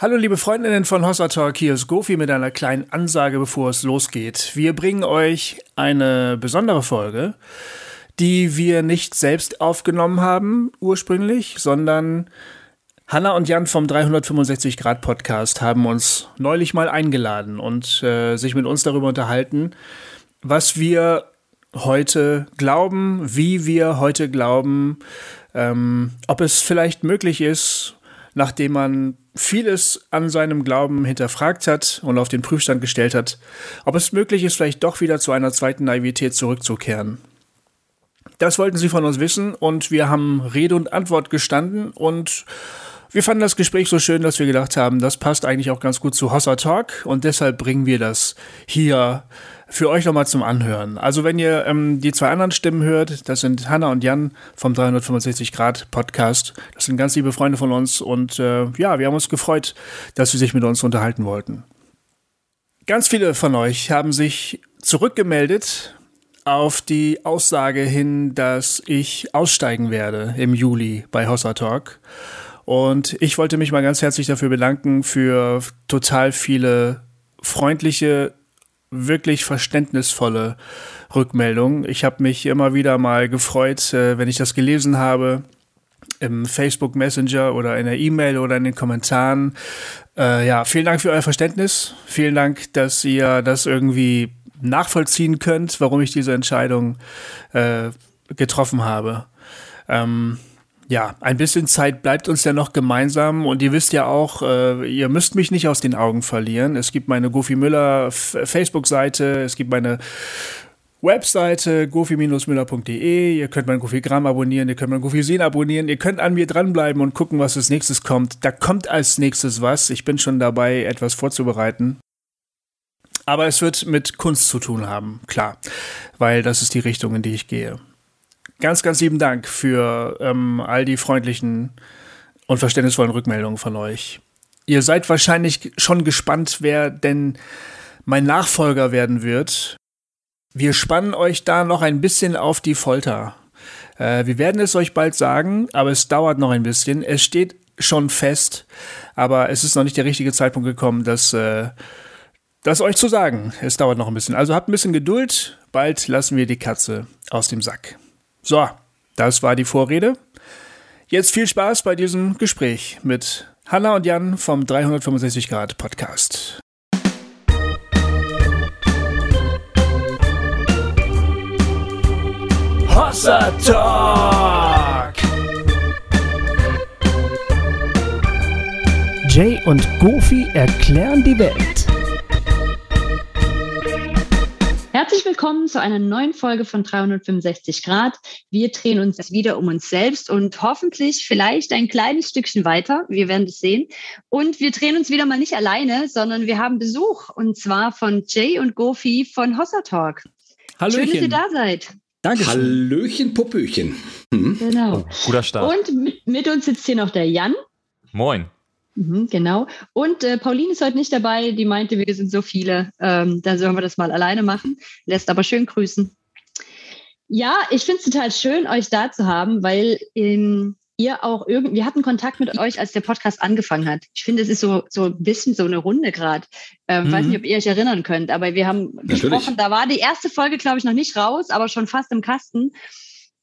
Hallo liebe Freundinnen von Hossa Talk, hier ist Gofi mit einer kleinen Ansage, bevor es losgeht. Wir bringen euch eine besondere Folge, die wir nicht selbst aufgenommen haben ursprünglich, sondern Hanna und Jan vom 365 Grad Podcast haben uns neulich mal eingeladen und äh, sich mit uns darüber unterhalten, was wir heute glauben, wie wir heute glauben, ähm, ob es vielleicht möglich ist, nachdem man vieles an seinem Glauben hinterfragt hat und auf den Prüfstand gestellt hat, ob es möglich ist, vielleicht doch wieder zu einer zweiten Naivität zurückzukehren. Das wollten sie von uns wissen und wir haben Rede und Antwort gestanden und wir fanden das Gespräch so schön, dass wir gedacht haben, das passt eigentlich auch ganz gut zu Hossa Talk und deshalb bringen wir das hier für euch nochmal zum Anhören. Also wenn ihr ähm, die zwei anderen Stimmen hört, das sind Hanna und Jan vom 365 Grad Podcast. Das sind ganz liebe Freunde von uns und äh, ja, wir haben uns gefreut, dass sie sich mit uns unterhalten wollten. Ganz viele von euch haben sich zurückgemeldet auf die Aussage hin, dass ich aussteigen werde im Juli bei Hossa Talk. Und ich wollte mich mal ganz herzlich dafür bedanken für total viele freundliche wirklich verständnisvolle Rückmeldungen. Ich habe mich immer wieder mal gefreut, äh, wenn ich das gelesen habe im Facebook Messenger oder in der E-Mail oder in den Kommentaren. Äh, ja, vielen Dank für euer Verständnis. Vielen Dank, dass ihr das irgendwie nachvollziehen könnt, warum ich diese Entscheidung äh, getroffen habe. Ähm, ja, ein bisschen Zeit bleibt uns ja noch gemeinsam und ihr wisst ja auch, äh, ihr müsst mich nicht aus den Augen verlieren. Es gibt meine Goofy Müller Facebook-Seite, es gibt meine Webseite gofi-müller.de, ihr könnt mein Goofy-Gramm abonnieren, ihr könnt mein Goofy-Sin abonnieren, ihr könnt an mir dranbleiben und gucken, was als nächstes kommt. Da kommt als nächstes was. Ich bin schon dabei, etwas vorzubereiten. Aber es wird mit Kunst zu tun haben, klar, weil das ist die Richtung, in die ich gehe ganz, ganz lieben Dank für ähm, all die freundlichen und verständnisvollen Rückmeldungen von euch. Ihr seid wahrscheinlich schon gespannt, wer denn mein Nachfolger werden wird. Wir spannen euch da noch ein bisschen auf die Folter. Äh, wir werden es euch bald sagen, aber es dauert noch ein bisschen. Es steht schon fest, aber es ist noch nicht der richtige Zeitpunkt gekommen, das, äh, das euch zu sagen. Es dauert noch ein bisschen. Also habt ein bisschen Geduld. Bald lassen wir die Katze aus dem Sack. So, das war die Vorrede. Jetzt viel Spaß bei diesem Gespräch mit Hanna und Jan vom 365 Grad Podcast. Hossa Talk! Jay und Goofy erklären die Welt. Herzlich willkommen zu einer neuen Folge von 365 Grad. Wir drehen uns wieder um uns selbst und hoffentlich vielleicht ein kleines Stückchen weiter. Wir werden es sehen. Und wir drehen uns wieder mal nicht alleine, sondern wir haben Besuch und zwar von Jay und Gofi von Hossa Talk. Hallöchen. Schön, dass ihr da seid. Danke. Hallöchen, Popöchen. Hm? Genau. Oh, guter Start. Und mit, mit uns sitzt hier noch der Jan. Moin. Mhm, genau. Und äh, Pauline ist heute nicht dabei. Die meinte, wir sind so viele. Ähm, da sollen wir das mal alleine machen. Lässt aber schön grüßen. Ja, ich finde es total schön, euch da zu haben, weil ähm, ihr auch irgendwie, wir hatten Kontakt mit euch, als der Podcast angefangen hat. Ich finde, es ist so, so ein bisschen so eine Runde gerade. Ähm, mhm. Weiß nicht, ob ihr euch erinnern könnt, aber wir haben Natürlich. gesprochen, da war die erste Folge, glaube ich, noch nicht raus, aber schon fast im Kasten.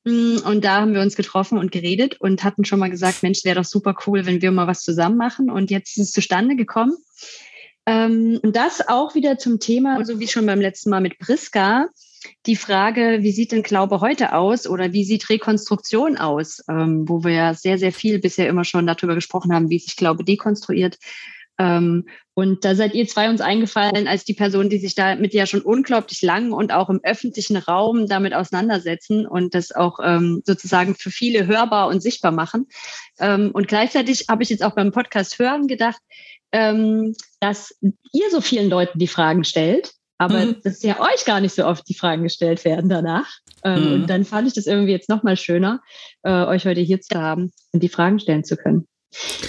Mm, und da haben wir uns getroffen und geredet und hatten schon mal gesagt, Mensch, wäre doch super cool, wenn wir mal was zusammen machen. Und jetzt ist es zustande gekommen. Ähm, und das auch wieder zum Thema, so wie schon beim letzten Mal mit Priska, die Frage, wie sieht denn Glaube heute aus oder wie sieht Rekonstruktion aus, ähm, wo wir ja sehr, sehr viel bisher immer schon darüber gesprochen haben, wie sich Glaube dekonstruiert. Ähm, und da seid ihr zwei uns eingefallen als die Person, die sich damit ja schon unglaublich lang und auch im öffentlichen Raum damit auseinandersetzen und das auch ähm, sozusagen für viele hörbar und sichtbar machen. Ähm, und gleichzeitig habe ich jetzt auch beim Podcast hören gedacht, ähm, dass ihr so vielen Leuten die Fragen stellt, aber mhm. dass ja euch gar nicht so oft die Fragen gestellt werden danach. Ähm, mhm. Und dann fand ich das irgendwie jetzt nochmal schöner, äh, euch heute hier zu haben und die Fragen stellen zu können.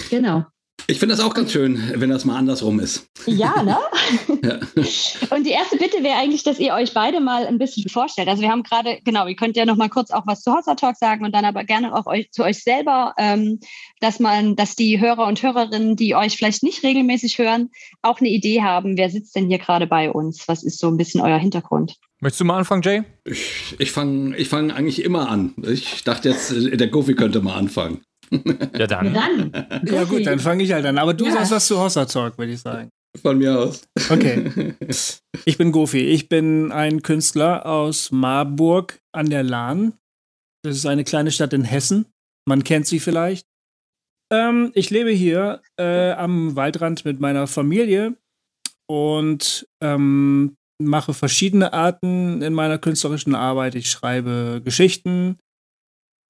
Genau. Ich finde das auch ganz schön, wenn das mal andersrum ist. Ja, ne? ja. Und die erste Bitte wäre eigentlich, dass ihr euch beide mal ein bisschen vorstellt. Also wir haben gerade, genau, ihr könnt ja noch mal kurz auch was zu Hossa Talk sagen und dann aber gerne auch euch, zu euch selber, ähm, dass man, dass die Hörer und Hörerinnen, die euch vielleicht nicht regelmäßig hören, auch eine Idee haben, wer sitzt denn hier gerade bei uns? Was ist so ein bisschen euer Hintergrund? Möchtest du mal anfangen, Jay? Ich, ich fange ich fang eigentlich immer an. Ich dachte jetzt, der Goofy könnte mal anfangen. Ja, dann. dann. Ja, gut, dann fange ich halt an. Aber du ja. sagst was zu Hossa Talk, würde ich sagen. Von mir aus. Okay. Ich bin Gofi. Ich bin ein Künstler aus Marburg an der Lahn. Das ist eine kleine Stadt in Hessen. Man kennt sie vielleicht. Ähm, ich lebe hier äh, am Waldrand mit meiner Familie und ähm, mache verschiedene Arten in meiner künstlerischen Arbeit. Ich schreibe Geschichten,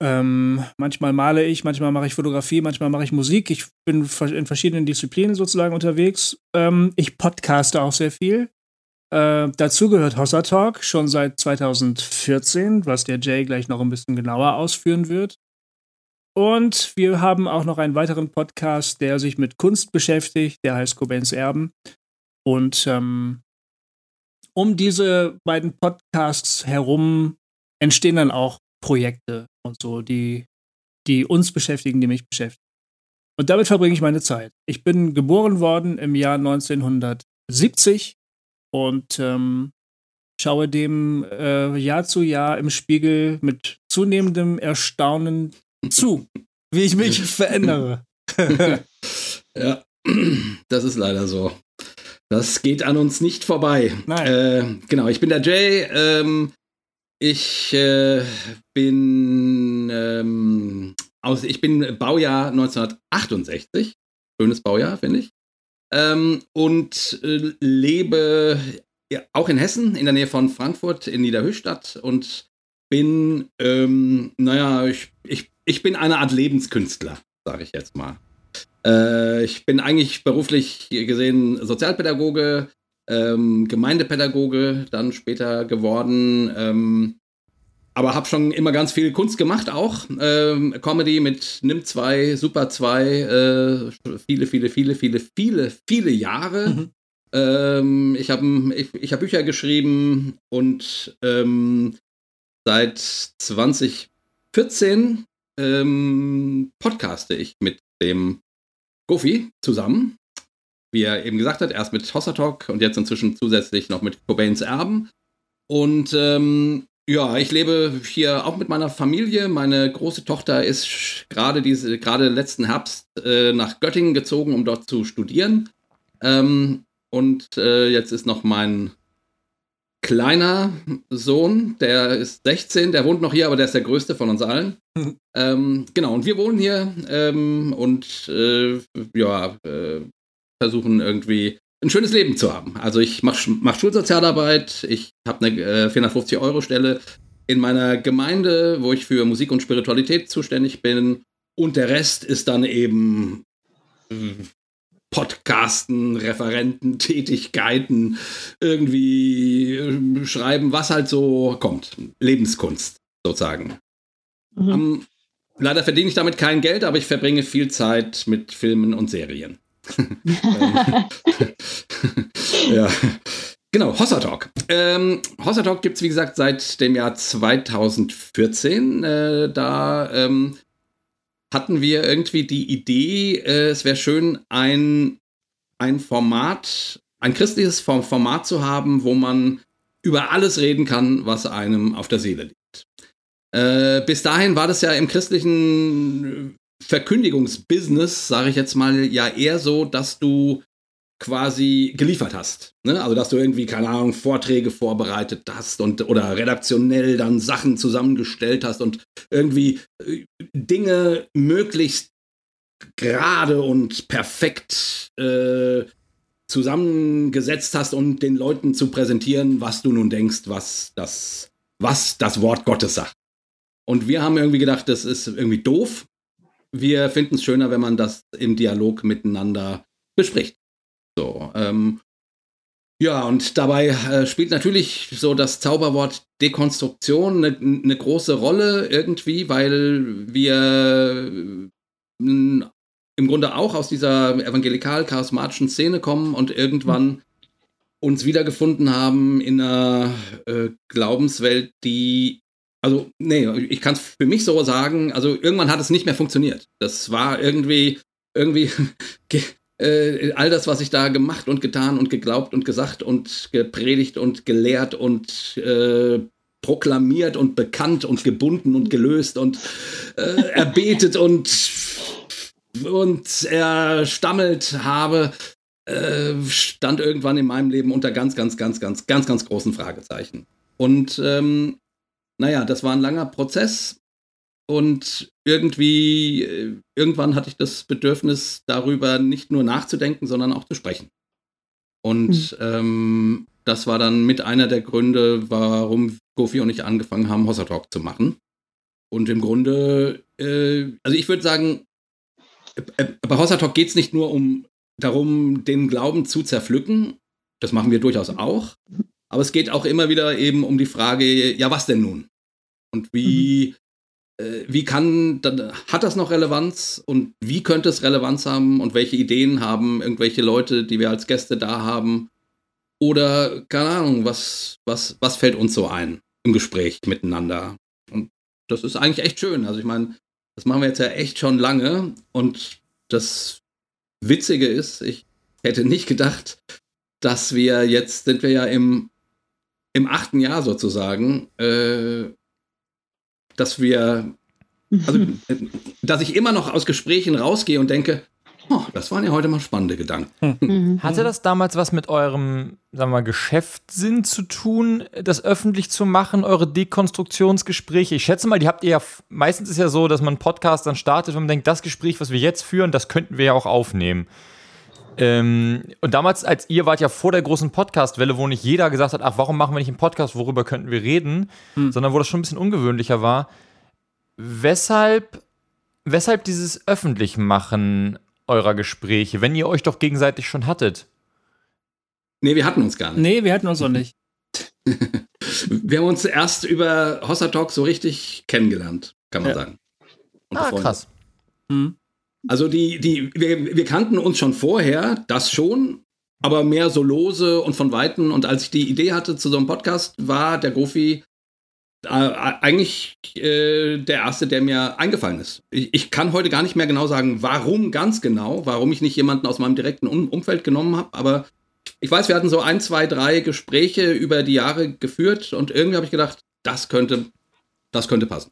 ähm, manchmal male ich, manchmal mache ich Fotografie, manchmal mache ich Musik. Ich bin in verschiedenen Disziplinen sozusagen unterwegs. Ähm, ich podcaste auch sehr viel. Äh, dazu gehört Hossa Talk schon seit 2014, was der Jay gleich noch ein bisschen genauer ausführen wird. Und wir haben auch noch einen weiteren Podcast, der sich mit Kunst beschäftigt, der heißt Cobains Erben. Und ähm, um diese beiden Podcasts herum entstehen dann auch Projekte und so, die, die uns beschäftigen, die mich beschäftigen. Und damit verbringe ich meine Zeit. Ich bin geboren worden im Jahr 1970 und ähm, schaue dem äh, Jahr zu Jahr im Spiegel mit zunehmendem Erstaunen zu, wie ich mich verändere. ja, das ist leider so. Das geht an uns nicht vorbei. Nein. Äh, genau, ich bin der Jay. Ähm, ich äh, bin ähm, aus, ich bin Baujahr 1968. Schönes Baujahr, finde ich. Ähm, und äh, lebe ja, auch in Hessen, in der Nähe von Frankfurt, in Niederhöchstadt und bin, ähm, naja, ich, ich, ich bin eine Art Lebenskünstler, sage ich jetzt mal. Äh, ich bin eigentlich beruflich gesehen Sozialpädagoge, ähm, Gemeindepädagoge dann später geworden. Ähm, aber habe schon immer ganz viel Kunst gemacht auch. Ähm, Comedy mit Nimm 2, Super 2, äh, viele, viele, viele, viele, viele, viele Jahre. Mhm. Ähm, ich habe ich, ich hab Bücher geschrieben und ähm, seit 2014 ähm, podcaste ich mit dem Goofy zusammen wie er eben gesagt hat, erst mit Hossa Talk und jetzt inzwischen zusätzlich noch mit Cobains Erben. Und ähm, ja, ich lebe hier auch mit meiner Familie. Meine große Tochter ist gerade diese, gerade letzten Herbst äh, nach Göttingen gezogen, um dort zu studieren. Ähm, und äh, jetzt ist noch mein kleiner Sohn, der ist 16, der wohnt noch hier, aber der ist der größte von uns allen. Mhm. Ähm, genau, und wir wohnen hier ähm, und äh, ja, äh, versuchen irgendwie ein schönes Leben zu haben. Also ich mache mach Schulsozialarbeit, ich habe eine äh, 450-Euro-Stelle in meiner Gemeinde, wo ich für Musik und Spiritualität zuständig bin. Und der Rest ist dann eben Podcasten, Referenten, Tätigkeiten, irgendwie äh, schreiben, was halt so kommt. Lebenskunst sozusagen. Mhm. Um, leider verdiene ich damit kein Geld, aber ich verbringe viel Zeit mit Filmen und Serien. ja. Genau, Hossa Talk. Ähm, Hossa Talk gibt es, wie gesagt, seit dem Jahr 2014. Äh, da ähm, hatten wir irgendwie die Idee, äh, es wäre schön, ein, ein Format, ein christliches Format zu haben, wo man über alles reden kann, was einem auf der Seele liegt. Äh, bis dahin war das ja im christlichen Verkündigungsbusiness, sage ich jetzt mal, ja eher so, dass du quasi geliefert hast. Ne? Also dass du irgendwie, keine Ahnung, Vorträge vorbereitet hast und oder redaktionell dann Sachen zusammengestellt hast und irgendwie äh, Dinge möglichst gerade und perfekt äh, zusammengesetzt hast, um den Leuten zu präsentieren, was du nun denkst, was das, was das Wort Gottes sagt. Und wir haben irgendwie gedacht, das ist irgendwie doof wir finden es schöner, wenn man das im Dialog miteinander bespricht. So, ähm, ja, und dabei äh, spielt natürlich so das Zauberwort Dekonstruktion eine, eine große Rolle irgendwie, weil wir im Grunde auch aus dieser evangelikal-charismatischen Szene kommen und irgendwann uns wiedergefunden haben in einer äh, Glaubenswelt, die, also, nee, ich kann es für mich so sagen, also irgendwann hat es nicht mehr funktioniert. Das war irgendwie, irgendwie, äh, all das, was ich da gemacht und getan und geglaubt und gesagt und gepredigt und gelehrt und äh, proklamiert und bekannt und gebunden und gelöst und äh, erbetet und und er stammelt habe, äh, stand irgendwann in meinem Leben unter ganz, ganz, ganz, ganz, ganz, ganz großen Fragezeichen. Und ähm, naja, das war ein langer Prozess und irgendwie, äh, irgendwann hatte ich das Bedürfnis, darüber nicht nur nachzudenken, sondern auch zu sprechen. Und mhm. ähm, das war dann mit einer der Gründe, warum Gofi und ich angefangen haben, Hossa Talk zu machen. Und im Grunde, äh, also ich würde sagen, äh, bei Hossa Talk geht es nicht nur um darum, den Glauben zu zerpflücken. Das machen wir durchaus auch. Aber es geht auch immer wieder eben um die Frage, ja, was denn nun? Und wie, mhm. äh, wie kann, dann, hat das noch Relevanz und wie könnte es Relevanz haben und welche Ideen haben irgendwelche Leute, die wir als Gäste da haben? Oder, keine Ahnung, was, was, was fällt uns so ein im Gespräch miteinander? Und das ist eigentlich echt schön. Also ich meine, das machen wir jetzt ja echt schon lange und das Witzige ist, ich hätte nicht gedacht, dass wir jetzt sind wir ja im, im achten Jahr sozusagen, äh, dass wir, also, dass ich immer noch aus Gesprächen rausgehe und denke, Oh, das waren ja heute mal spannende Gedanken. Mhm. Hatte das damals was mit eurem, sagen wir mal, Geschäftssinn zu tun, das öffentlich zu machen, eure Dekonstruktionsgespräche? Ich schätze mal, die habt ihr ja, meistens ist ja so, dass man einen Podcast dann startet und man denkt, das Gespräch, was wir jetzt führen, das könnten wir ja auch aufnehmen. Ähm, und damals, als ihr wart ja vor der großen Podcast-Welle, wo nicht jeder gesagt hat, ach, warum machen wir nicht einen Podcast, worüber könnten wir reden, hm. sondern wo das schon ein bisschen ungewöhnlicher war. Weshalb, weshalb dieses Öffentlichmachen eurer Gespräche, wenn ihr euch doch gegenseitig schon hattet? Nee, wir hatten uns gar nicht. Nee, wir hatten uns noch nicht. wir haben uns erst über Hossa Talk so richtig kennengelernt, kann man ja. sagen. Und ah, krass. Hm. Also die, die, wir, wir kannten uns schon vorher, das schon, aber mehr so lose und von Weitem. Und als ich die Idee hatte zu so einem Podcast, war der Gofi äh, eigentlich äh, der erste, der mir eingefallen ist. Ich, ich, kann heute gar nicht mehr genau sagen, warum ganz genau, warum ich nicht jemanden aus meinem direkten um Umfeld genommen habe, aber ich weiß, wir hatten so ein, zwei, drei Gespräche über die Jahre geführt und irgendwie habe ich gedacht, das könnte, das könnte passen.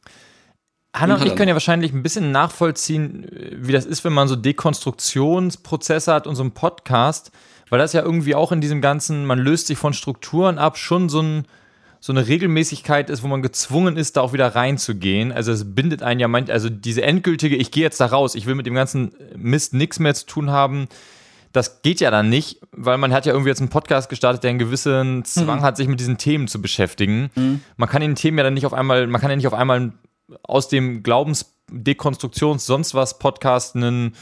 Hanna und, ich können ja wahrscheinlich ein bisschen nachvollziehen, wie das ist, wenn man so Dekonstruktionsprozesse hat und so einen Podcast, weil das ja irgendwie auch in diesem ganzen, man löst sich von Strukturen ab, schon so ein so eine Regelmäßigkeit ist, wo man gezwungen ist, da auch wieder reinzugehen. Also es bindet einen ja manchmal, also diese endgültige, ich gehe jetzt da raus, ich will mit dem ganzen Mist nichts mehr zu tun haben, das geht ja dann nicht, weil man hat ja irgendwie jetzt einen Podcast gestartet, der einen gewissen Zwang mhm. hat, sich mit diesen Themen zu beschäftigen. Mhm. Man kann den Themen ja dann nicht auf einmal, man kann ja nicht auf einmal aus dem Glaubensdekonstruktions sonst was Podcast einen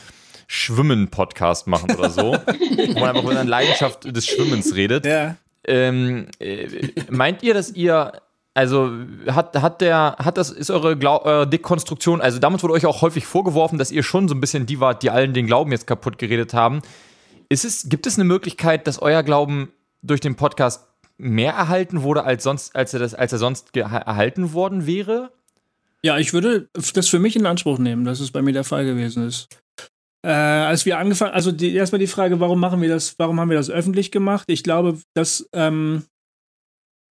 Schwimmen-Podcast machen oder so, wo man einfach mit einer Leidenschaft des Schwimmens redet. Ja. Ähm, äh, meint ihr, dass ihr also hat, hat der, hat das, ist eure, Glau eure Dekonstruktion, also damit wurde euch auch häufig vorgeworfen, dass ihr schon so ein bisschen die wart, die allen den Glauben jetzt kaputt geredet haben. Ist es, gibt es eine Möglichkeit, dass euer Glauben durch den Podcast mehr erhalten wurde, als, sonst, als, er, das, als er sonst erhalten worden wäre? Ja, ich würde das für mich in Anspruch nehmen, dass es bei mir der Fall gewesen ist. Äh, als wir angefangen, also die, erstmal die Frage, warum machen wir das, warum haben wir das öffentlich gemacht? Ich glaube, dass ähm,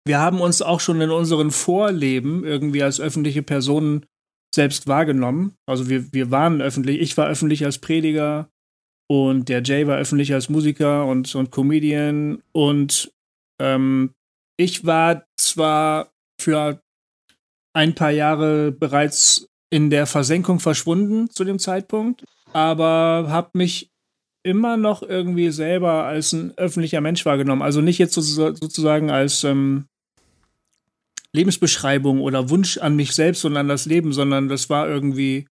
wir haben uns auch schon in unseren Vorleben irgendwie als öffentliche Personen selbst wahrgenommen. Also wir, wir waren öffentlich, ich war öffentlich als Prediger und der Jay war öffentlich als Musiker und, und Comedian und ähm, ich war zwar für ein paar Jahre bereits in der Versenkung verschwunden zu dem Zeitpunkt, aber habe mich immer noch irgendwie selber als ein öffentlicher Mensch wahrgenommen. Also nicht jetzt sozusagen als ähm, Lebensbeschreibung oder Wunsch an mich selbst und an das Leben, sondern das war irgendwie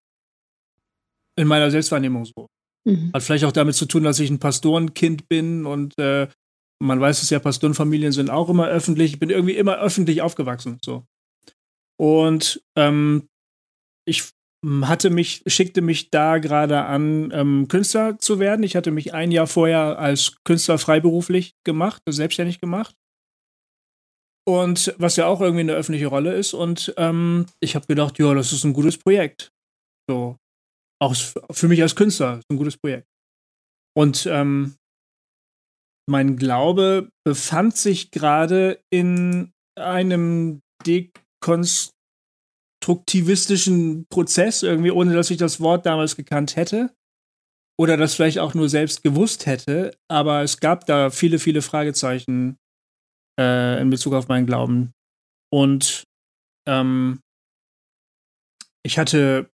in meiner Selbstwahrnehmung so. Mhm. Hat vielleicht auch damit zu tun, dass ich ein Pastorenkind bin und äh, man weiß es ja, Pastorenfamilien sind auch immer öffentlich. Ich bin irgendwie immer öffentlich aufgewachsen. So. Und ähm, ich hatte mich, schickte mich da gerade an, ähm, Künstler zu werden. Ich hatte mich ein Jahr vorher als Künstler freiberuflich gemacht, selbstständig gemacht. Und was ja auch irgendwie eine öffentliche Rolle ist. Und ähm, ich habe gedacht, ja, das ist ein gutes Projekt. So. Auch für mich als Künstler ist ein gutes Projekt. Und ähm, mein Glaube befand sich gerade in einem dekonstruktivistischen Prozess, irgendwie, ohne dass ich das Wort damals gekannt hätte. Oder das vielleicht auch nur selbst gewusst hätte. Aber es gab da viele, viele Fragezeichen äh, in Bezug auf meinen Glauben. Und ähm, ich hatte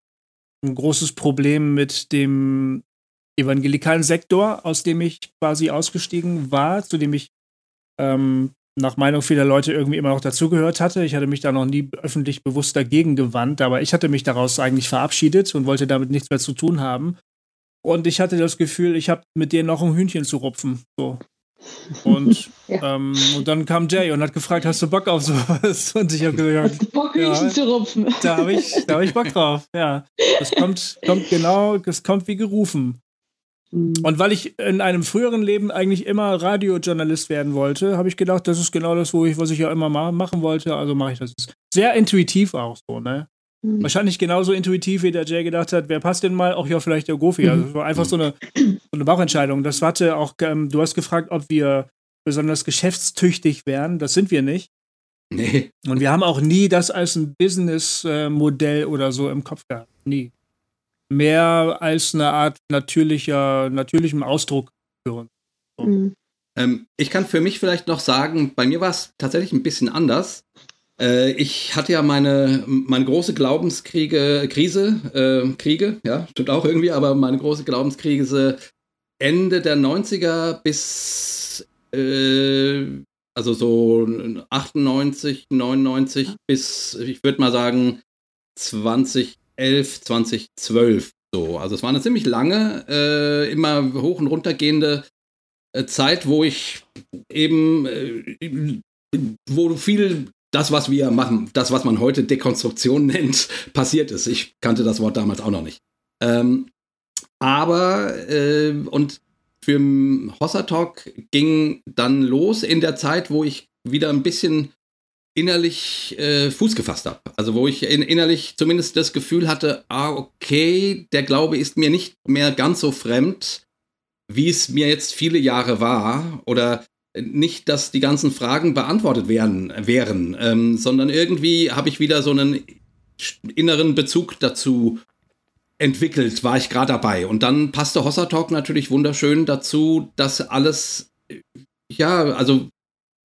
ein großes Problem mit dem evangelikalen Sektor, aus dem ich quasi ausgestiegen war, zu dem ich ähm, nach Meinung vieler Leute irgendwie immer noch dazugehört hatte. Ich hatte mich da noch nie öffentlich bewusst dagegen gewandt, aber ich hatte mich daraus eigentlich verabschiedet und wollte damit nichts mehr zu tun haben. Und ich hatte das Gefühl, ich habe mit denen noch ein Hühnchen zu rupfen. So. Und, ja. ähm, und dann kam Jay und hat gefragt, hast du Bock auf sowas? Und ich habe gesagt, Bock, ja, zu rupfen. Da habe ich, hab ich Bock drauf. Ja, das kommt, kommt genau, das kommt wie gerufen. Mhm. Und weil ich in einem früheren Leben eigentlich immer Radiojournalist werden wollte, habe ich gedacht, das ist genau das, wo ich, was ich ja immer ma machen wollte. Also mache ich das. Sehr intuitiv auch so, ne? Mhm. Wahrscheinlich genauso intuitiv, wie der Jay gedacht hat, wer passt denn mal? Auch ja, vielleicht der Gofi. Also es war einfach so eine, so eine Bauchentscheidung. Das hatte auch, ähm, du hast gefragt, ob wir besonders geschäftstüchtig wären. Das sind wir nicht. Nee. Und wir haben auch nie das als ein Businessmodell oder so im Kopf gehabt. Nie mehr als eine Art natürlicher, natürlichem Ausdruck führen. So. Mhm. Ähm, ich kann für mich vielleicht noch sagen, bei mir war es tatsächlich ein bisschen anders. Äh, ich hatte ja meine, meine große Glaubenskriege, Krise, äh, Kriege, ja, stimmt auch irgendwie, aber meine große Glaubenskrise Ende der 90er bis, äh, also so 98, 99 bis, ich würde mal sagen, 20 2011, 2012 so. Also es war eine ziemlich lange, äh, immer hoch und runter gehende äh, Zeit, wo ich eben, äh, wo viel das, was wir machen, das, was man heute Dekonstruktion nennt, passiert ist. Ich kannte das Wort damals auch noch nicht. Ähm, aber, äh, und für Hossa Talk ging dann los in der Zeit, wo ich wieder ein bisschen innerlich äh, Fuß gefasst habe. Also wo ich in, innerlich zumindest das Gefühl hatte, ah, okay, der Glaube ist mir nicht mehr ganz so fremd, wie es mir jetzt viele Jahre war. Oder nicht, dass die ganzen Fragen beantwortet werden, wären, ähm, sondern irgendwie habe ich wieder so einen inneren Bezug dazu entwickelt, war ich gerade dabei. Und dann passte Hossa Talk natürlich wunderschön dazu, dass alles, ja, also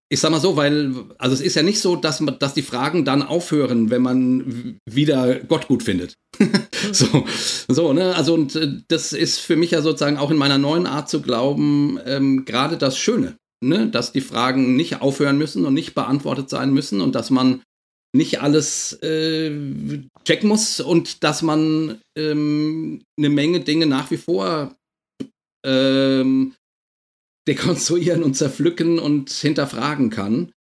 ich sag mal so, weil, also es ist ja nicht so, dass, dass die Fragen dann aufhören, wenn man wieder Gott gut findet. so, so, ne? Also, und äh, das ist für mich ja sozusagen auch in meiner neuen Art zu glauben, ähm, gerade das Schöne, ne? Dass die Fragen nicht aufhören müssen und nicht beantwortet sein müssen und dass man nicht alles äh, checken muss und dass man ähm, eine Menge Dinge nach wie vor ähm, dekonstruieren und zerpflücken und hinterfragen kann.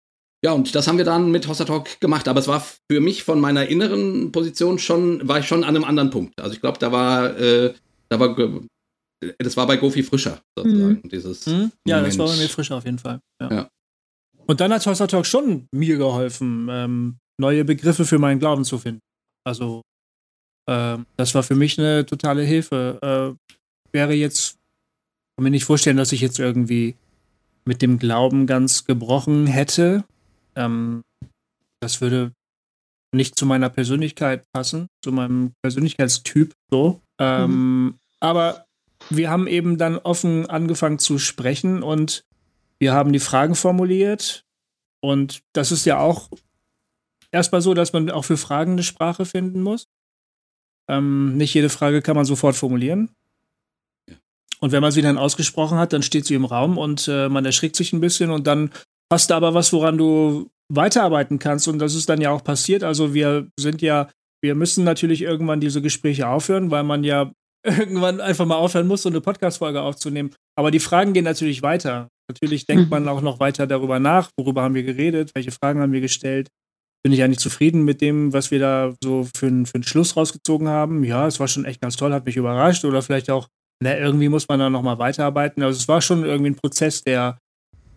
Ja, und das haben wir dann mit Hossa Talk gemacht. Aber es war für mich von meiner inneren Position schon, war ich schon an einem anderen Punkt. Also ich glaube, da war, äh, da war, das war bei Gofi frischer, sozusagen, mhm. dieses. Mhm. Ja, Moment. das war bei mir frischer auf jeden Fall. Ja. ja. Und dann hat Hossa Talk schon mir geholfen, ähm, neue Begriffe für meinen Glauben zu finden. Also, äh, das war für mich eine totale Hilfe. Äh, wäre jetzt kann mir nicht vorstellen, dass ich jetzt irgendwie mit dem Glauben ganz gebrochen hätte. Ähm, das würde nicht zu meiner Persönlichkeit passen, zu meinem Persönlichkeitstyp so. Ähm, mhm. Aber wir haben eben dann offen angefangen zu sprechen und wir haben die Fragen formuliert. Und das ist ja auch erstmal so, dass man auch für Fragen eine Sprache finden muss. Ähm, nicht jede Frage kann man sofort formulieren. Und wenn man sie dann ausgesprochen hat, dann steht sie im Raum und äh, man erschrickt sich ein bisschen und dann hast du aber was, woran du weiterarbeiten kannst. Und das ist dann ja auch passiert. Also wir sind ja, wir müssen natürlich irgendwann diese Gespräche aufhören, weil man ja irgendwann einfach mal aufhören muss, so eine Podcast-Folge aufzunehmen. Aber die Fragen gehen natürlich weiter. Natürlich denkt mhm. man auch noch weiter darüber nach, worüber haben wir geredet, welche Fragen haben wir gestellt. bin ich eigentlich zufrieden mit dem, was wir da so für, für einen Schluss rausgezogen haben. Ja, es war schon echt ganz toll, hat mich überrascht oder vielleicht auch, na, irgendwie muss man da nochmal weiterarbeiten. Also es war schon irgendwie ein Prozess, der,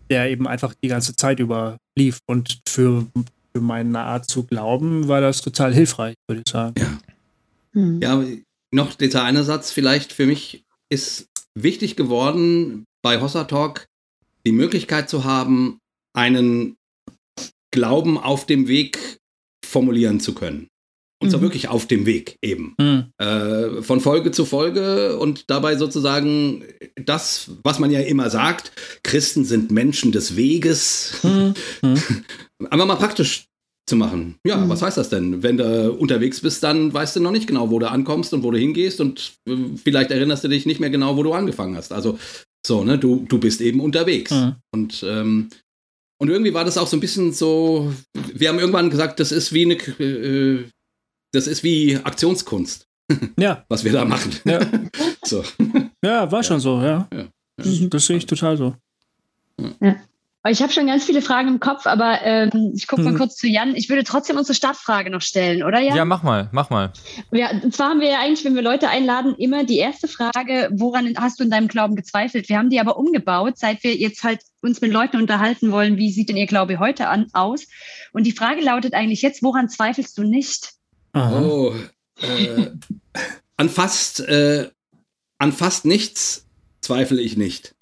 der eben einfach die ganze Zeit über lief und für, für meine Art zu glauben war das total hilfreich, würde ich sagen. Ja. Hm. ja, noch dieser eine Satz vielleicht für mich ist wichtig geworden bei Hossa Talk, die Möglichkeit zu haben, einen Glauben auf dem Weg formulieren zu können. Und zwar mhm. wirklich auf dem Weg eben. Mhm. Äh, von Folge zu Folge und dabei sozusagen das, was man ja immer sagt, Christen sind Menschen des Weges. Mhm. Einfach mal praktisch zu machen. Ja, mhm. was heißt das denn? Wenn du unterwegs bist, dann weißt du noch nicht genau, wo du ankommst und wo du hingehst und äh, vielleicht erinnerst du dich nicht mehr genau, wo du angefangen hast. Also so, ne, du, du bist eben unterwegs. Mhm. Und, ähm, und irgendwie war das auch so ein bisschen so, wir haben irgendwann gesagt, das ist wie eine, äh, das ist wie Aktionskunst. Ja. Was wir da machen. Ja, so. ja war schon so, ja. ja. Das, das sehe ich total so. Ja. Ich habe schon ganz viele Fragen im Kopf, aber ähm, ich gucke mal hm. kurz zu Jan. Ich würde trotzdem unsere Startfrage noch stellen, oder Jan? Ja, mach mal, mach mal. Ja, und zwar haben wir ja eigentlich, wenn wir Leute einladen, immer die erste Frage, woran hast du in deinem Glauben gezweifelt? Wir haben die aber umgebaut, seit wir jetzt halt uns mit Leuten unterhalten wollen, wie sieht denn ihr Glaube heute an, aus? Und die Frage lautet eigentlich jetzt, woran zweifelst du nicht? Aha. Oh, äh, an fast, äh, an fast nichts zweifle ich nicht.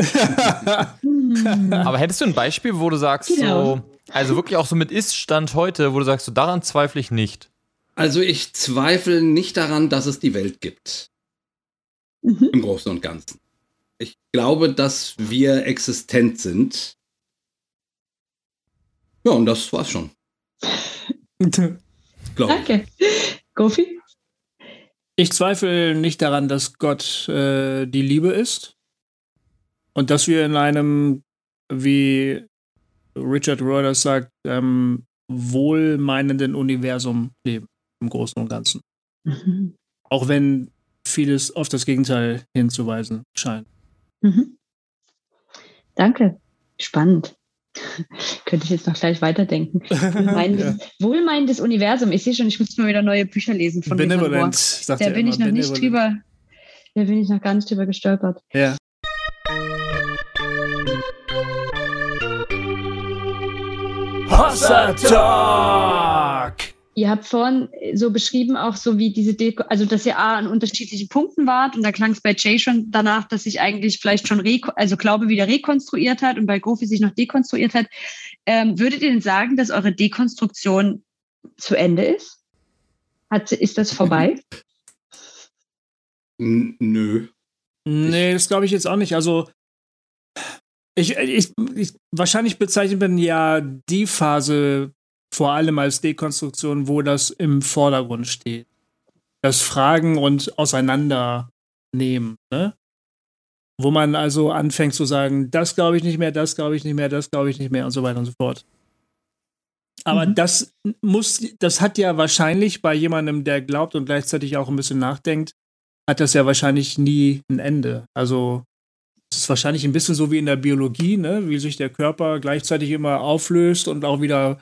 Aber hättest du ein Beispiel, wo du sagst, genau. so, also wirklich auch so mit Ist-Stand heute, wo du sagst, so daran zweifle ich nicht? Also ich zweifle nicht daran, dass es die Welt gibt. Mhm. Im Großen und Ganzen. Ich glaube, dass wir existent sind. Ja, und das war's schon. Danke. Gofi? Ich zweifle nicht daran, dass Gott äh, die Liebe ist. Und dass wir in einem, wie Richard Reuters sagt, ähm, wohlmeinenden Universum leben, im Großen und Ganzen. Mhm. Auch wenn vieles auf das Gegenteil hinzuweisen scheint. Mhm. Danke. Spannend. Könnte ich jetzt noch gleich weiterdenken. Wohlmeinendes, ja. wohlmeinendes Universum. Ich sehe schon, ich muss mal wieder neue Bücher lesen von Benevolent. Da bin ich noch nicht drüber, da bin ich noch gar nicht drüber gestolpert. Ja. Hossa Talk! Ihr habt vorhin so beschrieben, auch so wie diese Deko, also dass ihr A an unterschiedlichen Punkten wart und da klang es bei Jay schon danach, dass sich eigentlich vielleicht schon, also Glaube wieder rekonstruiert hat und bei Gofi sich noch dekonstruiert hat. Ähm, würdet ihr denn sagen, dass eure Dekonstruktion zu Ende ist? Hat, ist das vorbei? Nö. Nee, das glaube ich jetzt auch nicht. Also ich, ich, ich, wahrscheinlich bezeichnet man ja die Phase vor allem als Dekonstruktion, wo das im Vordergrund steht. Das Fragen und Auseinandernehmen, ne? Wo man also anfängt zu sagen, das glaube ich nicht mehr, das glaube ich nicht mehr, das glaube ich nicht mehr und so weiter und so fort. Aber mhm. das muss, das hat ja wahrscheinlich bei jemandem, der glaubt und gleichzeitig auch ein bisschen nachdenkt, hat das ja wahrscheinlich nie ein Ende. Also es ist wahrscheinlich ein bisschen so wie in der Biologie, ne? wie sich der Körper gleichzeitig immer auflöst und auch wieder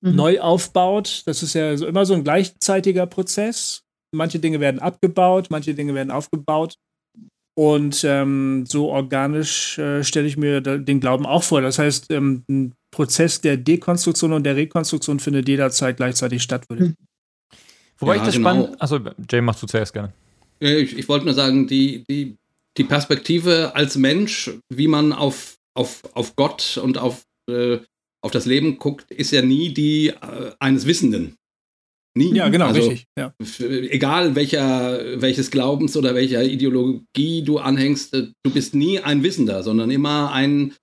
mhm. neu aufbaut. Das ist ja so, immer so ein gleichzeitiger Prozess. Manche Dinge werden abgebaut, manche Dinge werden aufgebaut. Und ähm, so organisch äh, stelle ich mir den Glauben auch vor. Das heißt, ähm, ein Prozess der Dekonstruktion und der Rekonstruktion findet jederzeit gleichzeitig statt. Mhm. Wobei ja, ich das genau. spannend. Achso, Jay, machst du zuerst gerne. Ich, ich wollte nur sagen, die, die die Perspektive als Mensch, wie man auf, auf, auf Gott und auf, äh, auf das Leben guckt, ist ja nie die äh, eines Wissenden. Nie. Ja, genau, also, richtig. Ja. Egal welcher, welches Glaubens oder welcher Ideologie du anhängst, äh, du bist nie ein Wissender, sondern immer ein,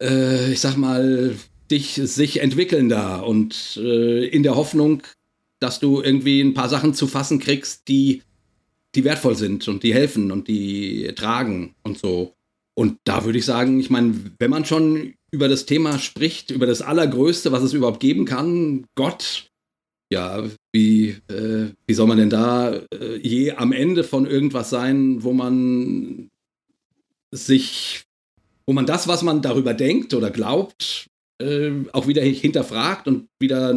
äh, ich sag mal, dich sich entwickelnder und äh, in der Hoffnung, dass du irgendwie ein paar Sachen zu fassen kriegst, die die wertvoll sind und die helfen und die tragen und so. Und da würde ich sagen, ich meine, wenn man schon über das Thema spricht, über das Allergrößte, was es überhaupt geben kann, Gott, ja, wie, äh, wie soll man denn da äh, je am Ende von irgendwas sein, wo man sich, wo man das, was man darüber denkt oder glaubt, äh, auch wieder hinterfragt und wieder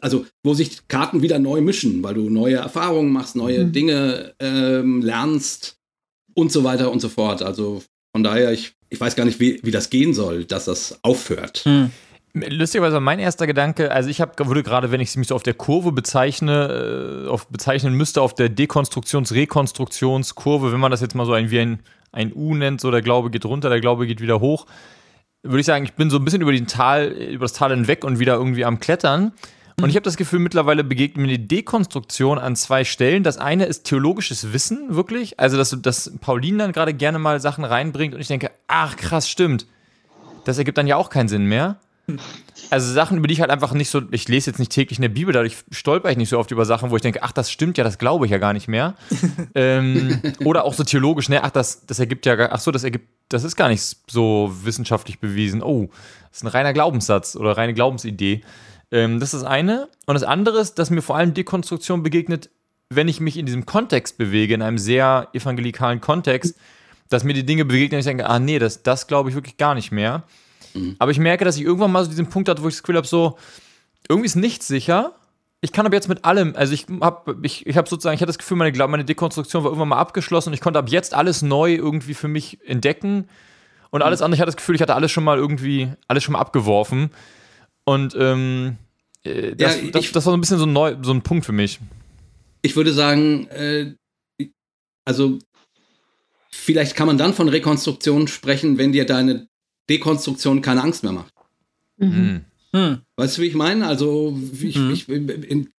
also wo sich Karten wieder neu mischen, weil du neue Erfahrungen machst, neue mhm. Dinge ähm, lernst und so weiter und so fort. Also von daher, ich, ich weiß gar nicht, wie, wie das gehen soll, dass das aufhört. Mhm. Lustigerweise mein erster Gedanke, also ich habe würde gerade, wenn ich mich so auf der Kurve bezeichne, äh, auf, bezeichnen müsste, auf der Dekonstruktions-Rekonstruktionskurve, wenn man das jetzt mal so ein, wie ein, ein U nennt, so der Glaube geht runter, der Glaube geht wieder hoch, würde ich sagen, ich bin so ein bisschen über, den Tal, über das Tal hinweg und wieder irgendwie am Klettern. Und ich habe das Gefühl, mittlerweile begegnet mir die Dekonstruktion an zwei Stellen. Das eine ist theologisches Wissen, wirklich. Also, dass, dass Pauline dann gerade gerne mal Sachen reinbringt und ich denke, ach krass, stimmt. Das ergibt dann ja auch keinen Sinn mehr. Also Sachen, über die ich halt einfach nicht so, ich lese jetzt nicht täglich in der Bibel, dadurch stolper ich nicht so oft über Sachen, wo ich denke, ach, das stimmt ja, das glaube ich ja gar nicht mehr. ähm, oder auch so theologisch, ne, ach, das, das ergibt ja, ach so, das ergibt, das ist gar nicht so wissenschaftlich bewiesen. Oh, das ist ein reiner Glaubenssatz oder reine Glaubensidee. Ähm, das ist das eine. Und das andere ist, dass mir vor allem Dekonstruktion begegnet, wenn ich mich in diesem Kontext bewege, in einem sehr evangelikalen Kontext, dass mir die Dinge begegnen und ich denke, ah nee, das, das glaube ich wirklich gar nicht mehr. Mhm. Aber ich merke, dass ich irgendwann mal so diesen Punkt hatte, wo ich das Gefühl habe, so, irgendwie ist nichts sicher. Ich kann aber jetzt mit allem, also ich habe ich, ich hab sozusagen, ich hatte das Gefühl, meine, meine Dekonstruktion war irgendwann mal abgeschlossen und ich konnte ab jetzt alles neu irgendwie für mich entdecken. Und alles mhm. andere, ich hatte das Gefühl, ich hatte alles schon mal irgendwie, alles schon mal abgeworfen. Und ähm, äh, das, ja, ich, das, das, war so ein bisschen so ein, neu, so ein Punkt für mich. Ich würde sagen, äh, also vielleicht kann man dann von Rekonstruktion sprechen, wenn dir deine Dekonstruktion keine Angst mehr macht. Mhm. Hm. Weißt du, wie ich meine? Also, ich, mhm. ich,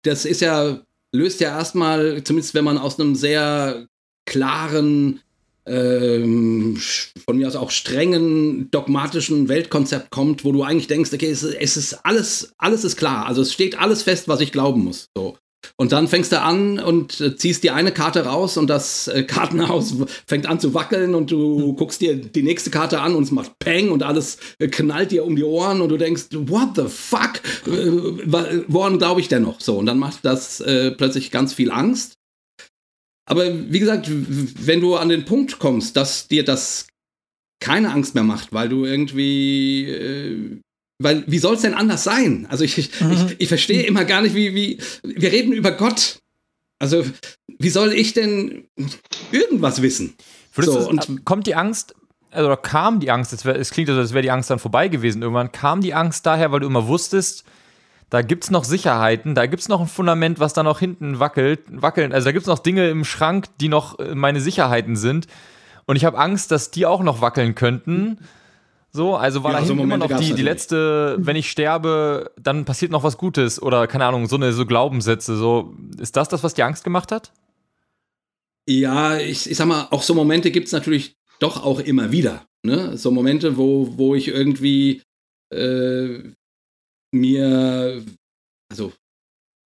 das ist ja, löst ja erstmal, zumindest wenn man aus einem sehr klaren, ähm, von mir aus auch strengen, dogmatischen Weltkonzept kommt, wo du eigentlich denkst, okay, es, es ist alles, alles ist klar. Also es steht alles fest, was ich glauben muss. So. Und dann fängst du an und äh, ziehst die eine Karte raus und das äh, Kartenhaus fängt an zu wackeln und du hm. guckst dir die nächste Karte an und es macht Peng und alles äh, knallt dir um die Ohren und du denkst, what the fuck? woran glaube ich denn noch? So, und dann macht das äh, plötzlich ganz viel Angst. Aber wie gesagt, wenn du an den Punkt kommst, dass dir das keine Angst mehr macht, weil du irgendwie äh, weil, wie soll es denn anders sein? Also ich, ich, mhm. ich, ich verstehe immer gar nicht, wie, wie, wir reden über Gott. Also, wie soll ich denn irgendwas wissen? So, und kommt die Angst, also kam die Angst, es, wär, es klingt so, als wäre die Angst dann vorbei gewesen irgendwann, kam die Angst daher, weil du immer wusstest, da gibt es noch Sicherheiten, da gibt es noch ein Fundament, was da noch hinten wackelt, wackeln, also da gibt es noch Dinge im Schrank, die noch äh, meine Sicherheiten sind. Und ich habe Angst, dass die auch noch wackeln könnten. So, also war ja, da so immer noch die, die letzte, wenn ich sterbe, dann passiert noch was Gutes oder keine Ahnung, so eine so Glaubenssätze. So, ist das das, was dir Angst gemacht hat? Ja, ich, ich sag mal, auch so Momente gibt es natürlich doch auch immer wieder. Ne? So Momente, wo, wo ich irgendwie äh, mir, also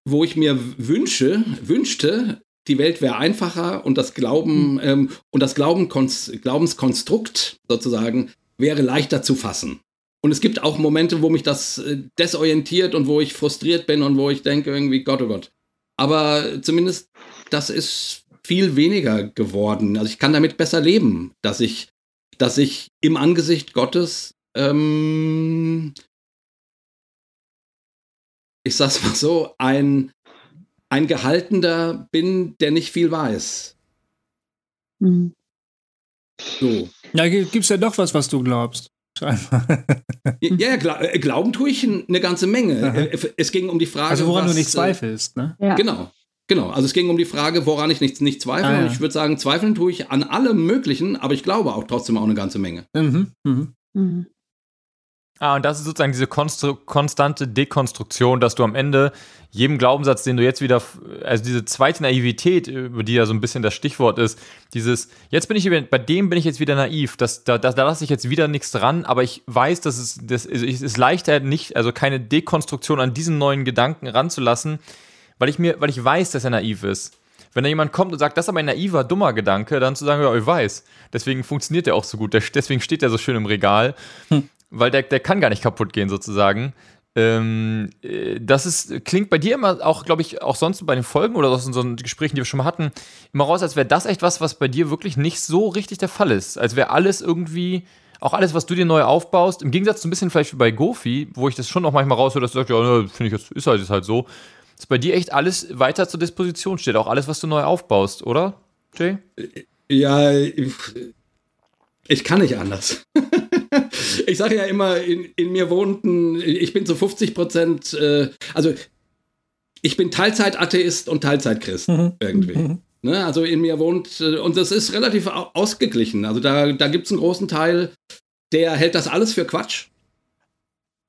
wo ich mir wünsche, wünschte, die Welt wäre einfacher und das Glauben mhm. ähm, und das Glaubenskonstrukt sozusagen wäre leichter zu fassen. Und es gibt auch Momente, wo mich das äh, desorientiert und wo ich frustriert bin und wo ich denke irgendwie, Gott, oh Gott. Aber zumindest das ist viel weniger geworden. Also ich kann damit besser leben, dass ich, dass ich im Angesicht Gottes, ähm, ich sag's mal so, ein, ein Gehaltener bin, der nicht viel weiß. Mhm. So. Ja, gibt's ja doch was, was du glaubst. ja, ja, äh, glauben tue ich eine ganze Menge. Aha. Äh, es ging um die Frage. Also woran was, du nicht zweifelst, ne? Ja. Genau. Genau, also es ging um die Frage, woran ich nicht, nicht zweifle. Ah, ja. Und ich würde sagen, zweifeln tue ich an allem Möglichen, aber ich glaube auch trotzdem auch eine ganze Menge. Mhm. Mhm. Mhm. Ah, und das ist sozusagen diese konstante Dekonstruktion, dass du am Ende jedem Glaubenssatz, den du jetzt wieder, also diese zweite Naivität, über die ja so ein bisschen das Stichwort ist, dieses, jetzt bin ich, bei dem bin ich jetzt wieder naiv, das, da, da, da lasse ich jetzt wieder nichts dran, aber ich weiß, dass es, das, es ist leichter nicht, also keine Dekonstruktion an diesen neuen Gedanken ranzulassen, weil ich mir, weil ich weiß, dass er naiv ist. Wenn da jemand kommt und sagt, das ist aber ein naiver, dummer Gedanke, dann zu sagen, ja, ich weiß. Deswegen funktioniert der auch so gut. deswegen steht der so schön im Regal. Hm weil der, der kann gar nicht kaputt gehen, sozusagen. Ähm, äh, das ist, klingt bei dir immer auch, glaube ich, auch sonst bei den Folgen oder aus unseren Gesprächen, die wir schon mal hatten, immer raus, als wäre das echt was, was bei dir wirklich nicht so richtig der Fall ist. Als wäre alles irgendwie auch alles, was du dir neu aufbaust, im Gegensatz zu ein bisschen vielleicht wie bei Gofi, wo ich das schon auch manchmal raushöre, dass du sagst, ja, ne, finde ich, ist halt, ist halt so, dass bei dir echt alles weiter zur Disposition steht, auch alles, was du neu aufbaust, oder, Jay? Ja, ich, ich kann nicht anders. Ich sage ja immer, in, in, mir wohnten, ich bin zu 50 Prozent, äh, also ich bin Teilzeit-Atheist und Teilzeit-Christ mhm. irgendwie. Mhm. Ne, also in mir wohnt, äh, und das ist relativ ausgeglichen. Also da, da gibt es einen großen Teil, der hält das alles für Quatsch.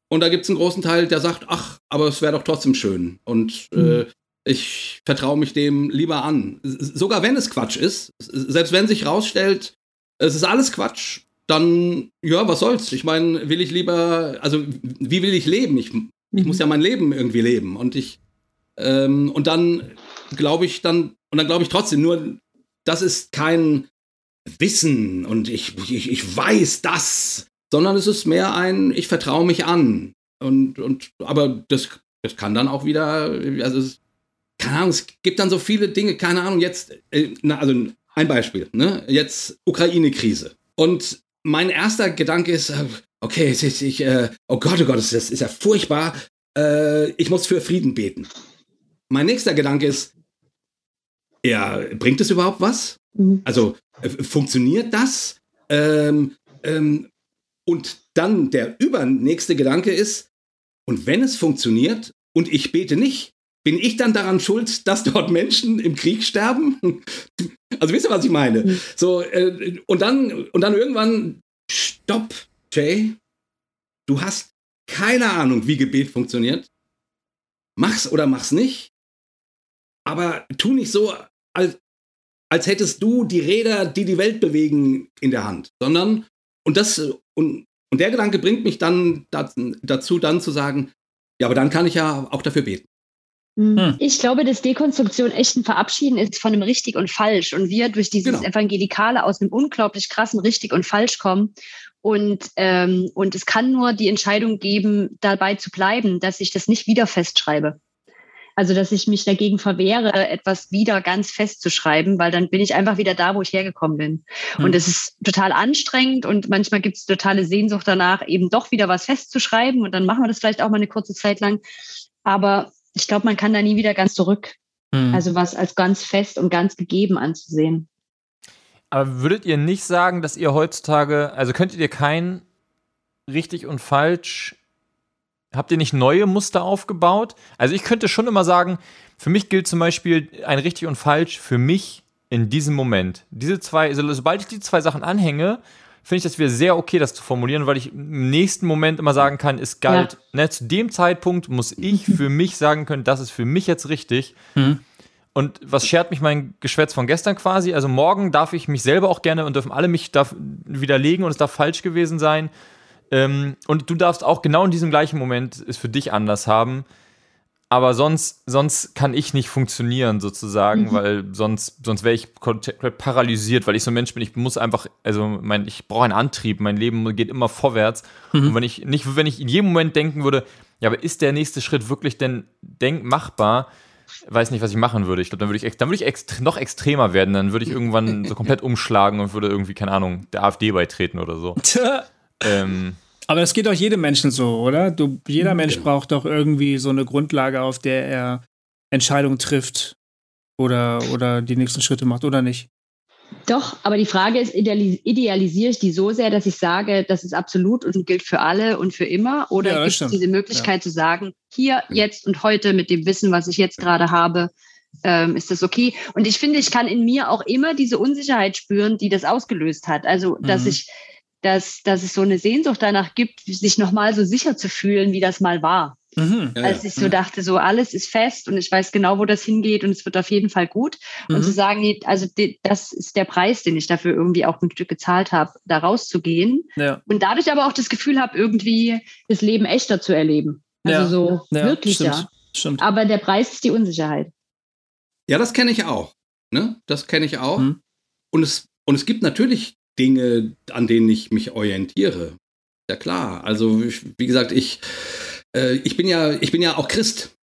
Und da gibt es einen großen Teil, der sagt, ach, aber es wäre doch trotzdem schön. Und äh, mhm. äh, ich vertraue mich dem lieber an. Sogar wenn es Quatsch ist, selbst wenn sich rausstellt, es ist alles Quatsch, dann, ja, was soll's? Ich meine, will ich lieber, also wie will ich leben? Ich, ich muss ja mein Leben irgendwie leben. Und ich, ähm, und dann glaube ich dann, und dann glaube ich trotzdem nur, das ist kein Wissen und ich, ich, ich weiß das, sondern es ist mehr ein, ich vertraue mich an. Und, und, aber das, das kann dann auch wieder, also es, keine Ahnung, es gibt dann so viele Dinge, keine Ahnung, jetzt, äh, na, also ein Beispiel, ne? Jetzt Ukraine-Krise. Und mein erster Gedanke ist, äh, okay, ich, ich, äh, oh Gott, oh Gott, das ist, ist ja furchtbar. Äh, ich muss für Frieden beten. Mein nächster Gedanke ist, ja, bringt es überhaupt was? Mhm. Also äh, funktioniert das? Ähm, ähm, und dann der übernächste Gedanke ist, und wenn es funktioniert und ich bete nicht, bin ich dann daran schuld, dass dort Menschen im Krieg sterben? Also wisst ihr, was ich meine? Mhm. So, äh, und, dann, und dann irgendwann, stopp, Jay, du hast keine Ahnung, wie Gebet funktioniert. Mach's oder mach's nicht. Aber tu nicht so, als, als hättest du die Räder, die die Welt bewegen, in der Hand, sondern, und das, und, und der Gedanke bringt mich dann dazu, dann zu sagen, ja, aber dann kann ich ja auch dafür beten. Hm. hm. Ich glaube, dass Dekonstruktion echt ein Verabschieden ist von einem richtig und falsch und wir durch dieses genau. Evangelikale aus einem unglaublich krassen richtig und falsch kommen. Und, ähm, und es kann nur die Entscheidung geben, dabei zu bleiben, dass ich das nicht wieder festschreibe. Also, dass ich mich dagegen verwehre, etwas wieder ganz festzuschreiben, weil dann bin ich einfach wieder da, wo ich hergekommen bin. Mhm. Und es ist total anstrengend und manchmal gibt es totale Sehnsucht danach, eben doch wieder was festzuschreiben und dann machen wir das vielleicht auch mal eine kurze Zeit lang. Aber ich glaube, man kann da nie wieder ganz zurück. Mhm. Also was als ganz fest und ganz gegeben anzusehen. Aber würdet ihr nicht sagen, dass ihr heutzutage, also könntet ihr kein richtig und falsch Habt ihr nicht neue Muster aufgebaut? Also ich könnte schon immer sagen, für mich gilt zum Beispiel ein richtig und falsch für mich in diesem Moment. Diese zwei, also sobald ich die zwei Sachen anhänge, finde ich das wieder sehr okay, das zu formulieren, weil ich im nächsten Moment immer sagen kann, es galt, ja. ne, zu dem Zeitpunkt muss ich für mich sagen können, das ist für mich jetzt richtig. Mhm. Und was schert mich mein Geschwätz von gestern quasi? Also morgen darf ich mich selber auch gerne und dürfen alle mich da widerlegen und es darf falsch gewesen sein. Ähm, und du darfst auch genau in diesem gleichen Moment es für dich anders haben. Aber sonst, sonst kann ich nicht funktionieren, sozusagen, mhm. weil sonst, sonst wäre ich paralysiert, weil ich so ein Mensch bin. Ich muss einfach, also mein, ich brauche einen Antrieb, mein Leben geht immer vorwärts. Mhm. Und wenn ich nicht, wenn ich in jedem Moment denken würde, ja, aber ist der nächste Schritt wirklich denn denk machbar? weiß nicht, was ich machen würde. Ich glaube, dann würde ich, dann würde ich ext noch extremer werden. Dann würde ich irgendwann so komplett umschlagen und würde irgendwie, keine Ahnung, der AfD beitreten oder so. ähm, aber das geht doch jedem Menschen so, oder? Du, jeder mhm, Mensch genau. braucht doch irgendwie so eine Grundlage, auf der er Entscheidungen trifft oder, oder die nächsten Schritte macht, oder nicht? Doch, aber die Frage ist, idealis idealisiere ich die so sehr, dass ich sage, das ist absolut und gilt für alle und für immer? Oder ja, gibt es diese Möglichkeit ja. zu sagen, hier, jetzt und heute mit dem Wissen, was ich jetzt gerade habe, ähm, ist das okay? Und ich finde, ich kann in mir auch immer diese Unsicherheit spüren, die das ausgelöst hat. Also, dass mhm. ich dass, dass es so eine Sehnsucht danach gibt, sich nochmal so sicher zu fühlen, wie das mal war. Mhm, ja, Als ich so mhm. dachte, so alles ist fest und ich weiß genau, wo das hingeht und es wird auf jeden Fall gut. Mhm. Und zu sagen, also das ist der Preis, den ich dafür irgendwie auch ein Stück gezahlt habe, da rauszugehen. Ja. Und dadurch aber auch das Gefühl habe, irgendwie das Leben echter zu erleben. Also ja. so wirklicher. Stimmt, stimmt. Aber der Preis ist die Unsicherheit. Ja, das kenne ich auch. Ne? Das kenne ich auch. Mhm. Und, es, und es gibt natürlich Dinge, an denen ich mich orientiere. Ja klar. Also wie gesagt, ich, äh, ich bin ja, ich bin ja auch Christ.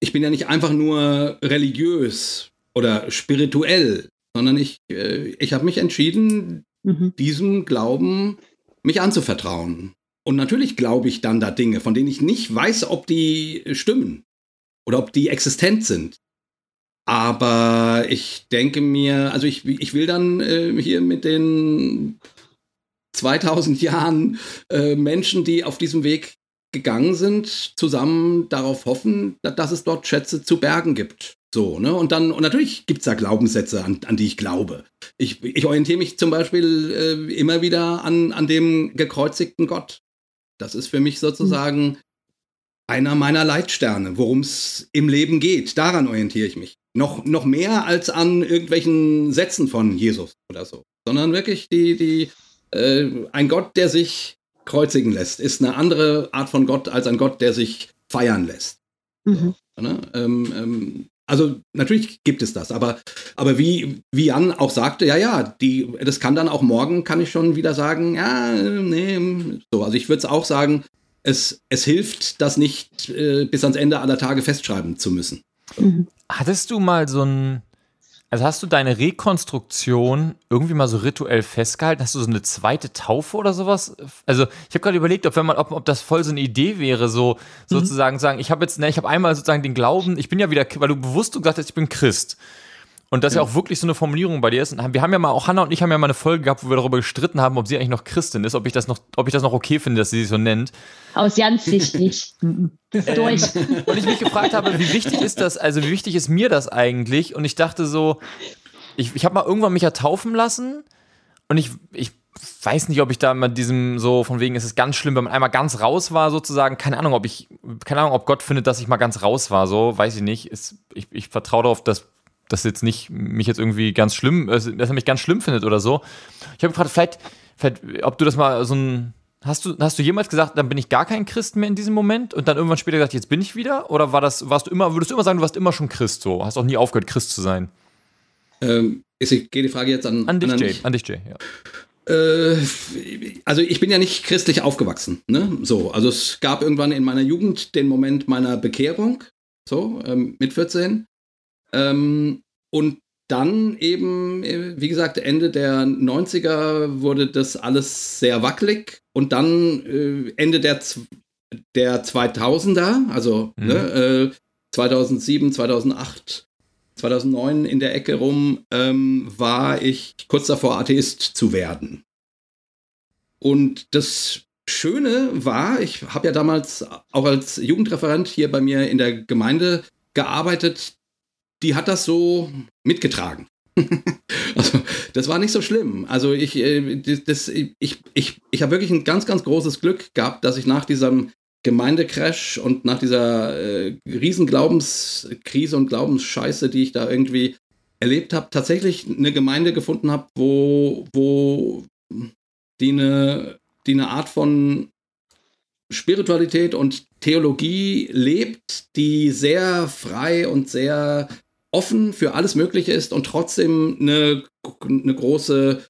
Ich bin ja nicht einfach nur religiös oder spirituell, sondern ich, äh, ich habe mich entschieden, mhm. diesem Glauben mich anzuvertrauen. Und natürlich glaube ich dann da Dinge, von denen ich nicht weiß, ob die stimmen oder ob die existent sind. Aber ich denke mir, also ich, ich will dann äh, hier mit den 2000 Jahren äh, Menschen, die auf diesem Weg gegangen sind, zusammen darauf hoffen, dass es dort Schätze zu bergen gibt. So, ne? Und dann, und natürlich gibt es da Glaubenssätze, an, an die ich glaube. Ich, ich orientiere mich zum Beispiel äh, immer wieder an, an dem gekreuzigten Gott. Das ist für mich sozusagen mhm. einer meiner Leitsterne, worum es im Leben geht. Daran orientiere ich mich. Noch, noch mehr als an irgendwelchen Sätzen von Jesus oder so. Sondern wirklich die, die, äh, ein Gott, der sich kreuzigen lässt, ist eine andere Art von Gott als ein Gott, der sich feiern lässt. Mhm. So, ne? ähm, ähm, also natürlich gibt es das, aber, aber wie, wie Jan auch sagte, ja, ja, die, das kann dann auch morgen, kann ich schon wieder sagen, ja, nee, so. Also ich würde es auch sagen, es, es hilft, das nicht äh, bis ans Ende aller Tage festschreiben zu müssen. Mhm. Hattest du mal so ein, also hast du deine Rekonstruktion irgendwie mal so rituell festgehalten? Hast du so eine zweite Taufe oder sowas? Also ich habe gerade überlegt, ob, wenn man, ob, ob das voll so eine Idee wäre, so mhm. sozusagen sagen, ich habe jetzt, ne, ich habe einmal sozusagen den Glauben, ich bin ja wieder, weil du bewusst gesagt hast, ich bin Christ. Und das ja. ja auch wirklich so eine Formulierung bei dir ist. Wir haben ja mal, auch Hannah und ich haben ja mal eine Folge gehabt, wo wir darüber gestritten haben, ob sie eigentlich noch Christin ist, ob ich das noch, ob ich das noch okay finde, dass sie sich so nennt. Aus Jans Sicht nicht. Durch. Und ich mich gefragt habe, wie wichtig ist das, also wie wichtig ist mir das eigentlich? Und ich dachte so, ich, ich habe mal irgendwann mich ja taufen lassen und ich, ich weiß nicht, ob ich da mit diesem so von wegen, es ist ganz schlimm, wenn man einmal ganz raus war, sozusagen. Keine Ahnung, ob ich, keine Ahnung, ob Gott findet, dass ich mal ganz raus war, so, weiß ich nicht. Ist, ich, ich vertraue darauf, dass das jetzt nicht mich jetzt irgendwie ganz schlimm, dass er mich ganz schlimm findet oder so. Ich habe gefragt, vielleicht, vielleicht, ob du das mal so ein, hast du, hast du jemals gesagt, dann bin ich gar kein Christ mehr in diesem Moment und dann irgendwann später gesagt, jetzt bin ich wieder? Oder war das, warst du immer, würdest du immer sagen, du warst immer schon Christ so? Hast auch nie aufgehört, Christ zu sein? Ähm, ich gehe die Frage jetzt an, an dich, an Jay. An dich, Jay, ja. Äh, also ich bin ja nicht christlich aufgewachsen. Ne? So, also es gab irgendwann in meiner Jugend den Moment meiner Bekehrung, so ähm, mit 14. Ähm, und dann eben, äh, wie gesagt, Ende der 90er wurde das alles sehr wackelig und dann äh, Ende der, der 2000er, also mhm. ne, äh, 2007, 2008, 2009 in der Ecke rum, ähm, war ich kurz davor, Atheist zu werden. Und das Schöne war, ich habe ja damals auch als Jugendreferent hier bei mir in der Gemeinde gearbeitet, die hat das so mitgetragen. also, das war nicht so schlimm. Also ich, äh, das, ich, ich, ich habe wirklich ein ganz, ganz großes Glück gehabt, dass ich nach diesem Gemeindecrash und nach dieser äh, riesen Glaubenskrise und Glaubensscheiße, die ich da irgendwie erlebt habe, tatsächlich eine Gemeinde gefunden habe, wo, wo die eine, die eine Art von Spiritualität und Theologie lebt, die sehr frei und sehr offen für alles Mögliche ist und trotzdem eine, eine große,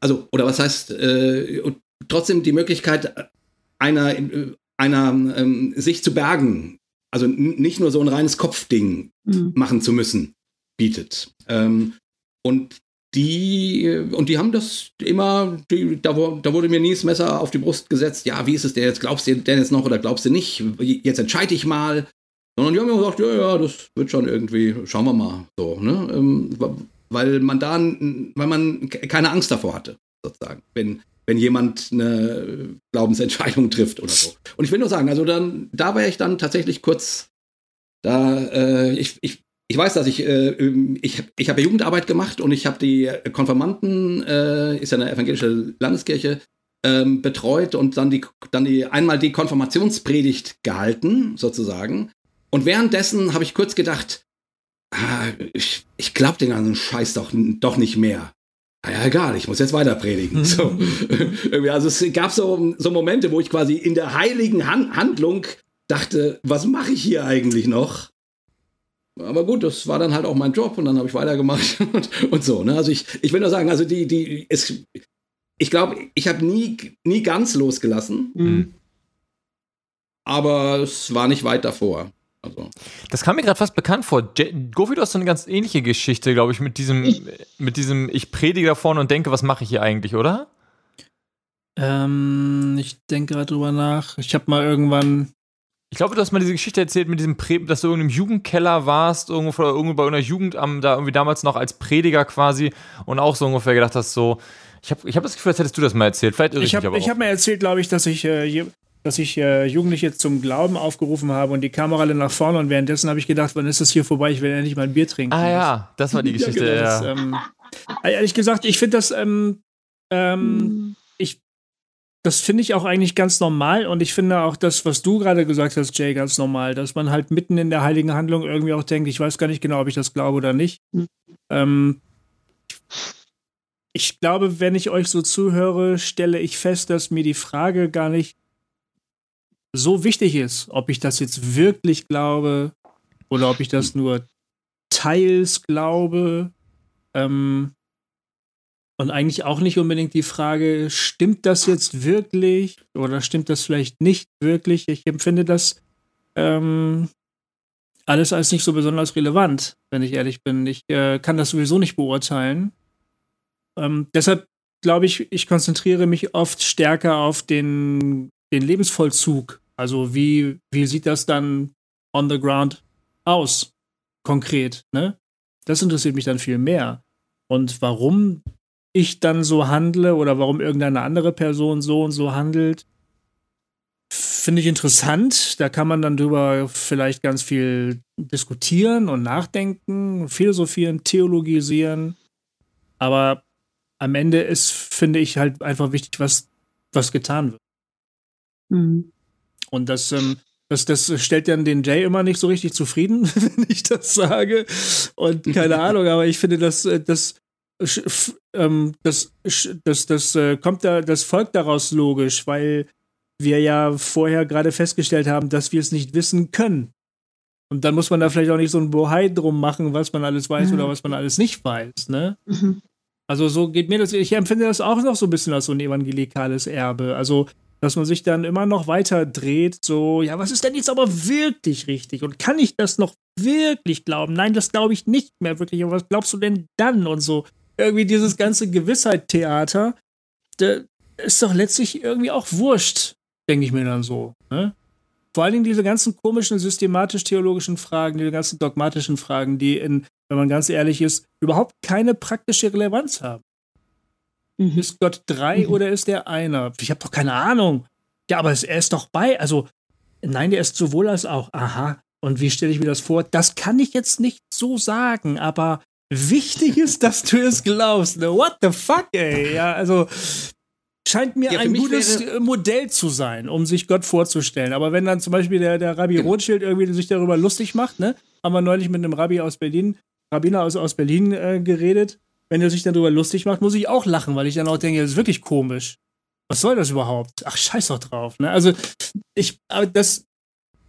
also, oder was heißt, äh, trotzdem die Möglichkeit einer, einer ähm, sich zu bergen, also nicht nur so ein reines Kopfding mhm. machen zu müssen, bietet. Ähm, und die, und die haben das immer, die, da, da, wurde mir nie das Messer auf die Brust gesetzt, ja, wie ist es denn jetzt, glaubst du denn jetzt noch oder glaubst du nicht? Jetzt entscheide ich mal. Sondern die haben mir gesagt, ja, ja, das wird schon irgendwie, schauen wir mal. So, ne? Ähm, weil man da, weil man keine Angst davor hatte, sozusagen, wenn, wenn jemand eine Glaubensentscheidung trifft oder so. Und ich will nur sagen, also dann, da war ich dann tatsächlich kurz, da, äh, ich, ich, ich weiß, dass ich, äh, ich, ich habe ja Jugendarbeit gemacht und ich habe die Konfirmanden, äh, ist ja eine evangelische Landeskirche, ähm, betreut und dann die, dann die einmal die Konfirmationspredigt gehalten, sozusagen. Und währenddessen habe ich kurz gedacht, ah, ich, ich glaube den ganzen Scheiß doch, doch nicht mehr. Ja, egal, ich muss jetzt weiter predigen. So. also es gab so, so Momente, wo ich quasi in der heiligen Han Handlung dachte, was mache ich hier eigentlich noch? Aber gut, das war dann halt auch mein Job und dann habe ich weitergemacht und, und so. Ne? Also ich, ich will nur sagen, also die, die, es, ich glaube, ich habe nie, nie ganz losgelassen. Mhm. Aber es war nicht weit davor. Also. Das kam mir gerade fast bekannt vor. Gofi, du hast so eine ganz ähnliche Geschichte, glaube ich, mit diesem, ich, mit diesem, ich predige da vorne und denke, was mache ich hier eigentlich, oder? Ähm, ich denke gerade drüber nach. Ich habe mal irgendwann. Ich glaube, du hast mal diese Geschichte erzählt mit diesem, Pre dass du in einem Jugendkeller warst, irgendwo, oder irgendwo bei einer Jugendamt, da irgendwie damals noch als Prediger quasi und auch so ungefähr gedacht hast, so, ich habe ich hab das Gefühl, als hättest du das mal erzählt. Vielleicht irre ich, ich habe hab mir erzählt, glaube ich, dass ich, äh, dass ich äh, Jugendliche zum Glauben aufgerufen habe und die Kamera alle nach vorne und währenddessen habe ich gedacht, wann ist das hier vorbei? Ich will endlich mal ein Bier trinken. Ah ja, das war die Geschichte, ja. Genau, das, ähm, ehrlich gesagt, ich finde das, ähm, ähm, hm. ich, das finde ich auch eigentlich ganz normal und ich finde auch das, was du gerade gesagt hast, Jay, ganz normal, dass man halt mitten in der heiligen Handlung irgendwie auch denkt, ich weiß gar nicht genau, ob ich das glaube oder nicht. Mhm. Ähm, ich glaube, wenn ich euch so zuhöre, stelle ich fest, dass mir die Frage gar nicht so wichtig ist, ob ich das jetzt wirklich glaube oder ob ich das nur teils glaube. Ähm, und eigentlich auch nicht unbedingt die Frage, stimmt das jetzt wirklich oder stimmt das vielleicht nicht wirklich? Ich empfinde das ähm, alles als nicht so besonders relevant, wenn ich ehrlich bin. Ich äh, kann das sowieso nicht beurteilen. Ähm, deshalb glaube ich, ich konzentriere mich oft stärker auf den, den Lebensvollzug. Also wie, wie sieht das dann on the ground aus, konkret, ne? Das interessiert mich dann viel mehr. Und warum ich dann so handle oder warum irgendeine andere Person so und so handelt, finde ich interessant. Da kann man dann drüber vielleicht ganz viel diskutieren und nachdenken, philosophieren, theologisieren. Aber am Ende ist, finde ich, halt einfach wichtig, was, was getan wird. Mhm. Und das, ähm, das, das stellt dann den Jay immer nicht so richtig zufrieden, wenn ich das sage. Und keine Ahnung, aber ich finde, dass äh, das ähm, das, das, das äh, kommt da, das folgt daraus logisch, weil wir ja vorher gerade festgestellt haben, dass wir es nicht wissen können. Und dann muss man da vielleicht auch nicht so ein Bohai drum machen, was man alles weiß mhm. oder was man alles nicht weiß, ne? Mhm. Also so geht mir das, ich empfinde das auch noch so ein bisschen als so ein evangelikales Erbe. Also, dass man sich dann immer noch weiter dreht, so, ja, was ist denn jetzt aber wirklich richtig? Und kann ich das noch wirklich glauben? Nein, das glaube ich nicht mehr wirklich. Aber was glaubst du denn dann? Und so irgendwie dieses ganze Gewissheit-Theater, ist doch letztlich irgendwie auch wurscht, denke ich mir dann so. Ne? Vor allen Dingen diese ganzen komischen systematisch-theologischen Fragen, diese ganzen dogmatischen Fragen, die in, wenn man ganz ehrlich ist, überhaupt keine praktische Relevanz haben. Mhm. Ist Gott drei mhm. oder ist er einer? Ich habe doch keine Ahnung. Ja, aber er ist doch bei. Also, nein, der ist sowohl als auch. Aha. Und wie stelle ich mir das vor? Das kann ich jetzt nicht so sagen, aber wichtig ist, dass du es glaubst. Ne? What the fuck, ey? Ja, also scheint mir ja, ein gutes Modell zu sein, um sich Gott vorzustellen. Aber wenn dann zum Beispiel der, der Rabbi genau. Rothschild irgendwie sich darüber lustig macht, ne? Haben wir neulich mit einem Rabbi aus Berlin, Rabbiner aus, aus Berlin äh, geredet. Wenn er sich darüber lustig macht, muss ich auch lachen, weil ich dann auch denke, das ist wirklich komisch. Was soll das überhaupt? Ach, scheiß doch drauf, ne? Also, ich, aber das,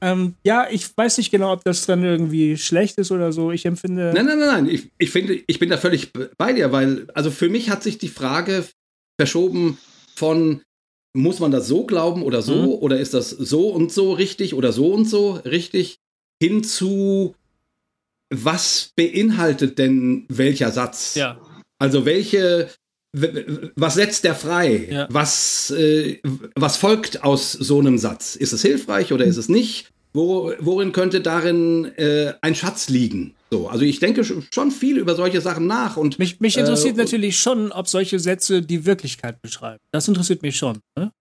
ähm, ja, ich weiß nicht genau, ob das dann irgendwie schlecht ist oder so. Ich empfinde. Nein, nein, nein, nein. Ich, ich finde, ich bin da völlig bei dir, weil, also für mich hat sich die Frage verschoben von, muss man das so glauben oder so, mhm. oder ist das so und so richtig oder so und so richtig, hin zu, was beinhaltet denn welcher Satz? Ja. Also welche, was setzt der frei? Ja. Was, äh, was folgt aus so einem Satz? Ist es hilfreich oder ist es nicht? Wo, worin könnte darin äh, ein Schatz liegen? So, also ich denke schon viel über solche Sachen nach und mich, mich interessiert äh, natürlich schon, ob solche Sätze die Wirklichkeit beschreiben. Das interessiert mich schon. Ne?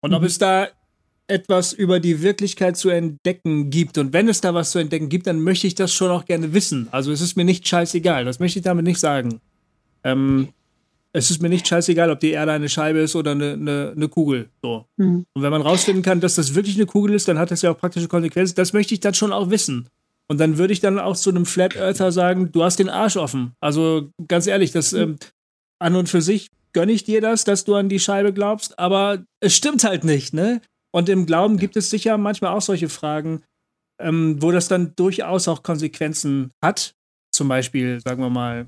Und mhm. ob es da etwas über die Wirklichkeit zu entdecken gibt. Und wenn es da was zu entdecken gibt, dann möchte ich das schon auch gerne wissen. Also es ist mir nicht scheißegal. Das möchte ich damit nicht sagen. Ähm, es ist mir nicht scheißegal, ob die Erde eine Scheibe ist oder eine, eine, eine Kugel. So. Mhm. Und wenn man rausfinden kann, dass das wirklich eine Kugel ist, dann hat das ja auch praktische Konsequenzen. Das möchte ich dann schon auch wissen. Und dann würde ich dann auch zu einem Flat Earther sagen, du hast den Arsch offen. Also ganz ehrlich, das mhm. ähm, an und für sich gönne ich dir das, dass du an die Scheibe glaubst, aber es stimmt halt nicht, ne? Und im Glauben gibt es sicher manchmal auch solche Fragen, ähm, wo das dann durchaus auch Konsequenzen hat. Zum Beispiel, sagen wir mal,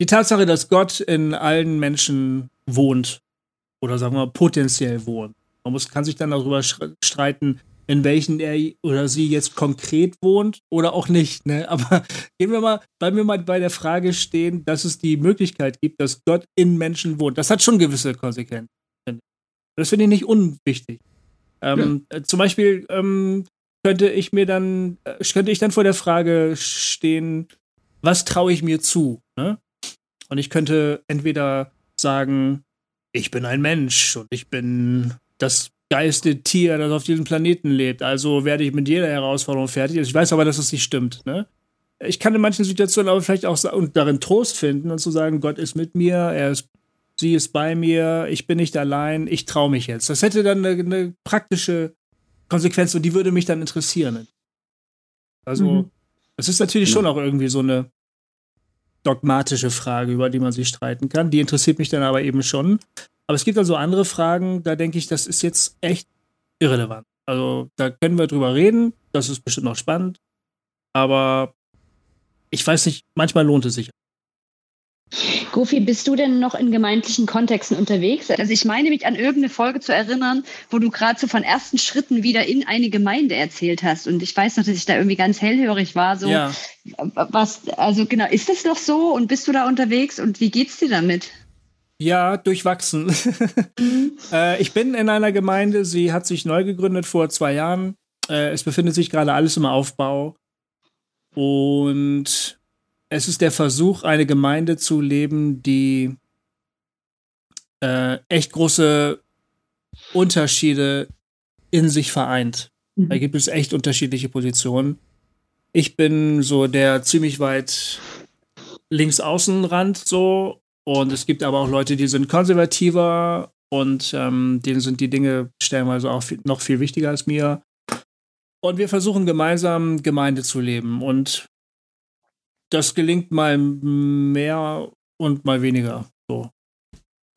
die Tatsache, dass Gott in allen Menschen wohnt oder sagen wir potenziell wohnt. Man muss, kann sich dann darüber streiten, in welchen er oder sie jetzt konkret wohnt oder auch nicht. Ne? Aber gehen wir mal, bleiben wir mal bei der Frage stehen, dass es die Möglichkeit gibt, dass Gott in Menschen wohnt. Das hat schon gewisse Konsequenzen. Das finde ich nicht unwichtig. Ähm, ja. Zum Beispiel ähm, könnte ich mir dann, äh, könnte ich dann vor der Frage stehen, was traue ich mir zu? Ne? Und ich könnte entweder sagen, ich bin ein Mensch und ich bin das geilste Tier, das auf diesem Planeten lebt. Also werde ich mit jeder Herausforderung fertig. Ich weiß aber, dass es nicht stimmt. Ne? Ich kann in manchen Situationen aber vielleicht auch und darin Trost finden und zu sagen, Gott ist mit mir, er ist, sie ist bei mir, ich bin nicht allein, ich traue mich jetzt. Das hätte dann eine, eine, praktische Konsequenz und die würde mich dann interessieren. Also, mhm. es ist natürlich schon auch irgendwie so eine dogmatische Frage, über die man sich streiten kann. Die interessiert mich dann aber eben schon. Aber es gibt also andere Fragen, da denke ich, das ist jetzt echt irrelevant. Also da können wir drüber reden, das ist bestimmt noch spannend. Aber ich weiß nicht, manchmal lohnt es sich. Gofi, bist du denn noch in gemeindlichen Kontexten unterwegs? Also ich meine mich an irgendeine Folge zu erinnern, wo du gerade so von ersten Schritten wieder in eine Gemeinde erzählt hast. Und ich weiß noch, dass ich da irgendwie ganz hellhörig war. So, ja. was, also genau, ist das noch so und bist du da unterwegs und wie geht's dir damit? Ja, durchwachsen. Mhm. äh, ich bin in einer Gemeinde, sie hat sich neu gegründet vor zwei Jahren. Äh, es befindet sich gerade alles im Aufbau. Und es ist der Versuch, eine Gemeinde zu leben, die äh, echt große Unterschiede in sich vereint. Mhm. Da gibt es echt unterschiedliche Positionen. Ich bin so der ziemlich weit links außenrand so und es gibt aber auch Leute, die sind konservativer und ähm, denen sind die Dinge stellenweise auch viel, noch viel wichtiger als mir. Und wir versuchen gemeinsam Gemeinde zu leben. Und das gelingt mal mehr und mal weniger. So.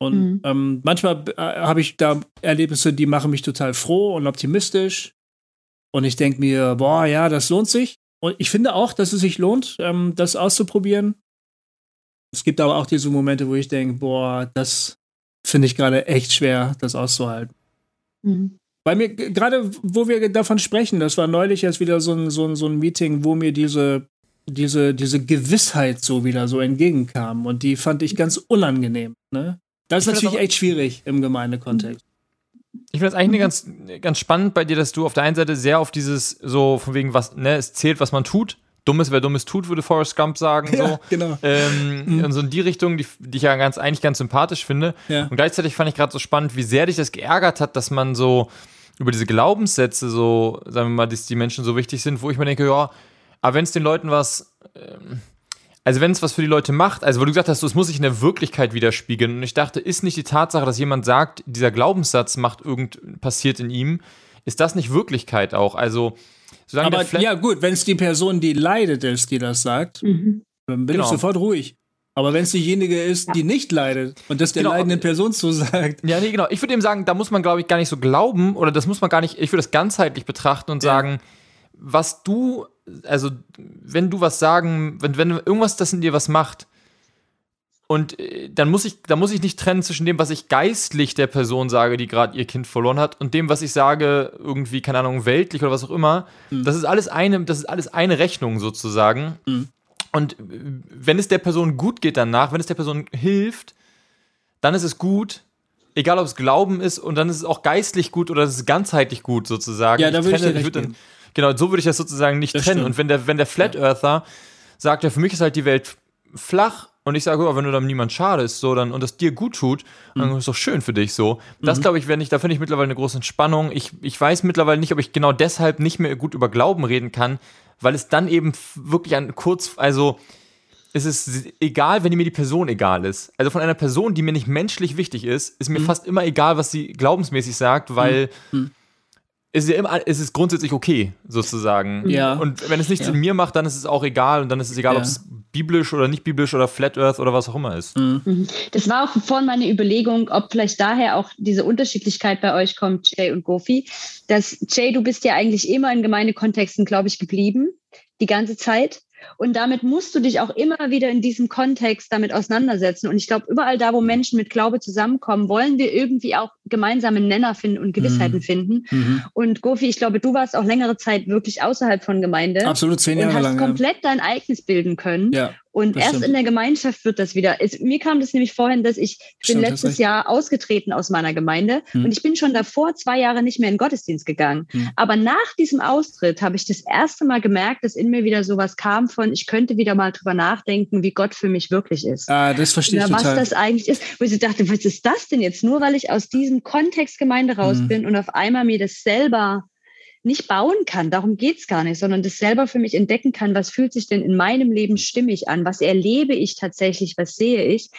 Und mhm. ähm, manchmal äh, habe ich da Erlebnisse, die machen mich total froh und optimistisch. Und ich denke mir, boah, ja, das lohnt sich. Und ich finde auch, dass es sich lohnt, ähm, das auszuprobieren. Es gibt aber auch diese Momente, wo ich denke, boah, das finde ich gerade echt schwer, das auszuhalten. Mhm. Weil mir, gerade wo wir davon sprechen, das war neulich jetzt wieder so ein, so ein, so ein Meeting, wo mir diese, diese, diese Gewissheit so wieder so entgegenkam. Und die fand ich ganz unangenehm. Ne? Das ist natürlich echt schwierig im Gemeindekontext. Ich finde das eigentlich ganz, ganz spannend bei dir, dass du auf der einen Seite sehr auf dieses, so von wegen, was, ne, es zählt, was man tut, Dummes, wer Dummes tut, würde Forrest Gump sagen. Ja, so. genau. Ähm, mhm. Und so in die Richtung, die, die ich ja ganz, eigentlich ganz sympathisch finde. Ja. Und gleichzeitig fand ich gerade so spannend, wie sehr dich das geärgert hat, dass man so über diese Glaubenssätze so, sagen wir mal, dass die Menschen so wichtig sind, wo ich mir denke, ja, aber wenn es den Leuten was, ähm, also wenn es was für die Leute macht, also wo du gesagt hast, es muss sich in der Wirklichkeit widerspiegeln. Und ich dachte, ist nicht die Tatsache, dass jemand sagt, dieser Glaubenssatz macht irgend, passiert in ihm, ist das nicht Wirklichkeit auch? Also, Solange aber ja, gut, wenn es die Person, die leidet, ist, die das sagt, mhm. dann bin genau. ich sofort ruhig. Aber wenn es diejenige ist, die nicht leidet und das der genau. leidenden Person so sagt. Ja, nee, genau. Ich würde eben sagen, da muss man, glaube ich, gar nicht so glauben oder das muss man gar nicht, ich würde das ganzheitlich betrachten und ja. sagen, was du, also wenn du was sagen, wenn, wenn irgendwas das in dir was macht, und äh, dann muss ich, da muss ich nicht trennen zwischen dem, was ich geistlich der Person sage, die gerade ihr Kind verloren hat, und dem, was ich sage, irgendwie, keine Ahnung, weltlich oder was auch immer. Mhm. Das ist alles eine, das ist alles eine Rechnung sozusagen. Mhm. Und äh, wenn es der Person gut geht danach, wenn es der Person hilft, dann ist es gut. Egal, ob es Glauben ist, und dann ist es auch geistlich gut oder es ist ganzheitlich gut sozusagen. Ja, da würde ich, ich würde dann, Genau, so würde ich das sozusagen nicht das trennen. Stimmt. Und wenn der, wenn der Flat Earther sagt, ja, für mich ist halt die Welt flach und ich sage, oh, wenn du dann niemand schadest, so dann und das dir gut tut, mhm. dann ist doch schön für dich so. Das mhm. glaube ich, wenn ich, da finde ich mittlerweile eine große Entspannung. Ich, ich weiß mittlerweile nicht, ob ich genau deshalb nicht mehr gut über Glauben reden kann, weil es dann eben wirklich ein kurz, also es ist egal, wenn mir die Person egal ist. Also von einer Person, die mir nicht menschlich wichtig ist, ist mir mhm. fast immer egal, was sie glaubensmäßig sagt, weil mhm. Ist ja immer, ist es grundsätzlich okay, sozusagen. Ja. Und wenn es nichts ja. in mir macht, dann ist es auch egal und dann ist es egal, ja. ob es biblisch oder nicht biblisch oder Flat Earth oder was auch immer ist. Mhm. mhm. Das war auch vorhin meine Überlegung, ob vielleicht daher auch diese Unterschiedlichkeit bei euch kommt, Jay und Gofi. Dass Jay, du bist ja eigentlich immer in Gemeindekontexten, glaube ich, geblieben, die ganze Zeit. Und damit musst du dich auch immer wieder in diesem Kontext damit auseinandersetzen. Und ich glaube, überall da, wo Menschen mit Glaube zusammenkommen, wollen wir irgendwie auch gemeinsamen Nenner finden und Gewissheiten mhm. finden. Mhm. Und Gofi, ich glaube, du warst auch längere Zeit wirklich außerhalb von Gemeinde. Absolut, zehn Jahre lang. Und hast lang, komplett ja. dein eigenes bilden können. Ja. Und erst stimmt. in der Gemeinschaft wird das wieder. Es, mir kam das nämlich vorhin, dass ich stimmt, bin letztes Jahr ausgetreten aus meiner Gemeinde hm. und ich bin schon davor zwei Jahre nicht mehr in Gottesdienst gegangen. Hm. Aber nach diesem Austritt habe ich das erste Mal gemerkt, dass in mir wieder sowas kam von, ich könnte wieder mal drüber nachdenken, wie Gott für mich wirklich ist. Ah, das verstehe ich total. Was das eigentlich ist. Wo ich dachte, was ist das denn jetzt? Nur weil ich aus diesem Kontext Gemeinde raus hm. bin und auf einmal mir das selber nicht bauen kann, darum geht's gar nicht, sondern das selber für mich entdecken kann, was fühlt sich denn in meinem Leben stimmig an, was erlebe ich tatsächlich, was sehe ich.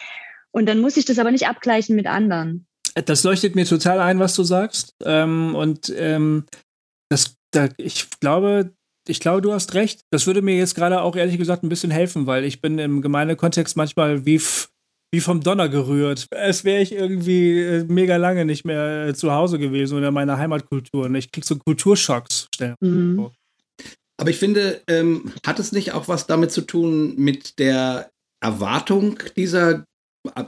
Und dann muss ich das aber nicht abgleichen mit anderen. Das leuchtet mir total ein, was du sagst. Ähm, und ähm, das, da, ich glaube, ich glaube, du hast recht. Das würde mir jetzt gerade auch ehrlich gesagt ein bisschen helfen, weil ich bin im Gemeindekontext manchmal wie wie vom Donner gerührt. Es wäre ich irgendwie äh, mega lange nicht mehr äh, zu Hause gewesen oder in meiner Heimatkultur. Und ich krieg so Kulturschocks. Mhm. Aber ich finde, ähm, hat es nicht auch was damit zu tun mit der Erwartung dieser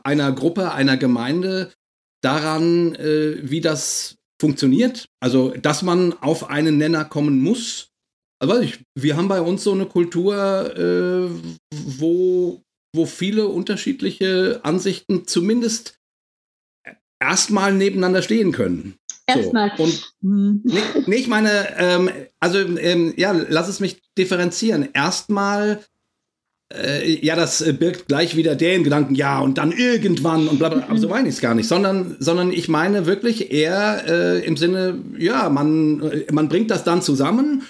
einer Gruppe, einer Gemeinde daran, äh, wie das funktioniert? Also, dass man auf einen Nenner kommen muss. Also, ich, wir haben bei uns so eine Kultur, äh, wo wo viele unterschiedliche Ansichten zumindest erstmal nebeneinander stehen können. Erstmal. So. Und mhm. nee, nee, ich meine, ähm, also ähm, ja, lass es mich differenzieren. Erstmal, äh, ja, das birgt gleich wieder den Gedanken, ja, und dann irgendwann und bla bla, aber so meine ich es gar nicht, sondern, sondern ich meine wirklich eher äh, im Sinne, ja, man, man bringt das dann zusammen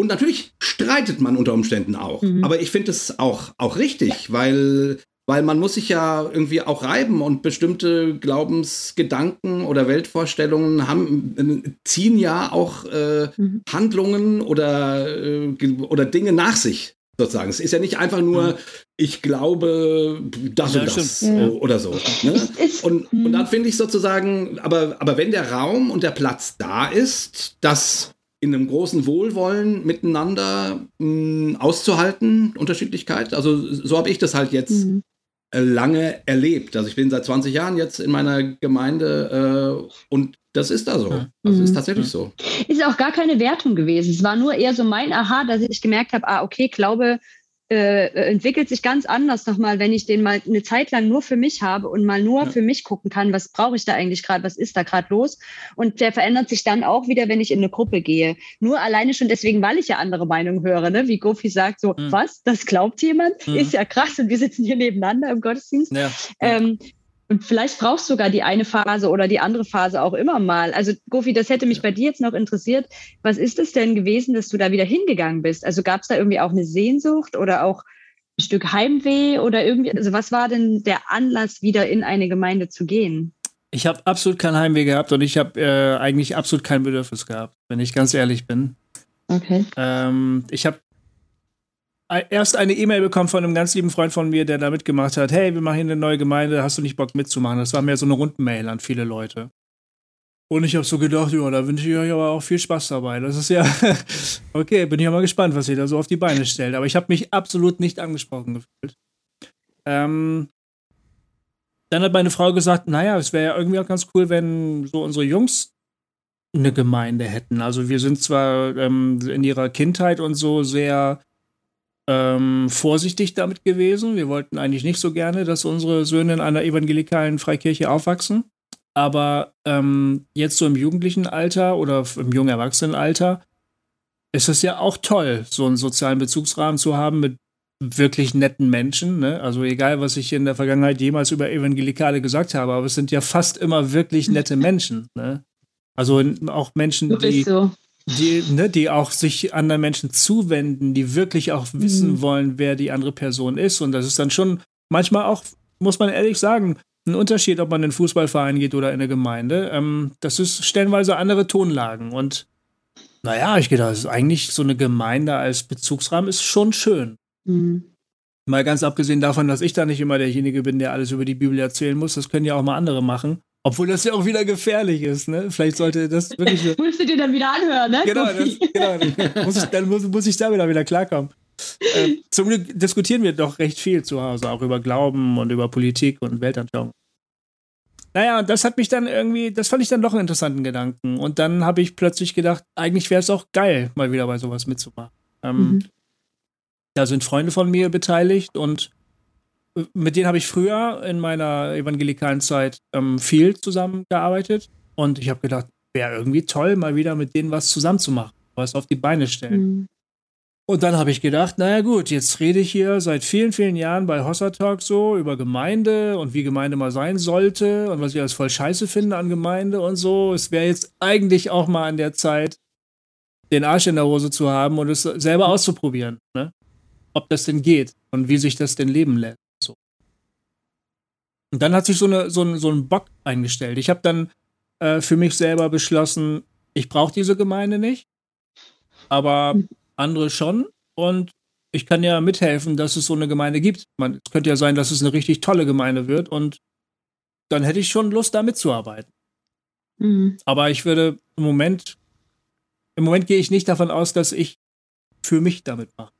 und natürlich streitet man unter Umständen auch. Mhm. Aber ich finde es auch, auch richtig, weil, weil man muss sich ja irgendwie auch reiben und bestimmte Glaubensgedanken oder Weltvorstellungen haben, ziehen ja auch äh, mhm. Handlungen oder, äh, oder Dinge nach sich. Sozusagen. Es ist ja nicht einfach nur, mhm. ich glaube das ja, und das stimmt. oder so. Ne? Und, und dann finde ich sozusagen, aber, aber wenn der Raum und der Platz da ist, dass in einem großen Wohlwollen miteinander mh, auszuhalten, Unterschiedlichkeit. Also so habe ich das halt jetzt mhm. Äh, lange erlebt. Also ich bin seit 20 Jahren jetzt in meiner Gemeinde äh, und das ist da so. Das mhm. ist tatsächlich so. Ist auch gar keine Wertung gewesen. Es war nur eher so mein Aha, dass ich gemerkt habe, ah, okay, Glaube äh, entwickelt sich ganz anders nochmal, wenn ich den mal eine Zeit lang nur für mich habe und mal nur ja. für mich gucken kann, was brauche ich da eigentlich gerade, was ist da gerade los. Und der verändert sich dann auch wieder, wenn ich in eine Gruppe gehe. Nur alleine schon deswegen, weil ich ja andere Meinungen höre, ne? wie Gofi sagt, so, mhm. was, das glaubt jemand? Mhm. Ist ja krass und wir sitzen hier nebeneinander im Gottesdienst. Ja. Ähm, und vielleicht brauchst du sogar die eine Phase oder die andere Phase auch immer mal. Also, Gofi, das hätte mich bei dir jetzt noch interessiert. Was ist es denn gewesen, dass du da wieder hingegangen bist? Also gab es da irgendwie auch eine Sehnsucht oder auch ein Stück Heimweh oder irgendwie? Also, was war denn der Anlass, wieder in eine Gemeinde zu gehen? Ich habe absolut kein Heimweh gehabt und ich habe äh, eigentlich absolut kein Bedürfnis gehabt, wenn ich ganz ehrlich bin. Okay. Ähm, ich habe erst eine E-Mail bekommen von einem ganz lieben Freund von mir, der da mitgemacht hat. Hey, wir machen hier eine neue Gemeinde, hast du nicht Bock mitzumachen? Das war mehr so eine Rundenmail an viele Leute. Und ich habe so gedacht, ja, da wünsche ich euch aber auch viel Spaß dabei. Das ist ja, okay, bin ich ja mal gespannt, was ihr da so auf die Beine stellt. Aber ich habe mich absolut nicht angesprochen gefühlt. Ähm, dann hat meine Frau gesagt, naja, es wäre ja irgendwie auch ganz cool, wenn so unsere Jungs eine Gemeinde hätten. Also wir sind zwar ähm, in ihrer Kindheit und so sehr ähm, vorsichtig damit gewesen. Wir wollten eigentlich nicht so gerne, dass unsere Söhne in einer evangelikalen Freikirche aufwachsen. Aber ähm, jetzt so im jugendlichen Alter oder im jungen Erwachsenenalter ist es ja auch toll, so einen sozialen Bezugsrahmen zu haben mit wirklich netten Menschen. Ne? Also egal, was ich in der Vergangenheit jemals über Evangelikale gesagt habe, aber es sind ja fast immer wirklich nette Menschen. Ne? Also auch Menschen, die, so die, ne, die auch sich anderen Menschen zuwenden, die wirklich auch wissen mhm. wollen, wer die andere Person ist. Und das ist dann schon manchmal auch, muss man ehrlich sagen, ein Unterschied, ob man in einen Fußballverein geht oder in eine Gemeinde. Ähm, das ist stellenweise andere Tonlagen. Und naja, ich gedacht, eigentlich so eine Gemeinde als Bezugsrahmen ist schon schön. Mhm. Mal ganz abgesehen davon, dass ich da nicht immer derjenige bin, der alles über die Bibel erzählen muss. Das können ja auch mal andere machen. Obwohl das ja auch wieder gefährlich ist, ne? Vielleicht sollte das wirklich. Musst du dir dann wieder anhören, ne? Genau, das, genau. Muss ich, dann muss, muss ich da wieder, wieder klarkommen. Äh, zum Glück diskutieren wir doch recht viel zu Hause, auch über Glauben und über Politik und Weltanschauung. naja, das hat mich dann irgendwie, das fand ich dann doch einen interessanten Gedanken. Und dann habe ich plötzlich gedacht, eigentlich wäre es auch geil, mal wieder bei sowas mitzumachen. Ähm, mhm. Da sind Freunde von mir beteiligt und mit denen habe ich früher in meiner evangelikalen Zeit ähm, viel zusammengearbeitet. Und ich habe gedacht, wäre irgendwie toll, mal wieder mit denen was zusammenzumachen, was auf die Beine stellen. Mhm. Und dann habe ich gedacht, naja gut, jetzt rede ich hier seit vielen, vielen Jahren bei Hossa Talk so über Gemeinde und wie Gemeinde mal sein sollte und was ich alles voll scheiße finde an Gemeinde und so. Es wäre jetzt eigentlich auch mal an der Zeit, den Arsch in der Hose zu haben und es selber auszuprobieren, ne? ob das denn geht und wie sich das denn leben lässt. Und dann hat sich so, eine, so, ein, so ein Bock eingestellt. Ich habe dann äh, für mich selber beschlossen, ich brauche diese Gemeinde nicht, aber andere schon. Und ich kann ja mithelfen, dass es so eine Gemeinde gibt. Man, es könnte ja sein, dass es eine richtig tolle Gemeinde wird und dann hätte ich schon Lust, da mitzuarbeiten. Mhm. Aber ich würde im Moment, im Moment gehe ich nicht davon aus, dass ich für mich damit mache.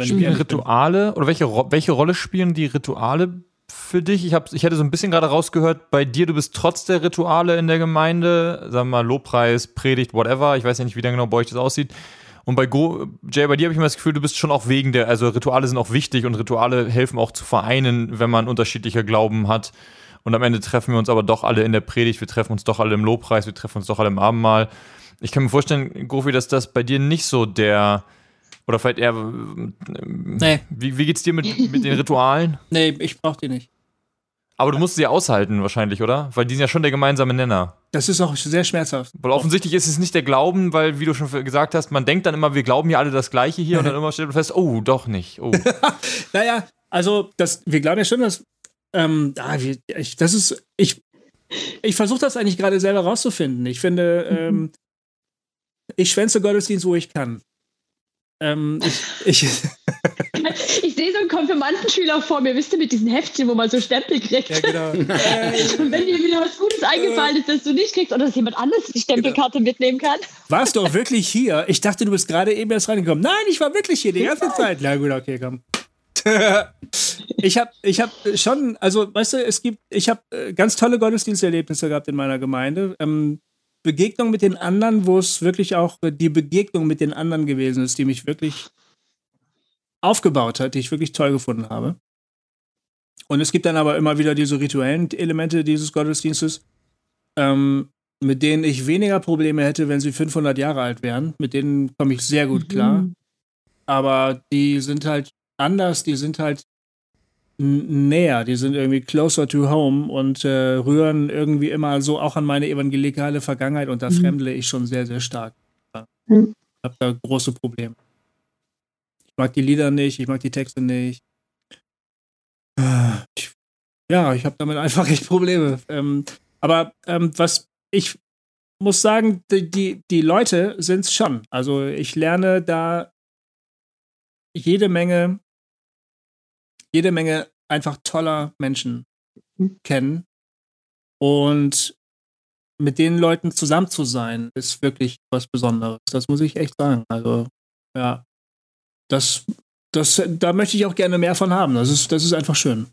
Spielen Rituale oder welche, welche Rolle spielen die Rituale für dich? Ich, hab, ich hätte so ein bisschen gerade rausgehört, bei dir, du bist trotz der Rituale in der Gemeinde, sagen wir mal Lobpreis, Predigt, whatever, ich weiß ja nicht, wie dann genau bei euch das aussieht, und bei Go, Jay, bei dir habe ich immer das Gefühl, du bist schon auch wegen der, also Rituale sind auch wichtig und Rituale helfen auch zu vereinen, wenn man unterschiedliche Glauben hat. Und am Ende treffen wir uns aber doch alle in der Predigt, wir treffen uns doch alle im Lobpreis, wir treffen uns doch alle im Abendmahl. Ich kann mir vorstellen, Gofi, dass das bei dir nicht so der, oder vielleicht eher, nee. wie, wie geht's dir mit, mit den Ritualen? Nee, ich brauch die nicht. Aber du musst sie aushalten wahrscheinlich, oder? Weil die sind ja schon der gemeinsame Nenner. Das ist auch sehr schmerzhaft. Weil offensichtlich ist es nicht der Glauben, weil, wie du schon gesagt hast, man denkt dann immer, wir glauben ja alle das Gleiche hier und dann immer stellt man fest, oh, doch nicht. Oh. naja, also das, wir glauben ja schon, dass ähm, ah, ich, das ist, ich, ich versuche das eigentlich gerade selber rauszufinden. Ich finde, ähm, ich schwänze Gottesdienst, wo ich kann. Ähm, ich, ich, ich sehe so einen Konfirmandenschüler vor mir, wisst ihr, mit diesen Heftchen, wo man so Stempel kriegt. Ja, genau. Und wenn dir wieder was Gutes eingefallen ist, das du nicht kriegst oder dass jemand anderes die Stempelkarte genau. mitnehmen kann. Warst du auch wirklich hier? Ich dachte, du bist gerade eben erst reingekommen. Nein, ich war wirklich hier die ganze Zeit. Na gut, okay, komm. ich habe ich hab schon, also weißt du, es gibt, ich habe äh, ganz tolle Gottesdiensterlebnisse gehabt in meiner Gemeinde. Ähm, Begegnung mit den anderen, wo es wirklich auch die Begegnung mit den anderen gewesen ist, die mich wirklich aufgebaut hat, die ich wirklich toll gefunden habe. Und es gibt dann aber immer wieder diese rituellen Elemente dieses Gottesdienstes, ähm, mit denen ich weniger Probleme hätte, wenn sie 500 Jahre alt wären. Mit denen komme ich sehr gut klar. Mhm. Aber die sind halt anders, die sind halt näher, die sind irgendwie closer to home und äh, rühren irgendwie immer so auch an meine evangelikale Vergangenheit und da mhm. fremdle ich schon sehr, sehr stark. Mhm. Ich habe da große Probleme. Ich mag die Lieder nicht, ich mag die Texte nicht. Ich, ja, ich habe damit einfach echt Probleme. Ähm, aber ähm, was ich muss sagen, die, die, die Leute sind es schon. Also ich lerne da jede Menge jede Menge einfach toller Menschen mhm. kennen. Und mit den Leuten zusammen zu sein, ist wirklich was Besonderes. Das muss ich echt sagen. Also, ja, das, das, da möchte ich auch gerne mehr von haben. Das ist, das ist einfach schön.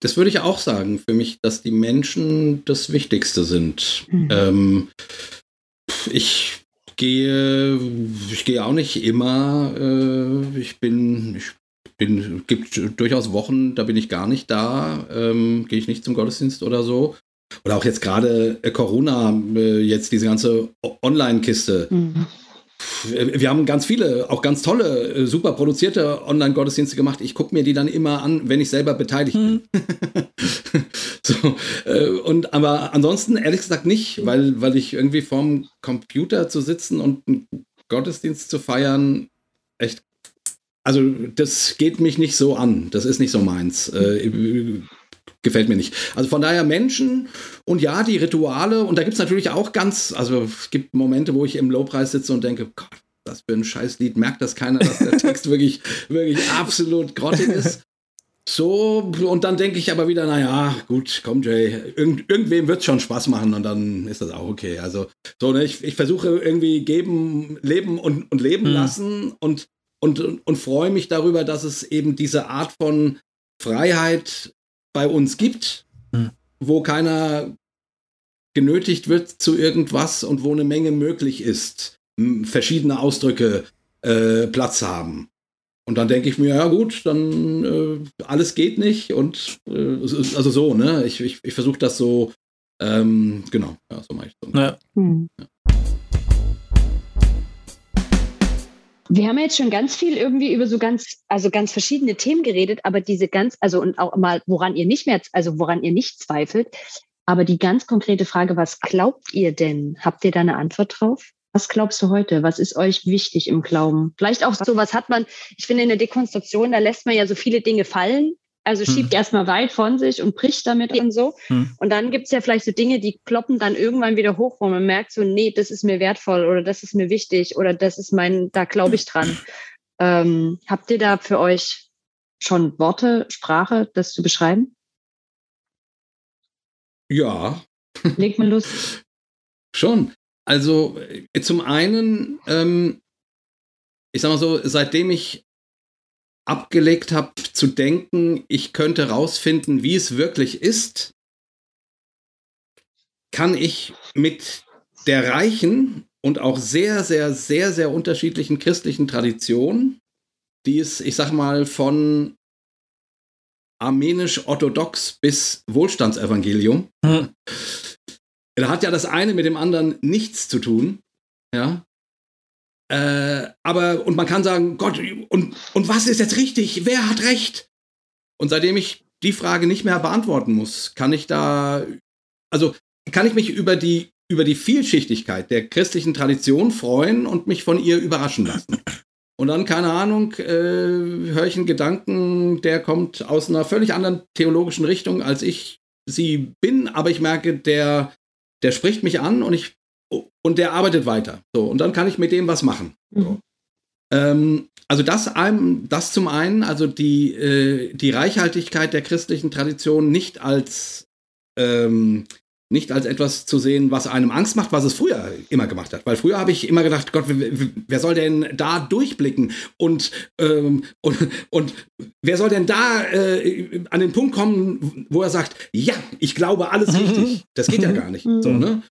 Das würde ich auch sagen, für mich, dass die Menschen das Wichtigste sind. Mhm. Ähm, ich gehe, ich gehe auch nicht immer. Äh, ich bin, ich bin, gibt durchaus Wochen, da bin ich gar nicht da, ähm, gehe ich nicht zum Gottesdienst oder so. Oder auch jetzt gerade äh, Corona, äh, jetzt diese ganze Online-Kiste. Mhm. Wir haben ganz viele, auch ganz tolle, äh, super produzierte Online-Gottesdienste gemacht. Ich gucke mir die dann immer an, wenn ich selber beteiligt mhm. bin. so, äh, und aber ansonsten ehrlich gesagt nicht, weil, weil ich irgendwie vorm Computer zu sitzen und einen Gottesdienst zu feiern echt also das geht mich nicht so an. Das ist nicht so meins. Äh, gefällt mir nicht. Also von daher Menschen und ja, die Rituale. Und da gibt es natürlich auch ganz, also es gibt Momente, wo ich im Lowpreis sitze und denke, Gott, das für ein Scheißlied. Merkt das keiner, dass der Text wirklich, wirklich absolut grottig ist. So, und dann denke ich aber wieder, naja, gut, komm, Jay, irgend, irgendwem wird es schon Spaß machen und dann ist das auch okay. Also, so, ne, ich, ich versuche irgendwie geben, leben und, und leben hm. lassen und und, und freue mich darüber, dass es eben diese Art von Freiheit bei uns gibt. Hm. wo keiner genötigt wird zu irgendwas und wo eine Menge möglich ist, verschiedene Ausdrücke äh, Platz haben. Und dann denke ich mir, ja gut, dann äh, alles geht nicht und äh, also so, ne? Ich, ich, ich versuche das so, ähm, genau, ja, so mache ich es. Ja. Hm. ja. Wir haben jetzt schon ganz viel irgendwie über so ganz, also ganz verschiedene Themen geredet, aber diese ganz, also und auch mal, woran ihr nicht mehr, also woran ihr nicht zweifelt. Aber die ganz konkrete Frage, was glaubt ihr denn? Habt ihr da eine Antwort drauf? Was glaubst du heute? Was ist euch wichtig im Glauben? Vielleicht auch so, was hat man, ich finde in der Dekonstruktion, da lässt man ja so viele Dinge fallen, also hm. schiebt hm. erstmal weit von sich und bricht damit und so. Hm. Und dann gibt es ja vielleicht so Dinge, die kloppen dann irgendwann wieder hoch, wo man merkt, so, nee, das ist mir wertvoll oder das ist mir wichtig oder das ist mein, da glaube ich dran. Ähm, habt ihr da für euch schon Worte, Sprache, das zu beschreiben? Ja. Legt mal los. Schon. Also äh, zum einen, ähm, ich sag mal so, seitdem ich abgelegt habe zu denken, ich könnte rausfinden, wie es wirklich ist, kann ich mit der reichen und auch sehr, sehr, sehr, sehr unterschiedlichen christlichen Tradition, die es, ich sag mal, von armenisch-orthodox bis Wohlstandsevangelium, hm. da hat ja das eine mit dem anderen nichts zu tun. Ja, äh, aber, und man kann sagen, Gott, und, und was ist jetzt richtig? Wer hat recht? Und seitdem ich die Frage nicht mehr beantworten muss, kann ich da, also kann ich mich über die, über die Vielschichtigkeit der christlichen Tradition freuen und mich von ihr überraschen lassen. Und dann, keine Ahnung, äh, höre ich einen Gedanken, der kommt aus einer völlig anderen theologischen Richtung, als ich sie bin, aber ich merke, der, der spricht mich an und ich und der arbeitet weiter. So, und dann kann ich mit dem was machen. So. Mhm. Ähm, also das, das zum einen, also die, äh, die Reichhaltigkeit der christlichen Tradition nicht als ähm, nicht als etwas zu sehen, was einem Angst macht, was es früher immer gemacht hat. Weil früher habe ich immer gedacht, Gott, wer soll denn da durchblicken und, ähm, und, und wer soll denn da äh, an den Punkt kommen, wo er sagt, ja, ich glaube alles richtig. Das geht ja gar nicht. So, ne?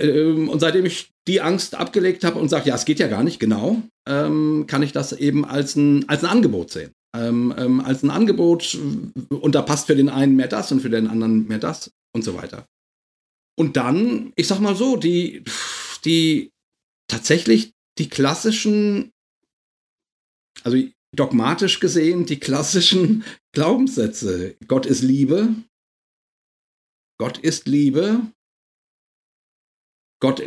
Ähm, und seitdem ich die Angst abgelegt habe und sage, ja, es geht ja gar nicht, genau, ähm, kann ich das eben als ein, als ein Angebot sehen. Ähm, ähm, als ein Angebot und da passt für den einen mehr das und für den anderen mehr das und so weiter. Und dann, ich sag mal so, die, die tatsächlich die klassischen, also dogmatisch gesehen, die klassischen Glaubenssätze. Gott ist Liebe. Gott ist Liebe. Gott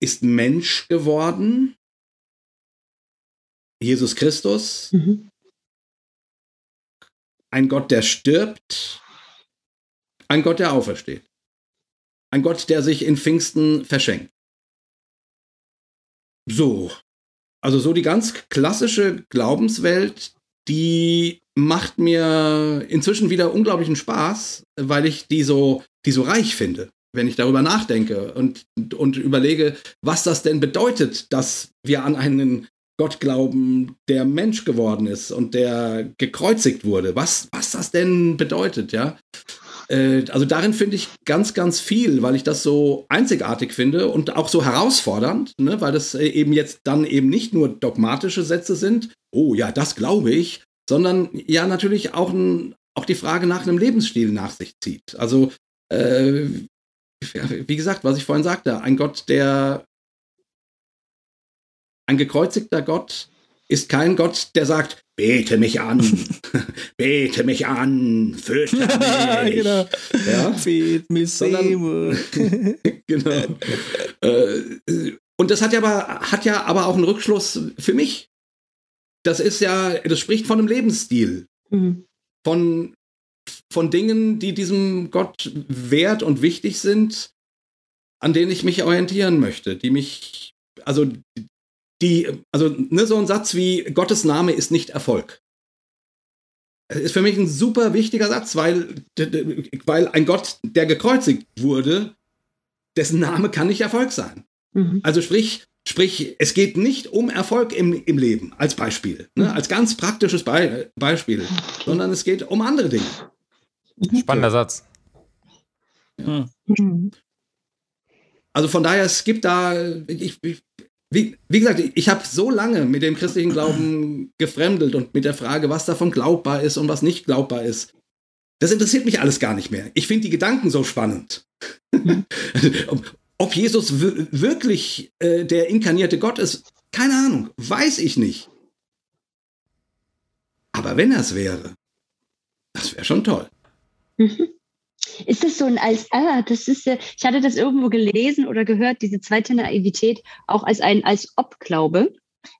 ist Mensch geworden. Jesus Christus. Mhm. Ein Gott, der stirbt. Ein Gott, der aufersteht. Ein Gott, der sich in Pfingsten verschenkt. So. Also so die ganz klassische Glaubenswelt, die macht mir inzwischen wieder unglaublichen Spaß, weil ich die so, die so reich finde wenn ich darüber nachdenke und, und überlege, was das denn bedeutet, dass wir an einen Gott glauben, der Mensch geworden ist und der gekreuzigt wurde. Was, was das denn bedeutet, ja. Äh, also darin finde ich ganz, ganz viel, weil ich das so einzigartig finde und auch so herausfordernd, ne? weil das äh, eben jetzt dann eben nicht nur dogmatische Sätze sind, oh ja, das glaube ich, sondern ja natürlich auch, ein, auch die Frage nach einem Lebensstil nach sich zieht. Also äh, wie gesagt, was ich vorhin sagte, ein Gott, der ein gekreuzigter Gott ist kein Gott, der sagt, bete mich an, bete mich an, fütter mich. genau. Ja? Bet mich Sondern, genau. Äh, und das hat ja aber, hat ja aber auch einen Rückschluss für mich. Das ist ja, das spricht von einem Lebensstil. Mhm. Von von Dingen, die diesem Gott wert und wichtig sind, an denen ich mich orientieren möchte, die mich, also die, also ne, so ein Satz wie Gottes Name ist nicht Erfolg. Ist für mich ein super wichtiger Satz, weil, weil ein Gott, der gekreuzigt wurde, dessen Name kann nicht Erfolg sein. Mhm. Also sprich, sprich, es geht nicht um Erfolg im, im Leben, als Beispiel, ne, mhm. als ganz praktisches Be Beispiel, sondern es geht um andere Dinge. Spannender Satz. Ja. Mhm. Also von daher, es gibt da, ich, ich, wie, wie gesagt, ich habe so lange mit dem christlichen Glauben gefremdelt und mit der Frage, was davon glaubbar ist und was nicht glaubbar ist. Das interessiert mich alles gar nicht mehr. Ich finde die Gedanken so spannend. Mhm. Ob Jesus wirklich äh, der inkarnierte Gott ist, keine Ahnung, weiß ich nicht. Aber wenn er es wäre, das wäre schon toll. Mhm. Ist das so ein als, ah, das ist ja, ich hatte das irgendwo gelesen oder gehört, diese zweite Naivität auch als ein als Obglaube.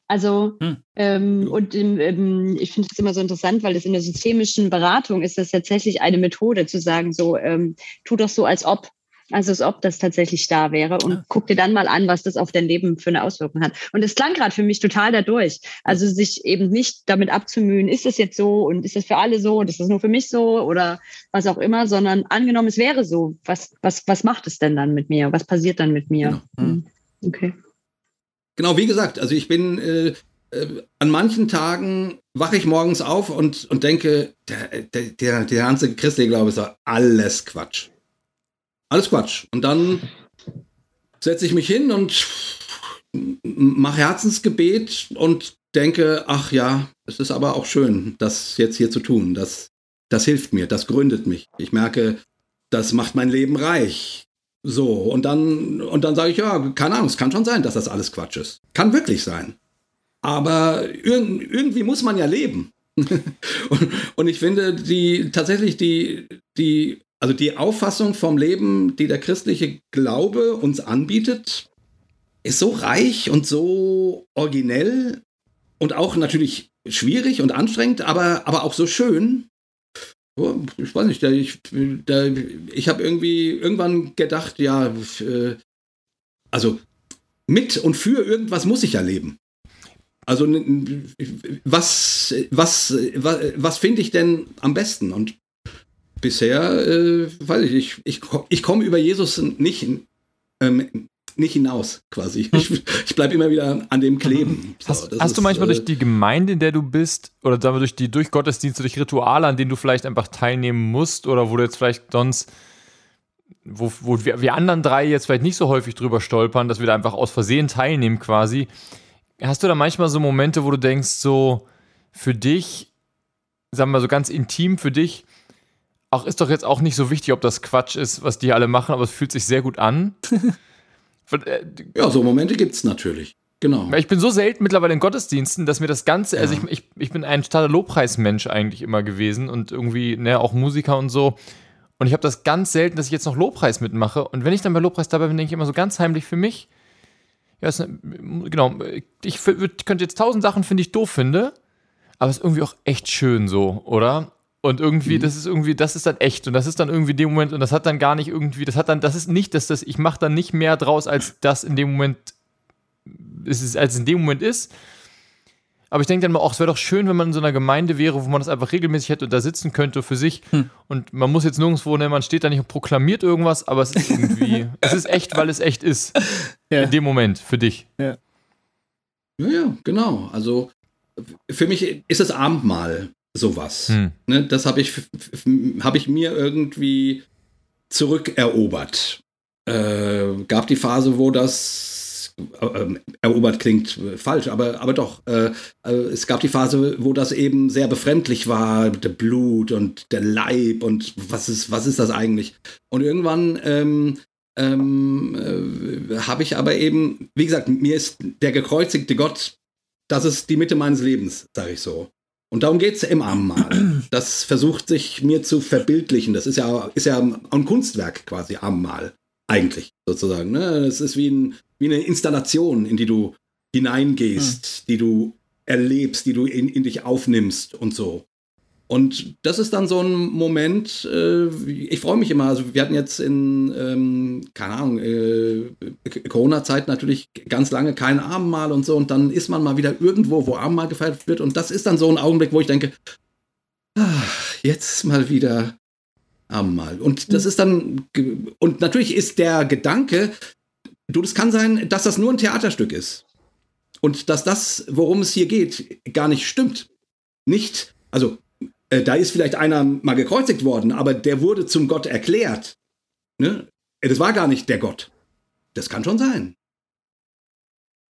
Also, hm. ähm, und ähm, ich finde es immer so interessant, weil das in der systemischen Beratung ist das tatsächlich eine Methode zu sagen, so, ähm, tu doch so, als ob. Also als ob das tatsächlich da wäre und ja. guck dir dann mal an, was das auf dein Leben für eine Auswirkung hat. Und es klang gerade für mich total dadurch. Also sich eben nicht damit abzumühen, ist es jetzt so und ist es für alle so und ist es nur für mich so oder was auch immer, sondern angenommen, es wäre so. Was, was, was macht es denn dann mit mir? Was passiert dann mit mir? Genau. Mhm. Okay. Genau, wie gesagt, also ich bin äh, äh, an manchen Tagen wache ich morgens auf und, und denke, der, der, der, der ganze christliche Glaube ist alles Quatsch. Alles Quatsch. Und dann setze ich mich hin und mache Herzensgebet und denke, ach ja, es ist aber auch schön, das jetzt hier zu tun. Das, das hilft mir, das gründet mich. Ich merke, das macht mein Leben reich. So, und dann, und dann sage ich, ja, keine Ahnung, es kann schon sein, dass das alles Quatsch ist. Kann wirklich sein. Aber irg irgendwie muss man ja leben. und, und, ich finde, die tatsächlich die, die also die Auffassung vom Leben, die der christliche Glaube uns anbietet, ist so reich und so originell und auch natürlich schwierig und anstrengend, aber, aber auch so schön. Ich weiß nicht, ich, ich habe irgendwie irgendwann gedacht, ja, äh, also mit und für irgendwas muss ich ja leben. Also was, was, was, was finde ich denn am besten? Und bisher, äh, weiß ich, ich, ich, ich komme über Jesus nicht, ähm, nicht hinaus, quasi. Ich, ich bleibe immer wieder an dem kleben. So, hast, hast ist, du manchmal äh, durch die Gemeinde, in der du bist, oder sagen wir durch die durch Gottesdienste, durch Rituale, an denen du vielleicht einfach teilnehmen musst, oder wo du jetzt vielleicht sonst, wo, wo wir, wir anderen drei jetzt vielleicht nicht so häufig drüber stolpern, dass wir da einfach aus Versehen teilnehmen quasi. Hast du da manchmal so Momente, wo du denkst, so für dich, sagen wir mal so ganz intim für dich, Ach, ist doch jetzt auch nicht so wichtig, ob das Quatsch ist, was die alle machen, aber es fühlt sich sehr gut an. Äh, ja, so Momente gibt es natürlich. Genau. Ich bin so selten mittlerweile in Gottesdiensten, dass mir das Ganze, also ja. also ich, ich, ich bin ein totaler Lobpreismensch eigentlich immer gewesen und irgendwie, ne, auch Musiker und so. Und ich habe das ganz selten, dass ich jetzt noch Lobpreis mitmache. Und wenn ich dann bei Lobpreis dabei bin, denke ich immer so ganz heimlich für mich. Ja, ist, genau. Ich könnte jetzt tausend Sachen, finde ich, doof finde. Aber es ist irgendwie auch echt schön so, oder? Und irgendwie, mhm. das ist irgendwie, das ist dann echt. Und das ist dann irgendwie in dem Moment, und das hat dann gar nicht irgendwie, das hat dann, das ist nicht, dass das, ich mache dann nicht mehr draus, als das in dem Moment ist, als es in dem Moment ist. Aber ich denke dann mal, auch es wäre doch schön, wenn man in so einer Gemeinde wäre, wo man das einfach regelmäßig hätte und da sitzen könnte für sich. Hm. Und man muss jetzt nirgendwo, ne, man steht da nicht und proklamiert irgendwas, aber es ist irgendwie, es ist echt, weil es echt ist. Ja. In dem Moment, für dich. Ja. Ja, ja, genau. Also für mich ist das Abendmahl sowas. Hm. Ne, das habe ich, hab ich mir irgendwie zurückerobert. Äh, gab die Phase, wo das äh, erobert klingt falsch, aber, aber doch. Äh, äh, es gab die Phase, wo das eben sehr befremdlich war, der Blut und der Leib und was ist, was ist das eigentlich? Und irgendwann ähm, ähm, äh, habe ich aber eben, wie gesagt, mir ist der gekreuzigte Gott, das ist die Mitte meines Lebens, sage ich so. Und darum geht es im Abendmahl. Das versucht sich mir zu verbildlichen. Das ist ja, ist ja ein Kunstwerk quasi, Abendmahl. Eigentlich, sozusagen. Ne? Es ist wie, ein, wie eine Installation, in die du hineingehst, hm. die du erlebst, die du in, in dich aufnimmst und so. Und das ist dann so ein Moment, äh, ich freue mich immer. Also wir hatten jetzt in, ähm, keine Ahnung, äh, Corona-Zeit natürlich ganz lange kein Abendmahl und so. Und dann ist man mal wieder irgendwo, wo Abendmahl gefeiert wird. Und das ist dann so ein Augenblick, wo ich denke, ach, jetzt mal wieder Abendmahl. Und das ist dann, und natürlich ist der Gedanke, du, das kann sein, dass das nur ein Theaterstück ist. Und dass das, worum es hier geht, gar nicht stimmt. Nicht, also äh, da ist vielleicht einer mal gekreuzigt worden, aber der wurde zum Gott erklärt. Ne? Das war gar nicht der Gott. Das kann schon sein.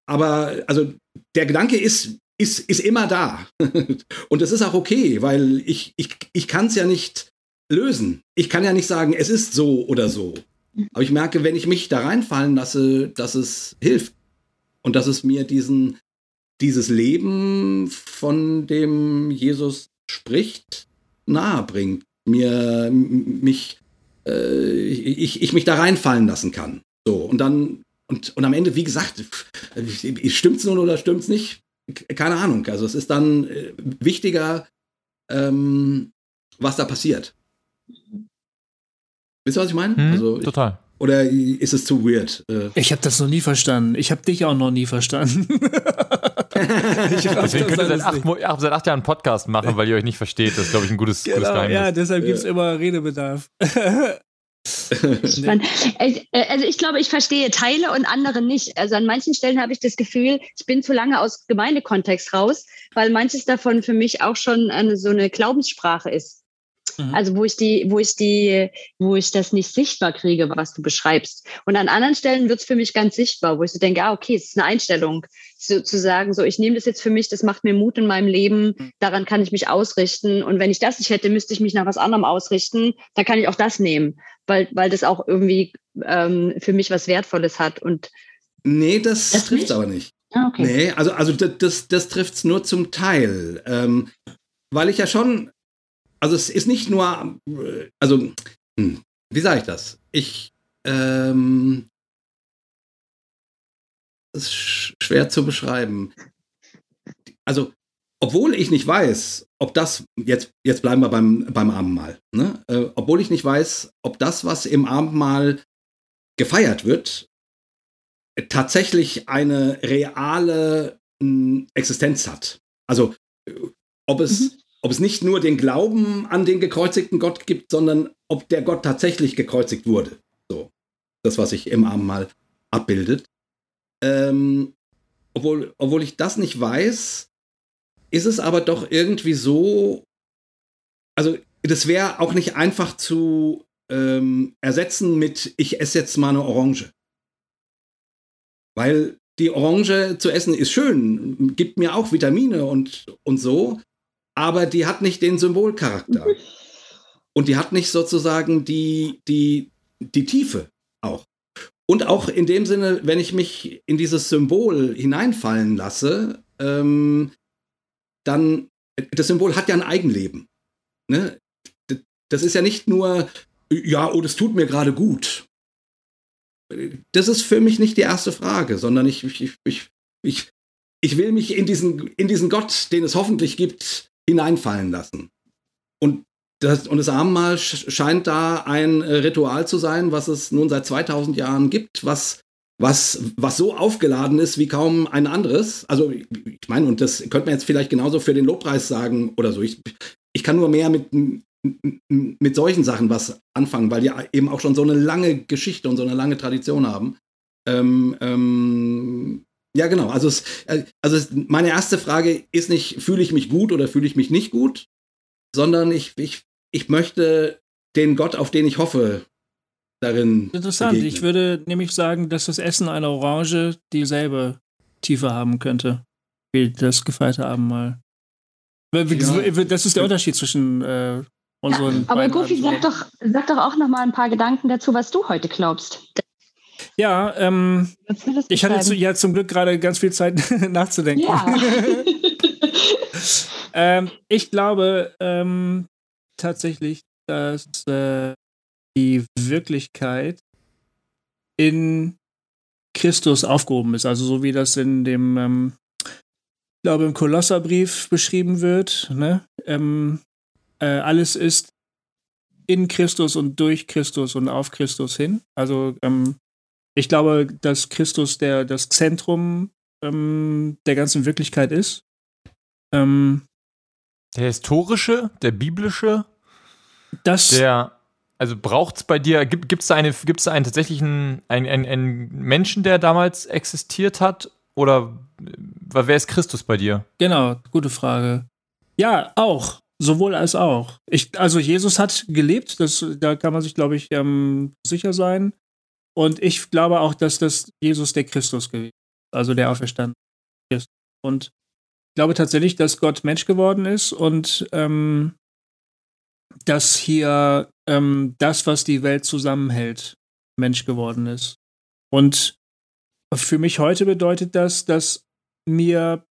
Aber also der Gedanke ist, ist, ist immer da. Und das ist auch okay, weil ich, ich, ich kann es ja nicht lösen. Ich kann ja nicht sagen, es ist so oder so. Aber ich merke, wenn ich mich da reinfallen lasse, dass es hilft. Und dass es mir diesen, dieses Leben, von dem Jesus spricht, nahe bringt. Mir, mich, äh, ich, ich mich da reinfallen lassen kann. So, und dann, und, und am Ende, wie gesagt, stimmt's nun oder stimmt's nicht? Keine Ahnung. Also es ist dann äh, wichtiger, ähm, was da passiert. Wisst ihr, was ich meine? Hm, also ich, total. Oder ist es zu weird? Äh, ich habe das noch nie verstanden. Ich habe dich auch noch nie verstanden. Deswegen könnt ihr seit acht, seit acht, Jahren einen Podcast machen, weil ihr euch nicht versteht. Das ist, glaube ich, ein gutes, genau, gutes Geheimnis. Ja, deshalb gibt es ja. immer Redebedarf. Äh, also ich glaube, ich verstehe Teile und andere nicht. Also an manchen Stellen habe ich das Gefühl, ich bin zu lange aus Gemeindekontext raus, weil manches davon für mich auch schon eine, so eine Glaubenssprache ist. Mhm. Also wo ich die, wo ich die, wo ich das nicht sichtbar kriege, was du beschreibst. Und an anderen Stellen wird es für mich ganz sichtbar, wo ich so denke, ah, okay, es ist eine Einstellung, so, zu sagen, so ich nehme das jetzt für mich, das macht mir Mut in meinem Leben, mhm. daran kann ich mich ausrichten. Und wenn ich das nicht hätte, müsste ich mich nach was anderem ausrichten, dann kann ich auch das nehmen, weil, weil das auch irgendwie ähm, für mich was Wertvolles hat. Und Nee, das, das trifft aber nicht. Ah, okay. Nee, also, also das, das, das trifft es nur zum Teil. Ähm, weil ich ja schon also es ist nicht nur, also, hm, wie sage ich das? Ich, ähm, das ist schwer zu beschreiben. Also, obwohl ich nicht weiß, ob das, jetzt, jetzt bleiben wir beim, beim Abendmahl, ne? Äh, obwohl ich nicht weiß, ob das, was im Abendmahl gefeiert wird, tatsächlich eine reale mh, hm, Existenz hat. Also, ob es, mhm ob es nicht nur den Glauben an den gekreuzigten Gott gibt, sondern ob der Gott tatsächlich gekreuzigt wurde. So, das, was sich im Abendmahl abbildet. Ähm, obwohl, obwohl ich das nicht weiß, ist es aber doch irgendwie so, also das wäre auch nicht einfach zu ähm, ersetzen mit, ich esse jetzt mal eine Orange. Weil die Orange zu essen ist schön, gibt mir auch Vitamine und, und so, aber die hat nicht den Symbolcharakter. Und die hat nicht sozusagen die, die, die Tiefe auch. Und auch in dem Sinne, wenn ich mich in dieses Symbol hineinfallen lasse, ähm, dann, das Symbol hat ja ein Eigenleben. Ne? Das ist ja nicht nur, ja, oh, das tut mir gerade gut. Das ist für mich nicht die erste Frage, sondern ich, ich, ich, ich, ich will mich in diesen, in diesen Gott, den es hoffentlich gibt, hineinfallen lassen. Und das, und das Abendmahl scheint da ein äh, Ritual zu sein, was es nun seit 2000 Jahren gibt, was, was, was so aufgeladen ist wie kaum ein anderes. Also, ich meine, und das könnte man jetzt vielleicht genauso für den Lobpreis sagen oder so. Ich, ich kann nur mehr mit, mit solchen Sachen was anfangen, weil die eben auch schon so eine lange Geschichte und so eine lange Tradition haben. Ähm, ähm, ja, genau. Also, es, äh, also meine erste Frage ist nicht, fühle ich mich gut oder fühle ich mich nicht gut, sondern ich, ich, ich möchte den Gott, auf den ich hoffe, darin. Interessant. Begegnen. Ich würde nämlich sagen, dass das Essen einer Orange dieselbe Tiefe haben könnte wie das gefeierte Abendmahl. Ja. Das ist der Unterschied zwischen äh, unseren. Ja, aber Gofi, sag doch, sag doch auch noch mal ein paar Gedanken dazu, was du heute glaubst. Ja, ähm, ich hatte zu, ja zum Glück gerade ganz viel Zeit nachzudenken. Ja. ähm, ich glaube ähm, tatsächlich, dass äh, die Wirklichkeit in Christus aufgehoben ist. Also so wie das in dem, ähm, ich glaube, im Kolosserbrief beschrieben wird. Ne? Ähm, äh, alles ist in Christus und durch Christus und auf Christus hin. Also ähm, ich glaube, dass Christus der, das Zentrum ähm, der ganzen Wirklichkeit ist. Ähm, der historische, der biblische, das der also braucht es bei dir, gibt es da, eine, gibt's da einen tatsächlichen einen, einen, einen Menschen, der damals existiert hat? Oder wer ist Christus bei dir? Genau, gute Frage. Ja, auch. sowohl als auch. Ich, also Jesus hat gelebt, das, da kann man sich, glaube ich, ähm, sicher sein. Und ich glaube auch, dass das Jesus der Christus gewesen ist, also der auferstanden ist. Und ich glaube tatsächlich, dass Gott Mensch geworden ist und ähm, dass hier ähm, das, was die Welt zusammenhält, Mensch geworden ist. Und für mich heute bedeutet das, dass mir,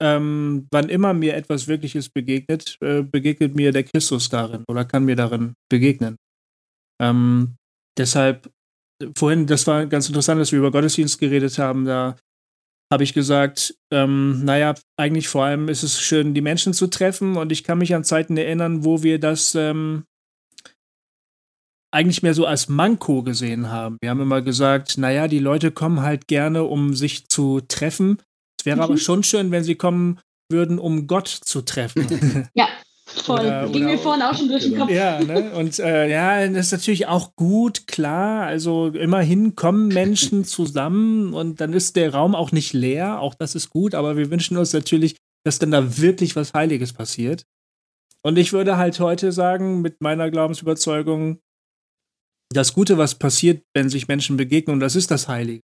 ähm, wann immer mir etwas Wirkliches begegnet, äh, begegnet mir der Christus darin oder kann mir darin begegnen. Ähm, deshalb, vorhin, das war ganz interessant, dass wir über Gottesdienst geredet haben, da habe ich gesagt, ähm, naja, eigentlich vor allem ist es schön, die Menschen zu treffen und ich kann mich an Zeiten erinnern, wo wir das ähm, eigentlich mehr so als Manko gesehen haben. Wir haben immer gesagt, naja, die Leute kommen halt gerne, um sich zu treffen. Es wäre mhm. aber schon schön, wenn sie kommen würden, um Gott zu treffen. Ja. Voll. Oder, Ging oder, mir vorhin auch schon durch den Kopf. Ja, ne? Und äh, ja, das ist natürlich auch gut, klar. Also immerhin kommen Menschen zusammen und dann ist der Raum auch nicht leer. Auch das ist gut, aber wir wünschen uns natürlich, dass dann da wirklich was Heiliges passiert. Und ich würde halt heute sagen, mit meiner Glaubensüberzeugung, das Gute, was passiert, wenn sich Menschen begegnen, und das ist das Heilige.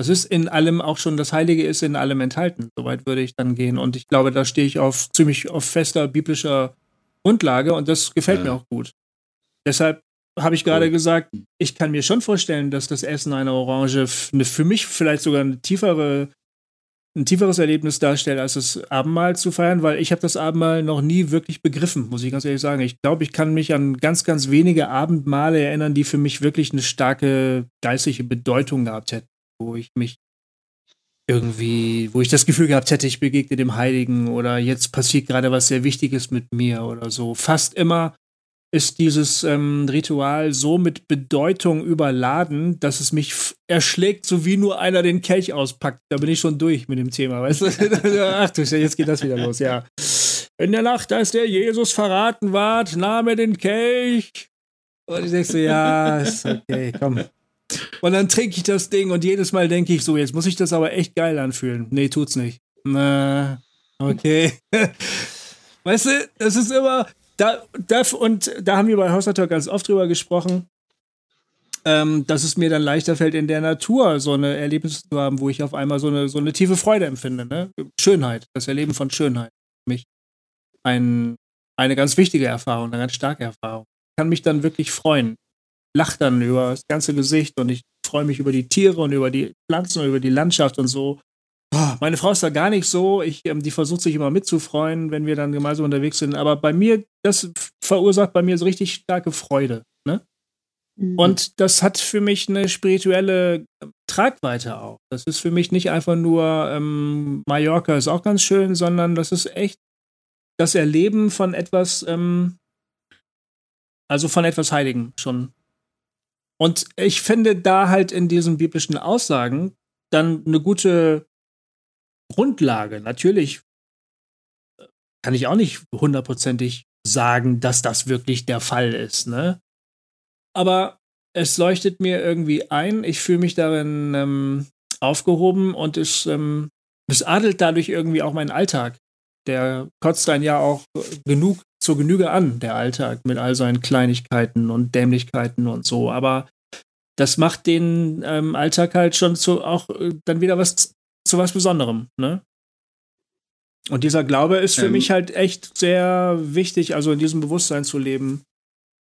Das ist in allem auch schon, das Heilige ist in allem enthalten. Soweit würde ich dann gehen. Und ich glaube, da stehe ich auf ziemlich auf fester biblischer Grundlage und das gefällt ja. mir auch gut. Deshalb habe ich gerade cool. gesagt, ich kann mir schon vorstellen, dass das Essen einer Orange für mich vielleicht sogar eine tiefere ein tieferes Erlebnis darstellt, als das Abendmahl zu feiern, weil ich habe das Abendmahl noch nie wirklich begriffen, muss ich ganz ehrlich sagen. Ich glaube, ich kann mich an ganz, ganz wenige Abendmale erinnern, die für mich wirklich eine starke geistliche Bedeutung gehabt hätten, wo ich mich irgendwie, wo ich das Gefühl gehabt hätte, ich begegne dem Heiligen oder jetzt passiert gerade was sehr Wichtiges mit mir oder so. Fast immer ist dieses ähm, Ritual so mit Bedeutung überladen, dass es mich erschlägt, so wie nur einer den Kelch auspackt. Da bin ich schon durch mit dem Thema, weißt du? Ach du, jetzt geht das wieder los, ja. In der Nacht, als der Jesus verraten ward, nahm er den Kelch. Und ich denke so, ja, ist okay, komm. Und dann trinke ich das Ding und jedes Mal denke ich so, jetzt muss ich das aber echt geil anfühlen. Nee, tut's nicht. Na, okay. Weißt du, das ist immer, da, da, und da haben wir bei Talk ganz oft drüber gesprochen, ähm, dass es mir dann leichter fällt, in der Natur so eine Erlebnis zu haben, wo ich auf einmal so eine, so eine tiefe Freude empfinde. Ne? Schönheit, das Erleben von Schönheit. Für mich ein, eine ganz wichtige Erfahrung, eine ganz starke Erfahrung. Ich kann mich dann wirklich freuen. Lach dann über das ganze Gesicht und ich freue mich über die Tiere und über die Pflanzen und über die Landschaft und so. Meine Frau ist da gar nicht so. Ich, ähm, die versucht sich immer mitzufreuen, wenn wir dann gemeinsam unterwegs sind. Aber bei mir, das verursacht bei mir so richtig starke Freude. Ne? Mhm. Und das hat für mich eine spirituelle Tragweite auch. Das ist für mich nicht einfach nur ähm, Mallorca ist auch ganz schön, sondern das ist echt das Erleben von etwas, ähm, also von etwas Heiligen schon. Und ich finde da halt in diesen biblischen Aussagen dann eine gute Grundlage. Natürlich äh, kann ich auch nicht hundertprozentig sagen, dass das wirklich der Fall ist, ne? Aber es leuchtet mir irgendwie ein, ich fühle mich darin ähm, aufgehoben und es, ähm, es adelt dadurch irgendwie auch meinen Alltag. Der kotzt ein ja auch genug zur Genüge an, der Alltag, mit all seinen Kleinigkeiten und Dämlichkeiten und so. Aber das macht den ähm, Alltag halt schon zu auch äh, dann wieder was zu was Besonderem, ne? Und dieser Glaube ist für ähm, mich halt echt sehr wichtig, also in diesem Bewusstsein zu leben.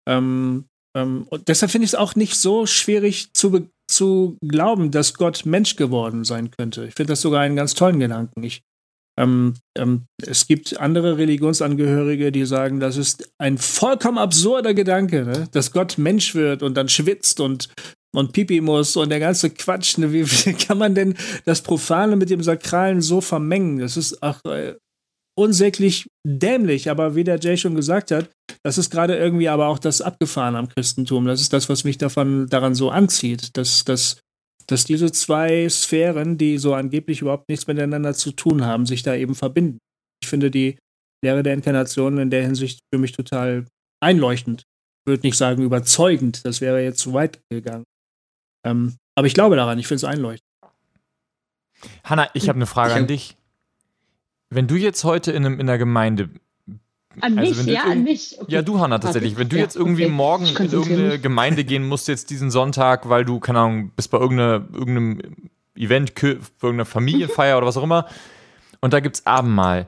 Ähm, ähm, und deshalb finde ich es auch nicht so schwierig zu, zu glauben, dass Gott Mensch geworden sein könnte. Ich finde das sogar einen ganz tollen Gedanken. Ich, ähm, ähm, es gibt andere Religionsangehörige, die sagen, das ist ein vollkommen absurder Gedanke, ne? dass Gott Mensch wird und dann schwitzt und und Pipi muss und der ganze Quatsch. Ne? Wie, wie, kann man denn das Profane mit dem Sakralen so vermengen? Das ist ach, äh, unsäglich dämlich, aber wie der Jay schon gesagt hat, das ist gerade irgendwie aber auch das Abgefahren am Christentum. Das ist das, was mich davon, daran so anzieht, dass, dass, dass diese zwei Sphären, die so angeblich überhaupt nichts miteinander zu tun haben, sich da eben verbinden. Ich finde die Lehre der Inkarnation in der Hinsicht für mich total einleuchtend. Ich würde nicht sagen überzeugend, das wäre jetzt zu weit gegangen. Ähm, aber ich glaube daran, ich finde es einleuchtend. Hanna, ich habe eine Frage an dich. Wenn du jetzt heute in, einem, in einer Gemeinde An also mich, ja, an mich. Okay. Ja, du, Hanna, tatsächlich. Wenn du ja, jetzt irgendwie okay. morgen in irgendeine Gemeinde gehen musst, jetzt diesen Sonntag, weil du, keine Ahnung, bist bei irgendeine, irgendeinem Event, für irgendeine Familienfeier oder was auch immer, und da gibt's Abendmahl.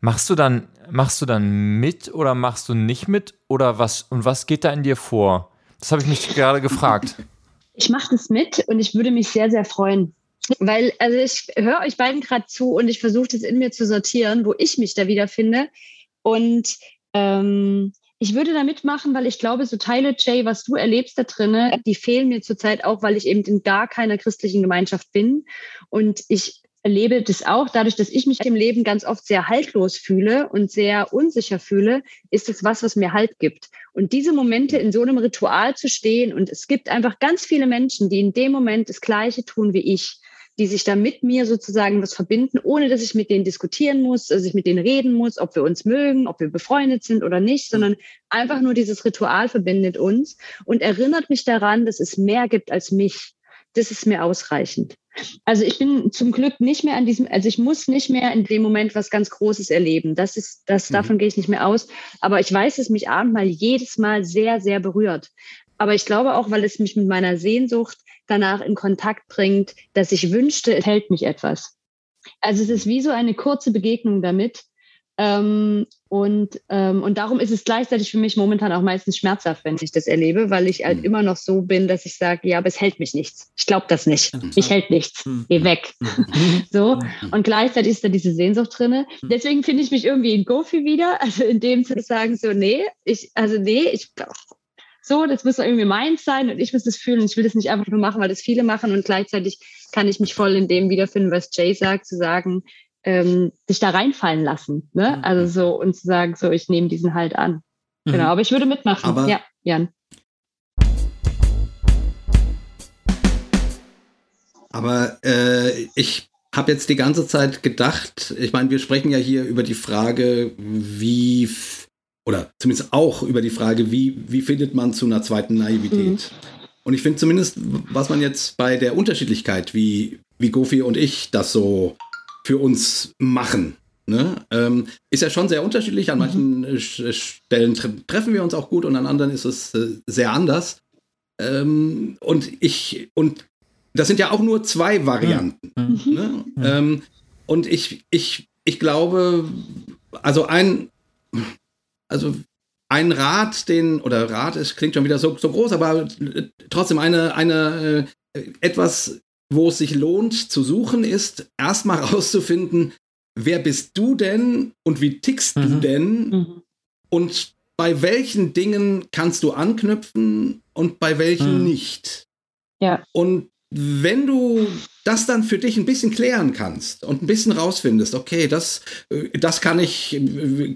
Machst du dann, machst du dann mit oder machst du nicht mit? Oder was, und was geht da in dir vor? Das habe ich mich gerade gefragt. Ich mache das mit und ich würde mich sehr, sehr freuen. Weil, also ich höre euch beiden gerade zu und ich versuche das in mir zu sortieren, wo ich mich da wiederfinde. Und ähm, ich würde da mitmachen, weil ich glaube, so Teile, Jay, was du erlebst da drinnen, die fehlen mir zurzeit auch, weil ich eben in gar keiner christlichen Gemeinschaft bin. Und ich erlebe das auch, dadurch, dass ich mich im Leben ganz oft sehr haltlos fühle und sehr unsicher fühle, ist es was, was mir Halt gibt. Und diese Momente in so einem Ritual zu stehen und es gibt einfach ganz viele Menschen, die in dem Moment das Gleiche tun wie ich die sich da mit mir sozusagen was verbinden, ohne dass ich mit denen diskutieren muss, dass ich mit denen reden muss, ob wir uns mögen, ob wir befreundet sind oder nicht, sondern einfach nur dieses Ritual verbindet uns und erinnert mich daran, dass es mehr gibt als mich. Das ist mir ausreichend. Also ich bin zum Glück nicht mehr an diesem, also ich muss nicht mehr in dem Moment was ganz Großes erleben. Das ist, das, mhm. davon gehe ich nicht mehr aus. Aber ich weiß, dass mich Abendmahl jedes Mal sehr, sehr berührt. Aber ich glaube auch, weil es mich mit meiner Sehnsucht danach in Kontakt bringt, dass ich wünschte, es hält mich etwas. Also es ist wie so eine kurze Begegnung damit. Ähm, und, ähm, und darum ist es gleichzeitig für mich momentan auch meistens schmerzhaft, wenn ich das erlebe, weil ich halt mhm. immer noch so bin, dass ich sage, ja, aber es hält mich nichts. Ich glaube das nicht. Mhm. Ich hält nichts. Mhm. Geh weg. Mhm. so. Und gleichzeitig ist da diese Sehnsucht drinne. Mhm. Deswegen finde ich mich irgendwie in Gofi wieder. Also in dem zu sagen, so, nee, ich, also nee, ich so, das muss irgendwie meins sein und ich muss das fühlen ich will das nicht einfach nur machen, weil das viele machen und gleichzeitig kann ich mich voll in dem wiederfinden, was Jay sagt, zu sagen, ähm, sich da reinfallen lassen. Ne? Mhm. Also so und zu sagen, so, ich nehme diesen halt an. Mhm. Genau, aber ich würde mitmachen. Aber ja, Jan. Aber äh, ich habe jetzt die ganze Zeit gedacht, ich meine, wir sprechen ja hier über die Frage, wie oder zumindest auch über die Frage, wie, wie findet man zu einer zweiten Naivität. Mhm. Und ich finde zumindest, was man jetzt bei der Unterschiedlichkeit, wie, wie Gofi und ich das so für uns machen, ne, ähm, ist ja schon sehr unterschiedlich. An mhm. manchen äh, Stellen tre treffen wir uns auch gut und an anderen ist es äh, sehr anders. Ähm, und ich, und das sind ja auch nur zwei Varianten. Mhm. Ne? Mhm. Ähm, und ich, ich, ich glaube, also ein, also ein Rat, den, oder Rat ist, klingt schon wieder so, so groß, aber äh, trotzdem eine, eine, äh, etwas, wo es sich lohnt zu suchen, ist erstmal rauszufinden, wer bist du denn und wie tickst mhm. du denn mhm. und bei welchen Dingen kannst du anknüpfen und bei welchen mhm. nicht. Ja. Und wenn du das dann für dich ein bisschen klären kannst und ein bisschen rausfindest, okay, das, äh, das kann ich, äh,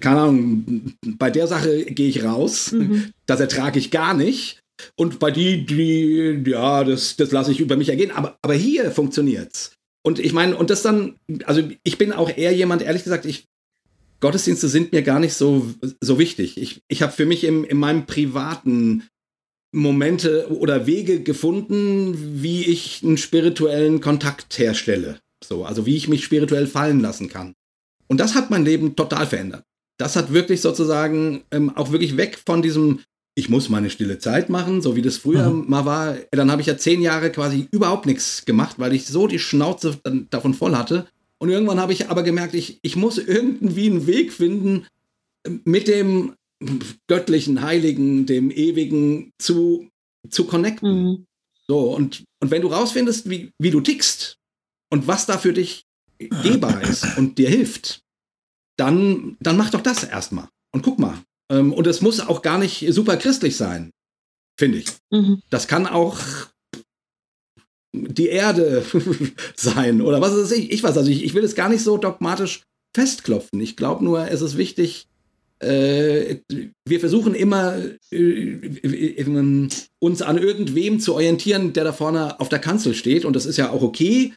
keine Ahnung, bei der Sache gehe ich raus, mhm. das ertrage ich gar nicht. Und bei die, die, ja, das, das lasse ich über mich ergehen. Aber, aber hier funktioniert's. Und ich meine, und das dann, also ich bin auch eher jemand, ehrlich gesagt, ich, Gottesdienste sind mir gar nicht so, so wichtig. Ich, ich habe für mich im, in meinem privaten Momente oder Wege gefunden, wie ich einen spirituellen Kontakt herstelle. So, also wie ich mich spirituell fallen lassen kann. Und das hat mein Leben total verändert. Das hat wirklich sozusagen ähm, auch wirklich weg von diesem, ich muss meine stille Zeit machen, so wie das früher mhm. mal war. Dann habe ich ja zehn Jahre quasi überhaupt nichts gemacht, weil ich so die Schnauze davon voll hatte. Und irgendwann habe ich aber gemerkt, ich, ich muss irgendwie einen Weg finden, mit dem göttlichen, heiligen, dem ewigen zu, zu connecten. Mhm. So, und, und wenn du rausfindest, wie, wie du tickst und was da für dich gehbar ist und dir hilft, dann, dann mach doch das erstmal und guck mal. Ähm, und es muss auch gar nicht super christlich sein, finde ich. Mhm. Das kann auch die Erde sein oder was ist ich. Ich weiß, also ich, ich will es gar nicht so dogmatisch festklopfen. Ich glaube nur, es ist wichtig, äh, wir versuchen immer, äh, äh, uns an irgendwem zu orientieren, der da vorne auf der Kanzel steht. Und das ist ja auch okay.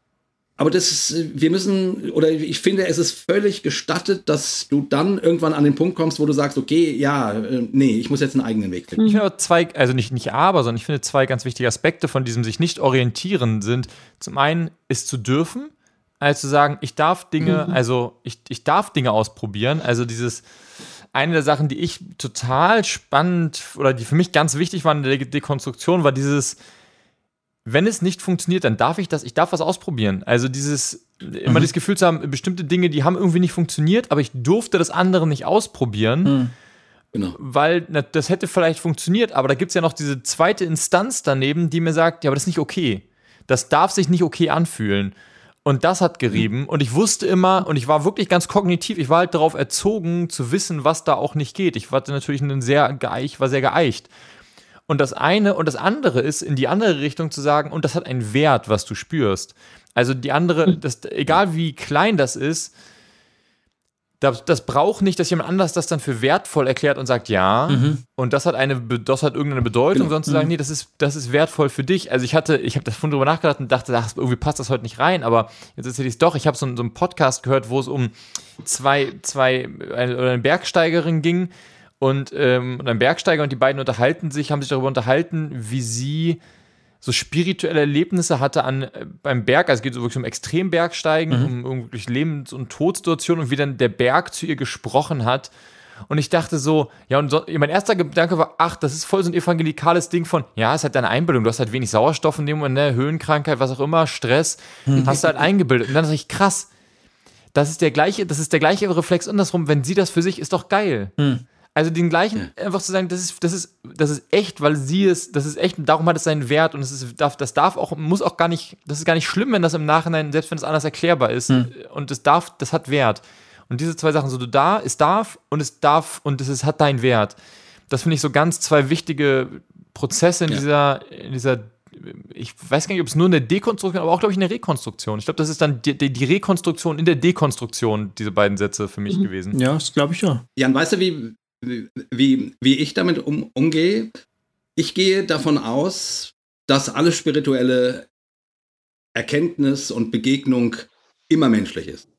Aber das ist, wir müssen, oder ich finde, es ist völlig gestattet, dass du dann irgendwann an den Punkt kommst, wo du sagst, okay, ja, äh, nee, ich muss jetzt einen eigenen Weg finden. Ich finde zwei, also nicht, nicht aber, sondern ich finde zwei ganz wichtige Aspekte von diesem sich nicht orientieren sind. Zum einen ist zu dürfen, als zu sagen, ich darf Dinge, mhm. also ich, ich darf Dinge ausprobieren. Also dieses, eine der Sachen, die ich total spannend oder die für mich ganz wichtig waren in der Dekonstruktion, war dieses, wenn es nicht funktioniert, dann darf ich das, ich darf was ausprobieren. Also dieses, immer mhm. das Gefühl zu haben, bestimmte Dinge, die haben irgendwie nicht funktioniert, aber ich durfte das andere nicht ausprobieren. Mhm. Genau. Weil na, das hätte vielleicht funktioniert, aber da gibt es ja noch diese zweite Instanz daneben, die mir sagt, ja, aber das ist nicht okay. Das darf sich nicht okay anfühlen. Und das hat gerieben. Mhm. Und ich wusste immer, und ich war wirklich ganz kognitiv, ich war halt darauf erzogen, zu wissen, was da auch nicht geht. Ich war natürlich ein sehr geeicht, war sehr geeicht. Und das eine und das andere ist, in die andere Richtung zu sagen, und das hat einen Wert, was du spürst. Also die andere, hm. das, egal wie klein das ist, das, das braucht nicht, dass jemand anders das dann für wertvoll erklärt und sagt, ja, mhm. und das hat eine, das hat irgendeine Bedeutung, genau. sondern zu sagen, mhm. nee, das ist, das ist wertvoll für dich. Also ich hatte, ich habe davon drüber nachgedacht und dachte, ach, irgendwie passt das heute nicht rein, aber jetzt erzähle ich es doch. Ich habe so, so einen Podcast gehört, wo es um zwei, zwei, eine, eine Bergsteigerin ging und, ähm, und ein Bergsteiger und die beiden unterhalten sich, haben sich darüber unterhalten, wie sie so spirituelle Erlebnisse hatte an, äh, beim Berg, also es geht so wirklich um Extrembergsteigen, mhm. um wirklich Lebens- und Todsituationen und wie dann der Berg zu ihr gesprochen hat. Und ich dachte so, ja, und so, mein erster Gedanke war, ach, das ist voll so ein evangelikales Ding von, ja, es hat deine Einbildung, du hast halt wenig Sauerstoff in dem Moment, ne, Höhenkrankheit, was auch immer, Stress, mhm. hast du halt eingebildet. Und dann dachte ich, krass, das ist der gleiche, das ist der gleiche Reflex andersrum, wenn sie das für sich ist doch geil. Mhm. Also den gleichen, ja. einfach zu sagen, das ist, das ist, das ist echt, weil sie es, das ist echt, und darum hat es seinen Wert und es ist, darf, das darf auch, muss auch gar nicht, das ist gar nicht schlimm, wenn das im Nachhinein, selbst wenn es anders erklärbar ist. Hm. Und es darf, das hat Wert. Und diese zwei Sachen, so du da, es darf und es darf und es ist, hat deinen Wert. Das finde ich so ganz zwei wichtige Prozesse in ja. dieser, in dieser ich weiß gar nicht, ob es nur eine Dekonstruktion, aber auch, glaube ich, eine Rekonstruktion. Ich glaube, das ist dann die, die, Rekonstruktion in der Dekonstruktion, diese beiden Sätze für mich mhm. gewesen. Ja, das glaube ich ja. Jan, weißt du, wie, wie, wie ich damit um, umgehe. Ich gehe davon aus, dass alle spirituelle Erkenntnis und Begegnung immer menschlich ist.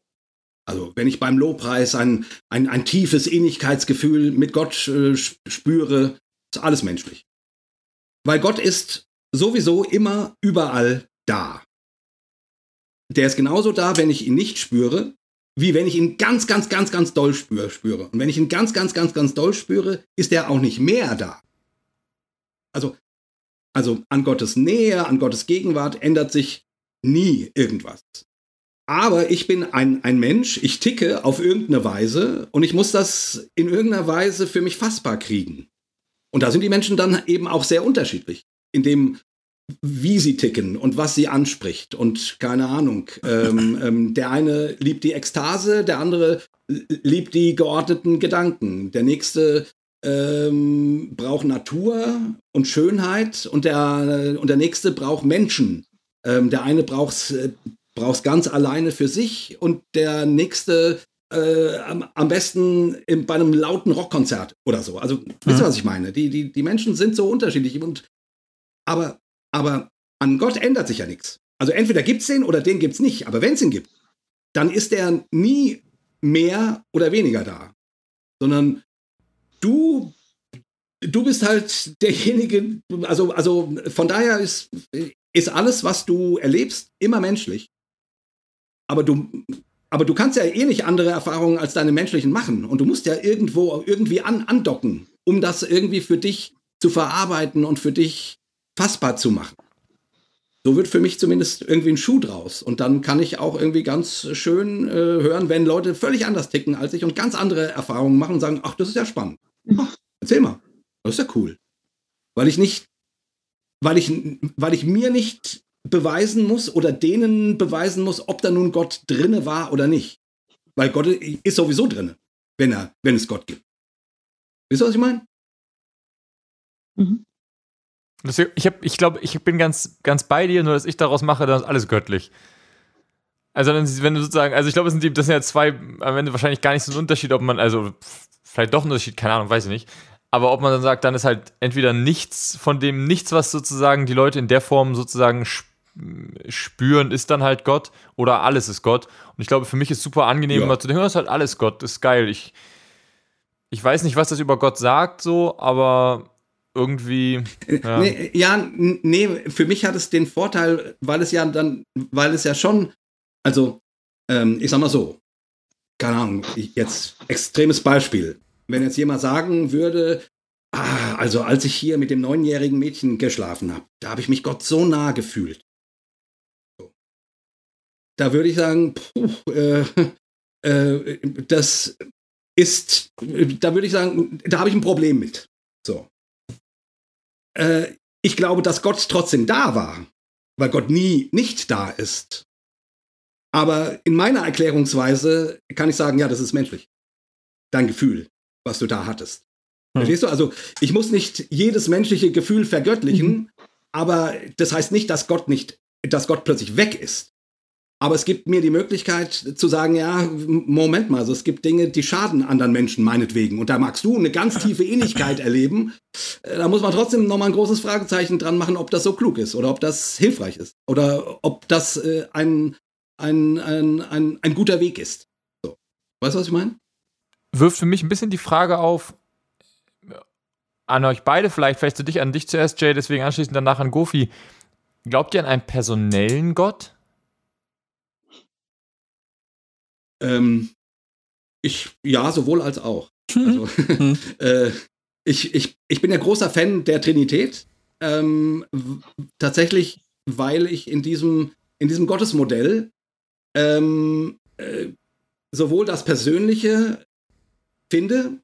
Also wenn ich beim Lobpreis ein, ein, ein tiefes Ähnlichkeitsgefühl mit Gott äh, spüre, ist alles menschlich. Weil Gott ist sowieso immer überall da. Der ist genauso da, wenn ich ihn nicht spüre, wie wenn ich ihn ganz, ganz, ganz, ganz doll spüre, spüre. Und wenn ich ihn ganz, ganz, ganz, ganz doll spüre, ist er auch nicht mehr da. Also, also an Gottes Nähe, an Gottes Gegenwart ändert sich nie irgendwas. Aber ich bin ein, ein Mensch, ich ticke auf irgendeine Weise und ich muss das in irgendeiner Weise für mich fassbar kriegen. Und da sind die Menschen dann eben auch sehr unterschiedlich. In dem wie sie ticken und was sie anspricht und keine Ahnung. Ähm, ähm, der eine liebt die Ekstase, der andere liebt die geordneten Gedanken. Der nächste ähm, braucht Natur und Schönheit und der, und der nächste braucht Menschen. Ähm, der eine braucht es äh, ganz alleine für sich und der nächste äh, am, am, besten in, bei einem lauten Rockkonzert oder so. Also, mhm. wisst ihr, was ich meine? Die, die, die Menschen sind so unterschiedlich und aber aber an Gott ändert sich ja nichts. Also entweder gibt es den oder den gibt es nicht. Aber wenn es ihn gibt, dann ist er nie mehr oder weniger da. Sondern du, du bist halt derjenige, also, also von daher ist, ist alles, was du erlebst, immer menschlich. Aber du, aber du kannst ja eh nicht andere Erfahrungen als deine menschlichen machen. Und du musst ja irgendwo irgendwie an, andocken, um das irgendwie für dich zu verarbeiten und für dich fassbar zu machen. So wird für mich zumindest irgendwie ein Schuh draus. Und dann kann ich auch irgendwie ganz schön äh, hören, wenn Leute völlig anders ticken als ich und ganz andere Erfahrungen machen und sagen, ach, das ist ja spannend. Ach, erzähl mal. Das ist ja cool. Weil ich nicht, weil ich, weil ich mir nicht beweisen muss oder denen beweisen muss, ob da nun Gott drinne war oder nicht. Weil Gott ist sowieso drinne, wenn er, wenn es Gott gibt. Wisst ihr, was ich meine? Mhm. Ich, hab, ich glaube, ich bin ganz, ganz bei dir, nur dass ich daraus mache, dann ist alles göttlich. Also, wenn du sozusagen, also ich glaube, das sind, das sind ja zwei, am Ende wahrscheinlich gar nicht so ein Unterschied, ob man, also vielleicht doch ein Unterschied, keine Ahnung, weiß ich nicht. Aber ob man dann sagt, dann ist halt entweder nichts von dem, nichts, was sozusagen die Leute in der Form sozusagen spüren, ist dann halt Gott oder alles ist Gott. Und ich glaube, für mich ist super angenehm, ja. mal zu denken, das ist halt alles Gott, das ist geil. Ich, ich weiß nicht, was das über Gott sagt, so, aber irgendwie. Ja. Nee, ja, nee, für mich hat es den Vorteil, weil es ja dann, weil es ja schon, also Ähm, ich sag mal so, keine Ahnung, jetzt extremes Beispiel. Wenn jetzt jemand sagen würde, ah, also als ich hier mit dem neunjährigen Mädchen geschlafen habe, da habe ich mich Gott so nah gefühlt. Da würde ich sagen, puh, äh, äh, das ist, da würde ich sagen, da habe ich ein Problem mit. So. Äh, ich glaube, dass Gott trotzdem da war, weil Gott nie nicht da ist. Aber in meiner Erklärungsweise kann ich sagen, ja, das ist menschlich. Dein Gefühl, was du da hattest. Hm. Verstehst du? Also, ich muss nicht jedes menschliche Gefühl vergöttlichen, mhm. aber das heißt nicht, dass Gott nicht, dass Gott plötzlich weg ist. Aber es gibt mir die Möglichkeit zu sagen, ja, Moment mal, also es gibt Dinge, die schaden anderen Menschen meinetwegen. Und da magst du eine ganz tiefe Ähnlichkeit erleben. Äh, da muss man trotzdem nochmal ein großes Fragezeichen dran machen, ob das so klug ist oder ob das hilfreich ist. Oder ob das äh, ein, ein, ein, ein, ein guter Weg ist. So. Weißt du, was ich meine? Wirft für mich ein bisschen die Frage auf, an euch beide vielleicht, vielleicht zu dich, an dich zuerst, Jay, deswegen anschließend danach an Gofi. Glaubt ihr an einen personellen Gott? Ähm, ich, ja, sowohl als auch. Also, äh, ich, ich, ich bin ja großer Fan der Trinität. Ähm, tatsächlich, weil ich in diesem, in diesem Gottesmodell ähm, äh, sowohl das Persönliche finde,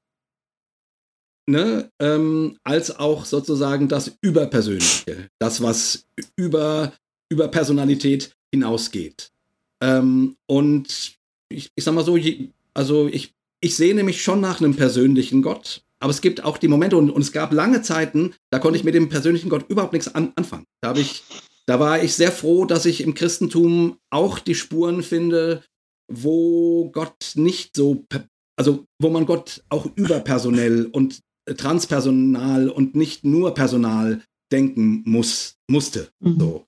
ne, ähm, als auch sozusagen das Überpersönliche, das, was über, über Personalität hinausgeht. Ähm, und ich, ich sag mal so, also ich, ich sehne mich schon nach einem persönlichen Gott, aber es gibt auch die Momente und, und es gab lange Zeiten, da konnte ich mit dem persönlichen Gott überhaupt nichts an, anfangen. Da habe ich, da war ich sehr froh, dass ich im Christentum auch die Spuren finde, wo Gott nicht so, also wo man Gott auch überpersonell und transpersonal und nicht nur personal denken muss, musste. Mhm. So.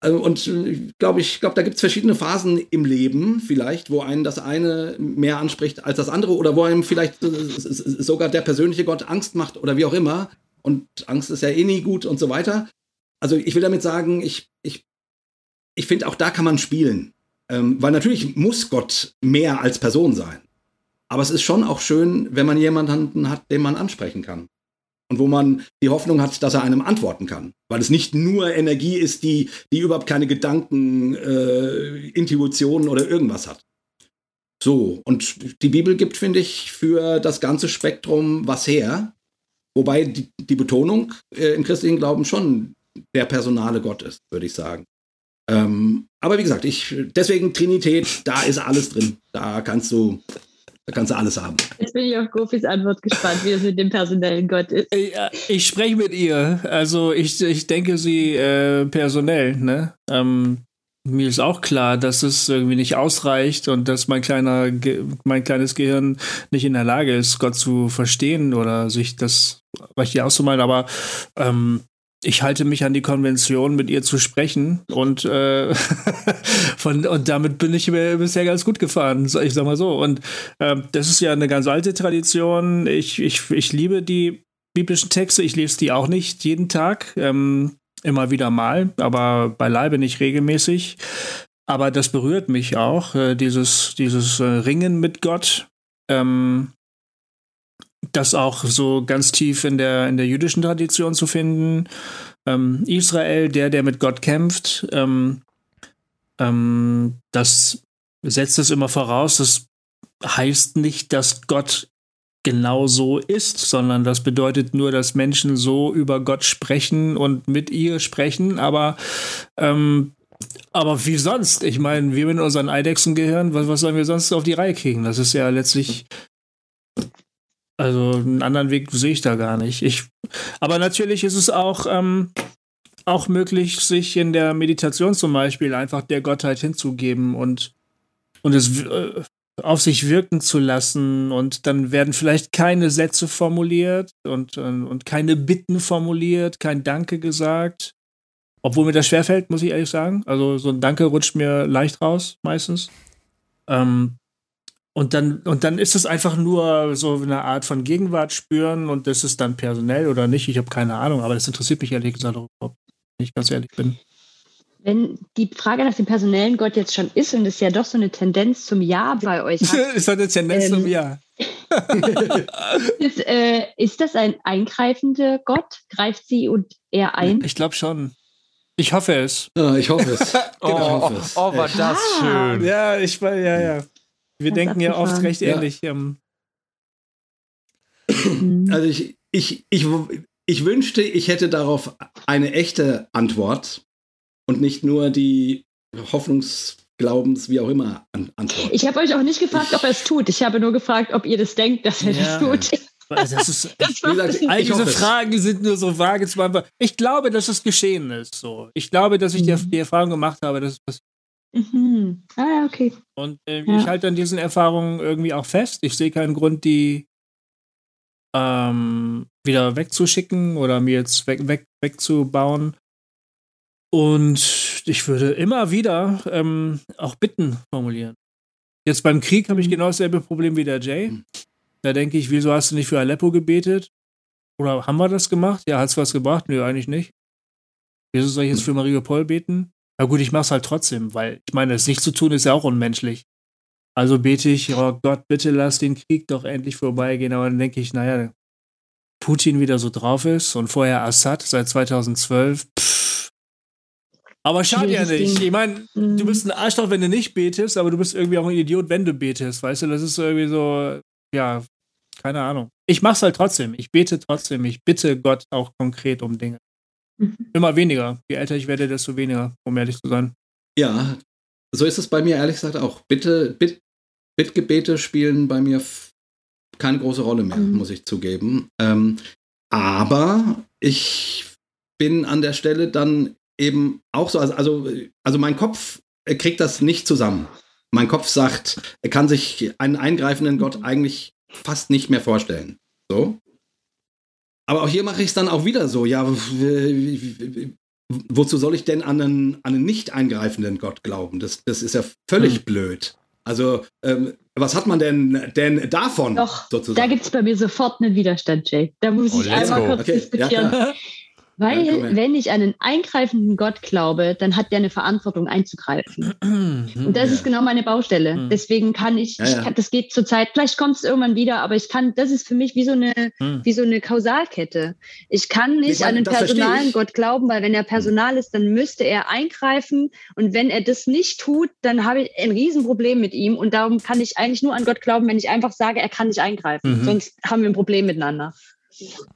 Also, und äh, glaube ich, glaube, da gibt es verschiedene Phasen im Leben, vielleicht, wo einen das eine mehr anspricht als das andere oder wo einem vielleicht äh, sogar der persönliche Gott Angst macht oder wie auch immer. Und Angst ist ja eh nie gut und so weiter. Also ich will damit sagen, ich, ich, ich finde, auch da kann man spielen. Ähm, weil natürlich muss Gott mehr als Person sein. Aber es ist schon auch schön, wenn man jemanden hat, den man ansprechen kann und wo man die Hoffnung hat, dass er einem antworten kann. Weil es nicht nur Energie ist, die, die überhaupt keine Gedanken, äh, Intuitionen oder irgendwas hat. So, und die Bibel gibt, finde ich, für das ganze Spektrum was her. Wobei die, die Betonung äh, im christlichen Glauben schon der personale Gott ist, würde ich sagen. Ähm, aber wie gesagt, ich, deswegen Trinität, da ist alles drin. Da kannst du da kannst du alles haben. Jetzt bin ich auf Gofis Antwort gespannt, wie es mit dem personellen Gott ist. Ich, äh, ich spreche mit ihr. Also ich, ich denke sie äh, personell, ne? Ähm, mir ist auch klar, dass es irgendwie nicht ausreicht und dass mein kleiner, mein kleines Gehirn nicht in der Lage ist, Gott zu verstehen oder sich das richtig auszumalen. Aber ähm, ich halte mich an die Konvention, mit ihr zu sprechen und, äh, von, und damit bin ich bisher ganz gut gefahren, ich sag mal so. Und äh, das ist ja eine ganz alte Tradition. Ich, ich, ich liebe die biblischen Texte, ich lese die auch nicht jeden Tag, ähm, immer wieder mal, aber beileibe nicht regelmäßig. Aber das berührt mich auch, äh, dieses, dieses äh, Ringen mit Gott. Ähm, das auch so ganz tief in der, in der jüdischen Tradition zu finden. Ähm, Israel, der, der mit Gott kämpft, ähm, ähm, das setzt es immer voraus. Das heißt nicht, dass Gott genau so ist, sondern das bedeutet nur, dass Menschen so über Gott sprechen und mit ihr sprechen, aber ähm, aber wie sonst? Ich meine, wir mit unseren Eidechsengehirn, was, was sollen wir sonst auf die Reihe kriegen? Das ist ja letztlich also einen anderen Weg sehe ich da gar nicht. Ich, aber natürlich ist es auch, ähm, auch möglich, sich in der Meditation zum Beispiel einfach der Gottheit hinzugeben und, und es äh, auf sich wirken zu lassen. Und dann werden vielleicht keine Sätze formuliert und, äh, und keine Bitten formuliert, kein Danke gesagt. Obwohl mir das schwerfällt, muss ich ehrlich sagen. Also so ein Danke rutscht mir leicht raus, meistens. Ähm, und dann, und dann ist es einfach nur so eine Art von Gegenwart spüren und das ist dann personell oder nicht. Ich habe keine Ahnung, aber das interessiert mich ehrlich gesagt auch, wenn ich ganz ehrlich bin. wenn die Frage nach dem personellen Gott jetzt schon ist und es ja doch so eine Tendenz zum Ja bei euch hat. ist eine Tendenz ähm, zum Ja. ist, äh, ist das ein eingreifender Gott? Greift sie und er ein? Ich glaube schon. Ich hoffe es. Ja, ich hoffe es. oh, ich hoffe es. oh, war das ah. schön. Ja, ich war, ja, ja. Wir denken ja oft recht ja. ähnlich. Ähm. Also ich, ich, ich, ich wünschte, ich hätte darauf eine echte Antwort und nicht nur die Hoffnungsglaubens, wie auch immer, Antwort. Ich habe euch auch nicht gefragt, ob er es tut. Ich habe nur gefragt, ob ihr das denkt, dass er ja. das tut. Das ist, das wie gesagt, all diese Fragen sind nur so vage zu beantworten. Ich glaube, dass es geschehen ist. So. Ich glaube, dass ich mhm. die, Erfahrung gemacht habe, dass es passiert. Mhm. Ah, ja, okay. Und äh, ja. ich halte an diesen Erfahrungen irgendwie auch fest. Ich sehe keinen Grund, die ähm, wieder wegzuschicken oder mir jetzt weg, weg, wegzubauen. Und ich würde immer wieder ähm, auch Bitten formulieren. Jetzt beim Krieg habe ich mhm. genau dasselbe Problem wie der Jay. Mhm. Da denke ich, wieso hast du nicht für Aleppo gebetet? Oder haben wir das gemacht? Ja, hat es was gebracht? Nö, eigentlich nicht. Wieso soll ich jetzt für Mariupol beten? Na gut, ich mache es halt trotzdem, weil ich meine, es nicht zu tun ist ja auch unmenschlich. Also bete ich, oh Gott, bitte lass den Krieg doch endlich vorbeigehen. Aber dann denke ich, naja, Putin wieder so drauf ist und vorher Assad seit 2012. Pff. Aber schade ja nicht. Ich meine, du mhm. bist ein Arschloch, wenn du nicht betest, aber du bist irgendwie auch ein Idiot, wenn du betest. Weißt du, das ist irgendwie so, ja, keine Ahnung. Ich mach's halt trotzdem. Ich bete trotzdem. Ich bitte Gott auch konkret um Dinge. Mhm. Immer weniger. Je älter ich werde, desto weniger, um ehrlich zu sein. Ja, so ist es bei mir ehrlich gesagt auch. Bitte, Bitt, Bittgebete spielen bei mir keine große Rolle mehr, mhm. muss ich zugeben. Ähm, aber ich bin an der Stelle dann eben auch so, also, also, also mein Kopf kriegt das nicht zusammen. Mein Kopf sagt, er kann sich einen eingreifenden Gott mhm. eigentlich fast nicht mehr vorstellen. So. Aber auch hier mache ich es dann auch wieder so. Ja, wozu soll ich denn an einen, an einen nicht eingreifenden Gott glauben? Das, das ist ja völlig hm. blöd. Also, ähm, was hat man denn, denn davon? Doch, sozusagen? da gibt es bei mir sofort einen Widerstand, Jay. Da muss oh, ich einmal go. kurz okay, diskutieren. Ja, Weil, ja, wenn ich an einen eingreifenden Gott glaube, dann hat der eine Verantwortung einzugreifen. Und das ja. ist genau meine Baustelle. Mhm. Deswegen kann ich, ja, ich kann, das geht zurzeit, vielleicht kommt es irgendwann wieder, aber ich kann, das ist für mich wie so eine, mhm. wie so eine Kausalkette. Ich kann nicht ich meine, an einen personalen Gott glauben, weil wenn er Personal ist, dann müsste er eingreifen. Und wenn er das nicht tut, dann habe ich ein Riesenproblem mit ihm. Und darum kann ich eigentlich nur an Gott glauben, wenn ich einfach sage, er kann nicht eingreifen. Mhm. Sonst haben wir ein Problem miteinander.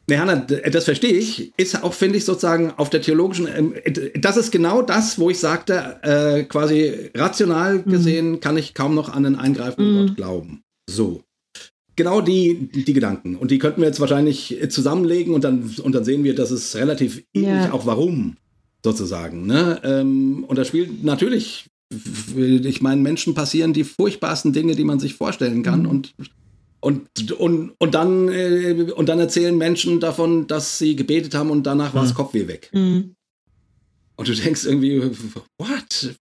Ne, Hanna, das verstehe ich. Ist auch, finde ich, sozusagen auf der theologischen, ähm, das ist genau das, wo ich sagte, äh, quasi rational mhm. gesehen mhm. kann ich kaum noch an einen eingreifenden mhm. Gott glauben. So. Genau die, die Gedanken. Und die könnten wir jetzt wahrscheinlich zusammenlegen und dann, und dann sehen wir, dass es relativ ähnlich ja. auch warum, sozusagen. Ne? Ähm, und da spielt natürlich, ich meine, Menschen passieren die furchtbarsten Dinge, die man sich vorstellen kann. Mhm. Und und, und, und, dann, äh, und dann erzählen Menschen davon, dass sie gebetet haben und danach war das mhm. Kopfweh weg. Mhm. Und du denkst irgendwie, what?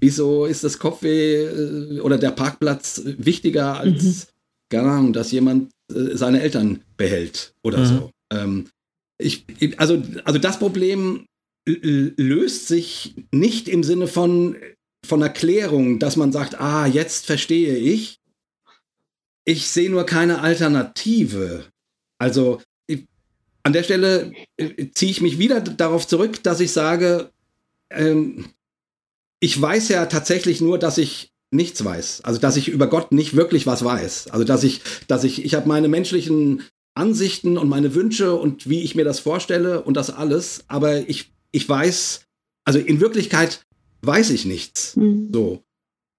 Wieso ist das Kopfweh äh, oder der Parkplatz wichtiger als, mhm. keine Ahnung, dass jemand äh, seine Eltern behält oder mhm. so? Ähm, ich, also, also das Problem löst sich nicht im Sinne von, von Erklärung, dass man sagt, ah, jetzt verstehe ich, ich sehe nur keine Alternative. Also ich, an der Stelle äh, ziehe ich mich wieder darauf zurück, dass ich sage, ähm, ich weiß ja tatsächlich nur, dass ich nichts weiß. Also dass ich über Gott nicht wirklich was weiß. Also dass ich, dass ich, ich habe meine menschlichen Ansichten und meine Wünsche und wie ich mir das vorstelle und das alles, aber ich, ich weiß, also in Wirklichkeit weiß ich nichts. Mhm. So.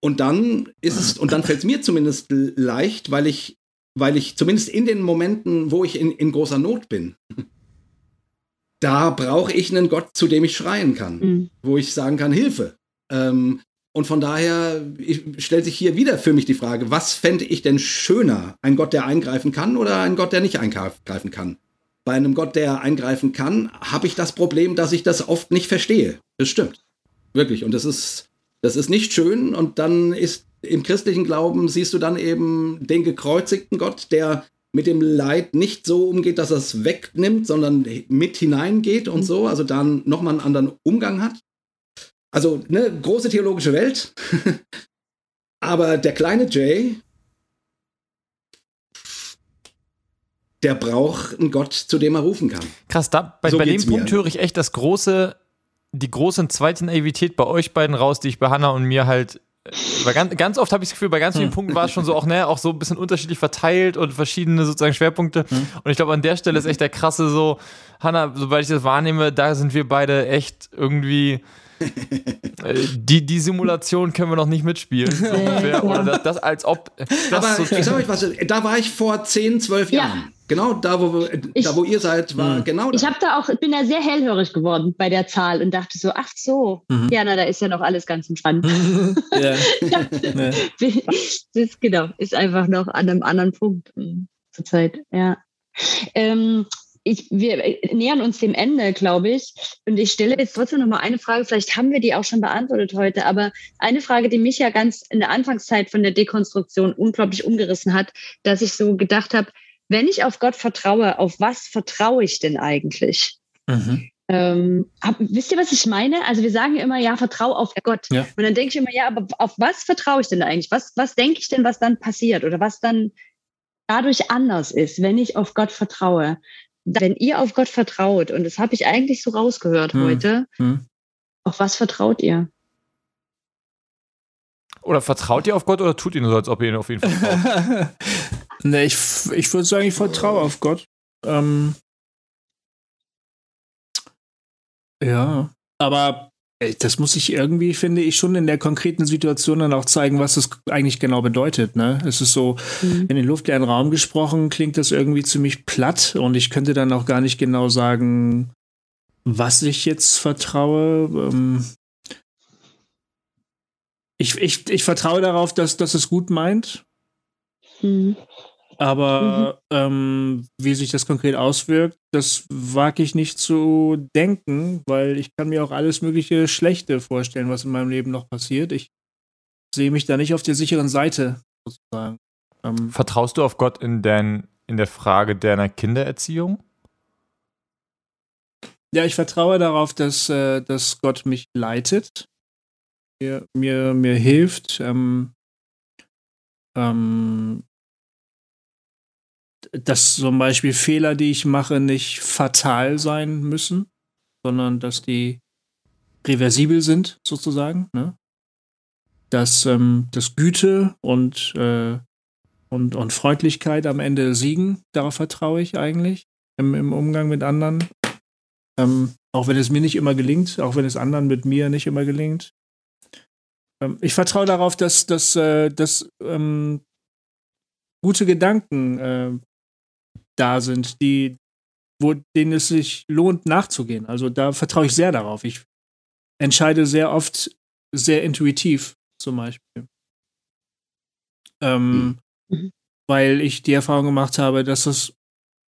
Und dann ist es, und dann fällt es mir zumindest leicht, weil ich, weil ich zumindest in den Momenten, wo ich in, in großer Not bin, da brauche ich einen Gott, zu dem ich schreien kann, mhm. wo ich sagen kann, Hilfe. Ähm, und von daher stellt sich hier wieder für mich die Frage, was fände ich denn schöner? Ein Gott, der eingreifen kann oder ein Gott, der nicht eingreifen kann? Bei einem Gott, der eingreifen kann, habe ich das Problem, dass ich das oft nicht verstehe. Das stimmt. Wirklich. Und das ist, das ist nicht schön und dann ist im christlichen Glauben siehst du dann eben den gekreuzigten Gott, der mit dem Leid nicht so umgeht, dass er es wegnimmt, sondern mit hineingeht und so, also dann nochmal einen anderen Umgang hat. Also, ne, große theologische Welt. Aber der kleine Jay, der braucht einen Gott, zu dem er rufen kann. Krass, da, bei, so bei dem Punkt höre ich echt das große, die große zweite Naivität bei euch beiden raus, die ich bei Hannah und mir halt weil ganz, ganz oft habe ich das Gefühl, bei ganz vielen hm. Punkten war es schon so auch, ne, auch so ein bisschen unterschiedlich verteilt und verschiedene sozusagen Schwerpunkte. Hm. Und ich glaube, an der Stelle ist echt der krasse so, Hanna, sobald ich das wahrnehme, da sind wir beide echt irgendwie. Äh, die, die Simulation können wir noch nicht mitspielen. So ungefähr. Oder das, das als ob. Das Aber so ich sag euch was, da war ich vor 10, 12 ja. Genau da, wo, ich, da, wo ihr seid, war mhm. genau das. Ich habe da auch, bin da sehr hellhörig geworden bei der Zahl und dachte so, ach so, mhm. ja, na, da ist ja noch alles ganz entspannt. ja. das ist, genau, ist einfach noch an einem anderen Punkt hm, zurzeit, ja. Ähm, ich, wir nähern uns dem Ende, glaube ich. Und ich stelle jetzt trotzdem noch mal eine Frage. Vielleicht haben wir die auch schon beantwortet heute. Aber eine Frage, die mich ja ganz in der Anfangszeit von der Dekonstruktion unglaublich umgerissen hat, dass ich so gedacht habe, wenn ich auf Gott vertraue, auf was vertraue ich denn eigentlich? Mhm. Ähm, hab, wisst ihr, was ich meine? Also wir sagen ja immer, ja, vertraue auf Gott. Ja. Und dann denke ich immer, ja, aber auf was vertraue ich denn eigentlich? Was, was denke ich denn, was dann passiert oder was dann dadurch anders ist, wenn ich auf Gott vertraue? Wenn ihr auf Gott vertraut, und das habe ich eigentlich so rausgehört hm. heute, hm. auf was vertraut ihr? Oder vertraut ihr auf Gott oder tut ihr nur so, als ob ihr ihn auf ihn vertraut? Ne, ich, ich würde sagen, ich vertraue auf Gott. Ähm, ja, aber das muss ich irgendwie, finde ich, schon in der konkreten Situation dann auch zeigen, was das eigentlich genau bedeutet. Ne? Es ist so, mhm. in den luftleeren Raum gesprochen, klingt das irgendwie ziemlich platt und ich könnte dann auch gar nicht genau sagen, was ich jetzt vertraue. Ähm ich, ich, ich vertraue darauf, dass, dass es gut meint. Mhm. Aber mhm. ähm, wie sich das konkret auswirkt, das wage ich nicht zu denken, weil ich kann mir auch alles mögliche Schlechte vorstellen, was in meinem Leben noch passiert. Ich sehe mich da nicht auf der sicheren Seite, sozusagen. Ähm, Vertraust du auf Gott in, dein, in der Frage deiner Kindererziehung? Ja, ich vertraue darauf, dass, äh, dass Gott mich leitet, mir, mir, mir hilft, ähm, ähm, dass zum Beispiel Fehler, die ich mache, nicht fatal sein müssen, sondern dass die reversibel sind, sozusagen. Ne? Dass, ähm, dass Güte und, äh, und, und Freundlichkeit am Ende siegen, darauf vertraue ich eigentlich im, im Umgang mit anderen. Ähm, auch wenn es mir nicht immer gelingt, auch wenn es anderen mit mir nicht immer gelingt. Ähm, ich vertraue darauf, dass, dass, äh, dass ähm, gute Gedanken äh, da sind, die, wo, denen es sich lohnt, nachzugehen. Also da vertraue ich sehr darauf. Ich entscheide sehr oft sehr intuitiv, zum Beispiel. Ähm, mhm. Weil ich die Erfahrung gemacht habe, dass das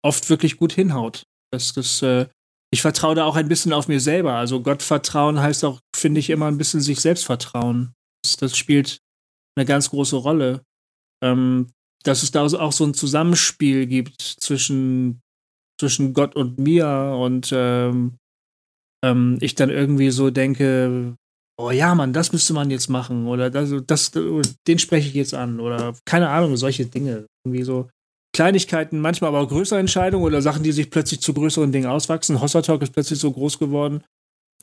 oft wirklich gut hinhaut. Dass das, äh, ich vertraue da auch ein bisschen auf mir selber. Also Gott vertrauen heißt auch, finde ich, immer ein bisschen sich selbst vertrauen. Das, das spielt eine ganz große Rolle. Ähm, dass es da auch so ein Zusammenspiel gibt zwischen, zwischen Gott und mir und ähm, ähm, ich dann irgendwie so denke, oh ja, Mann, das müsste man jetzt machen oder das, das, den spreche ich jetzt an oder keine Ahnung, solche Dinge. Irgendwie so Kleinigkeiten, manchmal aber auch größere Entscheidungen oder Sachen, die sich plötzlich zu größeren Dingen auswachsen. Hossertalk ist plötzlich so groß geworden.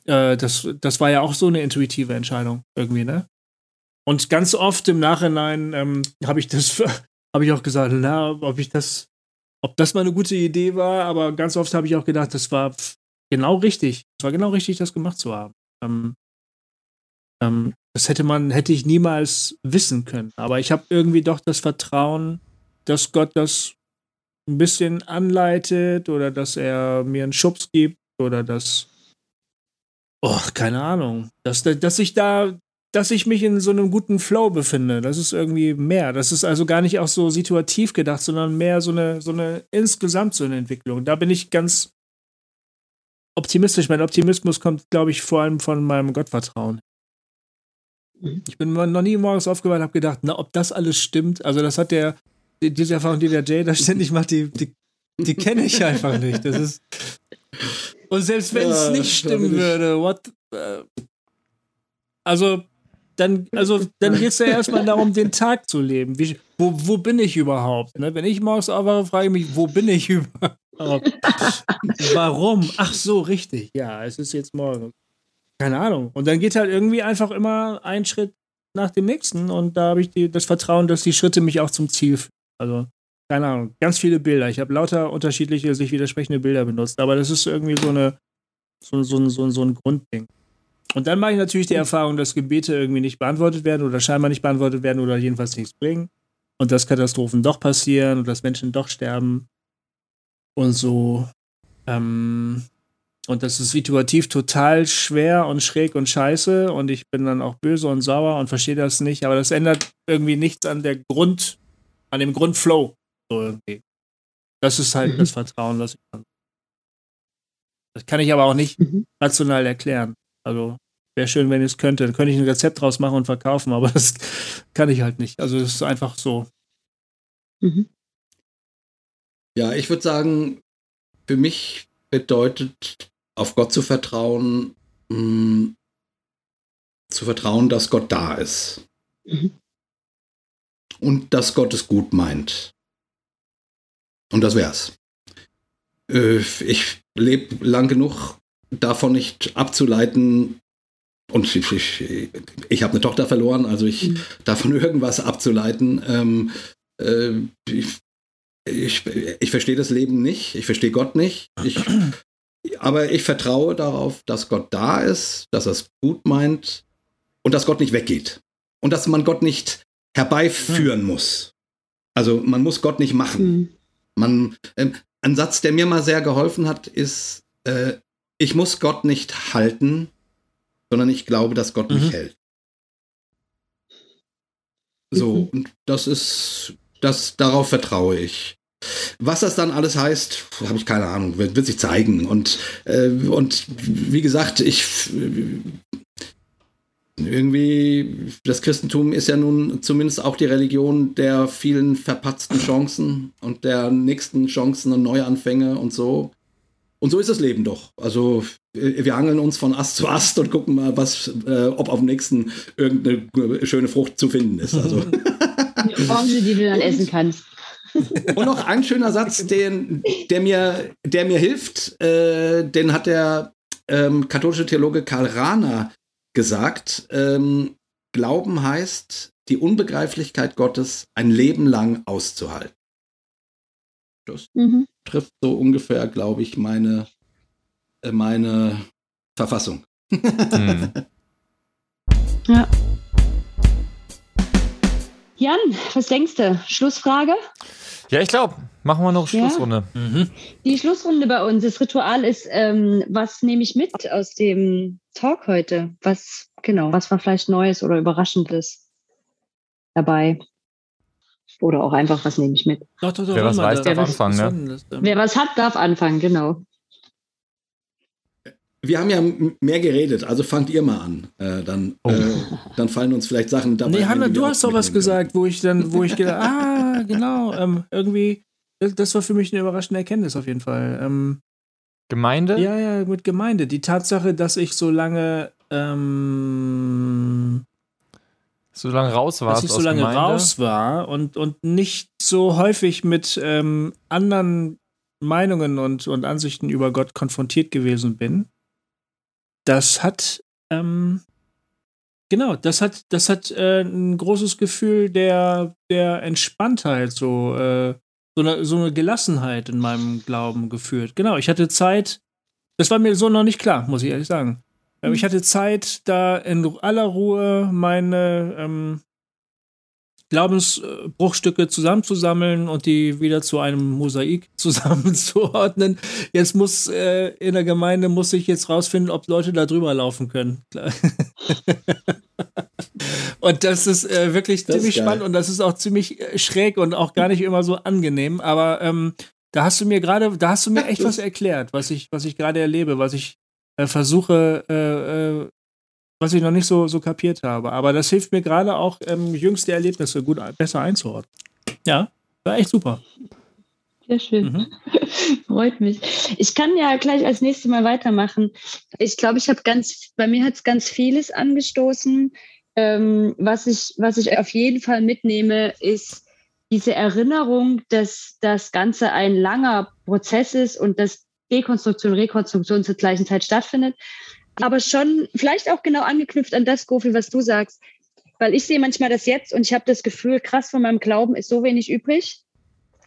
Äh, das, das war ja auch so eine intuitive Entscheidung irgendwie, ne? Und ganz oft im Nachhinein ähm, habe ich das habe ich auch gesagt, na, ob ich das, ob das mal eine gute Idee war, aber ganz oft habe ich auch gedacht, das war genau richtig. Es war genau richtig, das gemacht zu haben. Ähm, ähm, das hätte man, hätte ich niemals wissen können. Aber ich habe irgendwie doch das Vertrauen, dass Gott das ein bisschen anleitet oder dass er mir einen Schubs gibt oder dass, oh, keine Ahnung, dass, dass ich da dass ich mich in so einem guten Flow befinde. Das ist irgendwie mehr. Das ist also gar nicht auch so situativ gedacht, sondern mehr so eine, so eine insgesamt so eine Entwicklung. Da bin ich ganz optimistisch. Mein Optimismus kommt, glaube ich, vor allem von meinem Gottvertrauen. Mhm. Ich bin noch nie morgens aufgewacht und habe gedacht, na, ob das alles stimmt. Also, das hat der, diese Erfahrung, die der Jay da ständig macht, die, die, die kenne ich einfach nicht. Das ist. Und selbst wenn es ja, nicht stimmen würde, what, äh, Also, dann, also, dann geht es ja erstmal darum, den Tag zu leben. Wie, wo, wo bin ich überhaupt? Ne? Wenn ich morgens aufwache, frage ich mich, wo bin ich überhaupt? Warum? Ach so, richtig. Ja, es ist jetzt morgen. Keine Ahnung. Und dann geht halt irgendwie einfach immer ein Schritt nach dem nächsten und da habe ich die, das Vertrauen, dass die Schritte mich auch zum Ziel führen. Also, keine Ahnung, ganz viele Bilder. Ich habe lauter unterschiedliche, sich widersprechende Bilder benutzt, aber das ist irgendwie so eine, so, so, so, so ein Grundding. Und dann mache ich natürlich die Erfahrung, dass Gebete irgendwie nicht beantwortet werden oder scheinbar nicht beantwortet werden oder jedenfalls nichts bringen. Und dass Katastrophen doch passieren und dass Menschen doch sterben. Und so. Ähm, und das ist situativ total schwer und schräg und scheiße. Und ich bin dann auch böse und sauer und verstehe das nicht. Aber das ändert irgendwie nichts an der Grund, an dem Grundflow. So irgendwie. Das ist halt mhm. das Vertrauen, das ich kann. Das kann ich aber auch nicht mhm. rational erklären. Also wäre schön, wenn ich es könnte. Dann könnte ich ein Rezept draus machen und verkaufen, aber das kann ich halt nicht. Also es ist einfach so. Mhm. Ja, ich würde sagen, für mich bedeutet auf Gott zu vertrauen, mh, hm, zu vertrauen, dass Gott da ist. Mhm. Und dass Gott es gut meint. Und das wär's. Äh, ich lebe lang genug davon nicht abzuleiten, und ich, ich, ich habe eine Tochter verloren, also ich mhm. davon irgendwas abzuleiten. Ähm, äh, ich, ich, ich verstehe das Leben nicht, ich verstehe Gott nicht. Ich, aber ich vertraue darauf, dass Gott da ist, dass er es gut meint und dass Gott nicht weggeht. Und dass man Gott nicht herbeiführen mhm. muss. Also man muss Gott nicht machen. Mhm. Man, äh, ein Satz, der mir mal sehr geholfen hat, ist, äh, ich muss Gott nicht halten, sondern ich glaube, dass Gott mich mhm. hält. So, mhm. und das ist, das, darauf vertraue ich. Was das dann alles heißt, habe ich keine Ahnung, wird, wird sich zeigen. Und, äh, und wie gesagt, ich irgendwie, das Christentum ist ja nun zumindest auch die Religion der vielen verpatzten Chancen und der nächsten Chancen und Neuanfänge und so. Und so ist das Leben doch. Also wir angeln uns von Ast zu Ast und gucken mal, was, äh, ob auf dem nächsten irgendeine schöne Frucht zu finden ist. Also. Die Orange, die du dann essen kannst. Und noch ein schöner Satz, den, der, mir, der mir hilft, äh, den hat der ähm, katholische Theologe Karl Rahner gesagt. Ähm, Glauben heißt, die Unbegreiflichkeit Gottes ein Leben lang auszuhalten. Das mhm. trifft so ungefähr, glaube ich, meine, äh, meine Verfassung. Mhm. ja. Jan, was denkst du? Schlussfrage? Ja, ich glaube, machen wir noch Schlussrunde. Ja. Mhm. Die Schlussrunde bei uns, das Ritual ist, ähm, was nehme ich mit aus dem Talk heute? Was, genau, was war vielleicht Neues oder Überraschendes dabei? Oder auch einfach, was nehme ich mit? Doch, doch, doch, Wer was weiß, darf anfangen, ne? Wer was hat, darf anfangen, genau. Wir haben ja mehr geredet, also fangt ihr mal an. Äh, dann, oh. äh, dann fallen uns vielleicht Sachen dabei. Nee, Hanna, du hast doch was gesagt, wo ich dann, wo ich gedacht, ah, genau, ähm, irgendwie, das, das, war für mich eine überraschende Erkenntnis auf jeden Fall. Ähm, Gemeinde? Ja, ja, mit Gemeinde. Die Tatsache, dass ich so lange ähm, so lange raus war. Dass ich so lange Gemeinde. raus war und, und nicht so häufig mit ähm, anderen Meinungen und, und Ansichten über Gott konfrontiert gewesen bin. Das hat, ähm, genau, das hat, das hat äh, ein großes Gefühl der, der Entspanntheit, so, äh, so, eine, so eine Gelassenheit in meinem Glauben geführt. Genau, ich hatte Zeit, das war mir so noch nicht klar, muss ich ehrlich sagen. Ähm, ich hatte Zeit, da in aller Ruhe meine ähm, Glaubensbruchstücke zusammenzusammeln und die wieder zu einem Mosaik zusammenzuordnen. Jetzt muss äh, in der Gemeinde muss ich jetzt rausfinden, ob Leute da drüber laufen können. und das ist äh, wirklich das ziemlich ist spannend und das ist auch ziemlich äh, schräg und auch gar nicht immer so angenehm. Aber ähm, da hast du mir gerade, da hast du mir echt was erklärt, was ich, was ich gerade erlebe, was ich äh, versuche, äh, äh, was ich noch nicht so, so kapiert habe. Aber das hilft mir gerade auch, ähm, jüngste Erlebnisse gut besser einzuordnen. Ja, war echt super. Sehr schön. Mhm. Freut mich. Ich kann ja gleich als nächstes Mal weitermachen. Ich glaube, ich habe ganz, bei mir hat es ganz vieles angestoßen. Ähm, was, ich, was ich auf jeden Fall mitnehme, ist diese Erinnerung, dass das Ganze ein langer Prozess ist und dass Dekonstruktion, Rekonstruktion zur gleichen Zeit stattfindet. Aber schon vielleicht auch genau angeknüpft an das, Gofi, was du sagst. Weil ich sehe manchmal das jetzt und ich habe das Gefühl, krass, von meinem Glauben ist so wenig übrig.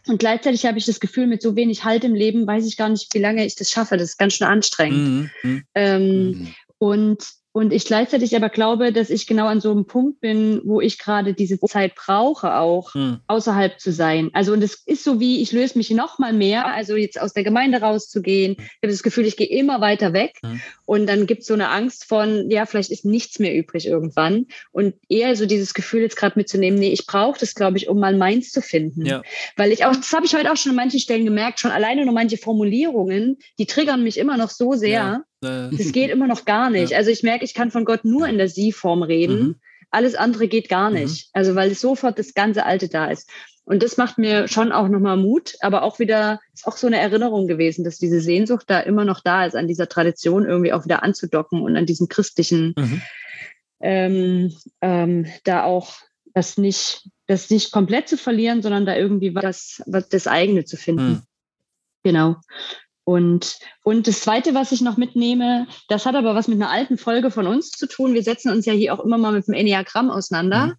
Und gleichzeitig habe ich das Gefühl, mit so wenig Halt im Leben weiß ich gar nicht, wie lange ich das schaffe. Das ist ganz schön anstrengend. Mhm. mhm. Ähm, mhm. Und und ich gleichzeitig aber glaube, dass ich genau an so einem Punkt bin, wo ich gerade diese Zeit brauche, auch hm. außerhalb zu sein. Also, und es ist so wie, ich löse mich noch mal mehr, also jetzt aus der Gemeinde rauszugehen. Ich habe das Gefühl, ich gehe immer weiter weg. Hm. Und dann gibt es so eine Angst von, ja, vielleicht ist nichts mehr übrig irgendwann. Und eher so dieses Gefühl jetzt gerade mitzunehmen, nee, ich brauche das, glaube ich, um mal meins zu finden. Ja. Weil ich auch, das habe ich heute auch schon an manchen Stellen gemerkt, schon alleine nur manche Formulierungen, die triggern mich immer noch so sehr. Ja das geht immer noch gar nicht. Ja. Also ich merke, ich kann von Gott nur in der Sie-Form reden. Mhm. Alles andere geht gar mhm. nicht. Mhm. Also weil sofort das ganze Alte da ist. Und das macht mir schon auch nochmal Mut, aber auch wieder, ist auch so eine Erinnerung gewesen, dass diese Sehnsucht da immer noch da ist, an dieser Tradition irgendwie auch wieder anzudocken und an diesem christlichen, mhm. ähm, ähm, da auch das nicht, das nicht komplett zu verlieren, sondern da irgendwie was, was das eigene zu finden. Mhm. Genau. Und, und das Zweite, was ich noch mitnehme, das hat aber was mit einer alten Folge von uns zu tun. Wir setzen uns ja hier auch immer mal mit dem Enneagramm auseinander. Mhm.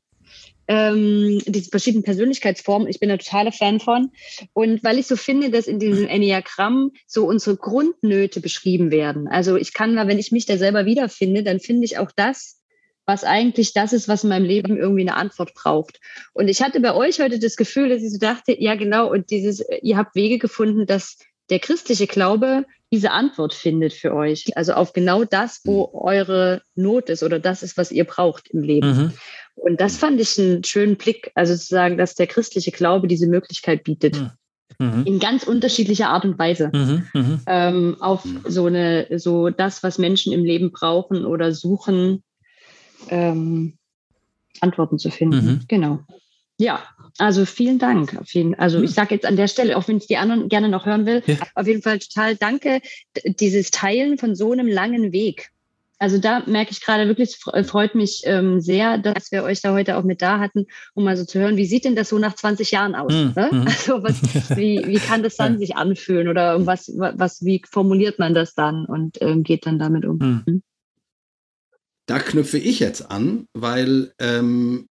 Ähm, diese verschiedenen Persönlichkeitsformen. Ich bin ein totaler Fan von. Und weil ich so finde, dass in diesem Enneagramm so unsere Grundnöte beschrieben werden. Also ich kann da, wenn ich mich da selber wiederfinde, dann finde ich auch das, was eigentlich das ist, was in meinem Leben irgendwie eine Antwort braucht. Und ich hatte bei euch heute das Gefühl, dass ich so dachte, ja genau, und dieses, ihr habt Wege gefunden, dass der christliche Glaube diese Antwort findet für euch. Also auf genau das, wo eure Not ist oder das ist, was ihr braucht im Leben. Mhm. Und das fand ich einen schönen Blick, also zu sagen, dass der christliche Glaube diese Möglichkeit bietet. Mhm. mhm. In ganz unterschiedlicher Art und Weise. Mhm. mhm. Ähm, auf so eine, so das, was Menschen im Leben brauchen oder suchen, ähm, Antworten zu finden. Mhm. Genau. Ja, also vielen Dank. Also ich hm. sage jetzt an der Stelle, auch wenn ich die anderen gerne noch hören will, ja. auf jeden Fall total danke, dieses Teilen von so einem langen Weg. Also da merke ich gerade wirklich, freut mich ähm, sehr, dass wir euch da heute auch mit da hatten, um mal so zu hören, wie sieht denn das so nach 20 Jahren aus? Mhm. Ne? Hm. Also was, wie, wie kann das dann ja. sich anfühlen oder was, was, wie formuliert man das dann und ähm, geht dann damit um? Mhm. Da knüpfe ich jetzt an, weil ähm,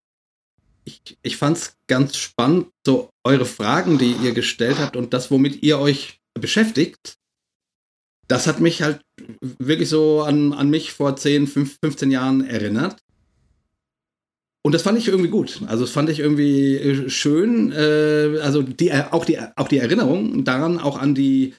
ich, ich fand es ganz spannend, so eure Fragen, die ihr gestellt habt und das, womit ihr euch beschäftigt. Das hat mich halt wirklich so an, an mich vor 10, 15 Jahren erinnert. Und das fand ich irgendwie gut. Also das fand ich irgendwie äh, schön. Äh, also die, auch, die, auch die Erinnerung daran, auch an die